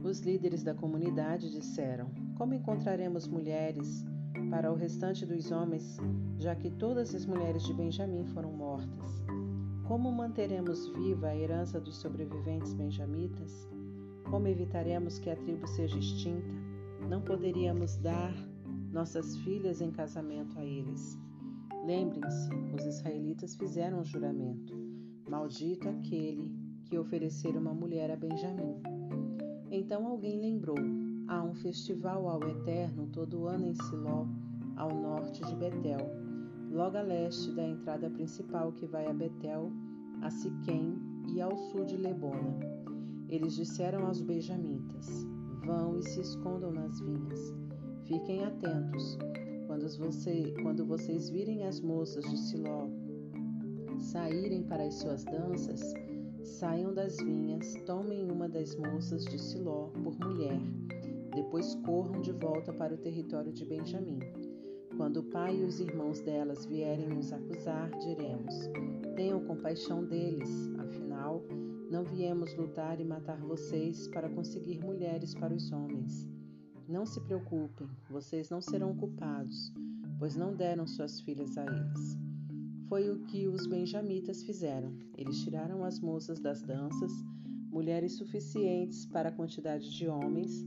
Os líderes da comunidade disseram: Como encontraremos mulheres para o restante dos homens, já que todas as mulheres de Benjamim foram mortas? Como manteremos viva a herança dos sobreviventes benjamitas? Como evitaremos que a tribo seja extinta? Não poderíamos dar nossas filhas em casamento a eles. Lembrem-se, os israelitas fizeram um juramento: Maldito aquele que oferecer uma mulher a Benjamim. Então alguém lembrou: há um festival ao Eterno todo ano em Siló, ao norte de Betel, logo a leste da entrada principal que vai a Betel, a Siquém e ao sul de Lebona. Eles disseram aos benjamitas: Vão e se escondam nas vinhas. Fiquem atentos. Quando, você, quando vocês virem as moças de Siló saírem para as suas danças, saiam das vinhas, tomem uma das moças de Siló por mulher. Depois corram de volta para o território de Benjamim. Quando o pai e os irmãos delas vierem nos acusar, diremos: Tenham compaixão deles, afinal, não viemos lutar e matar vocês para conseguir mulheres para os homens. Não se preocupem, vocês não serão culpados, pois não deram suas filhas a eles. Foi o que os benjamitas fizeram. Eles tiraram as moças das danças, mulheres suficientes para a quantidade de homens,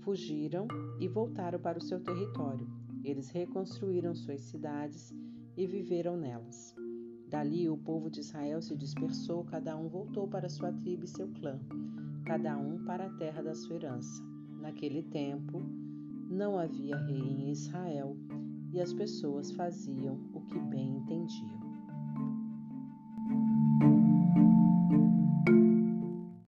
fugiram e voltaram para o seu território. Eles reconstruíram suas cidades e viveram nelas. Dali o povo de Israel se dispersou, cada um voltou para sua tribo e seu clã, cada um para a terra da sua herança. Naquele tempo, não havia rei em Israel e as pessoas faziam o que bem entendiam.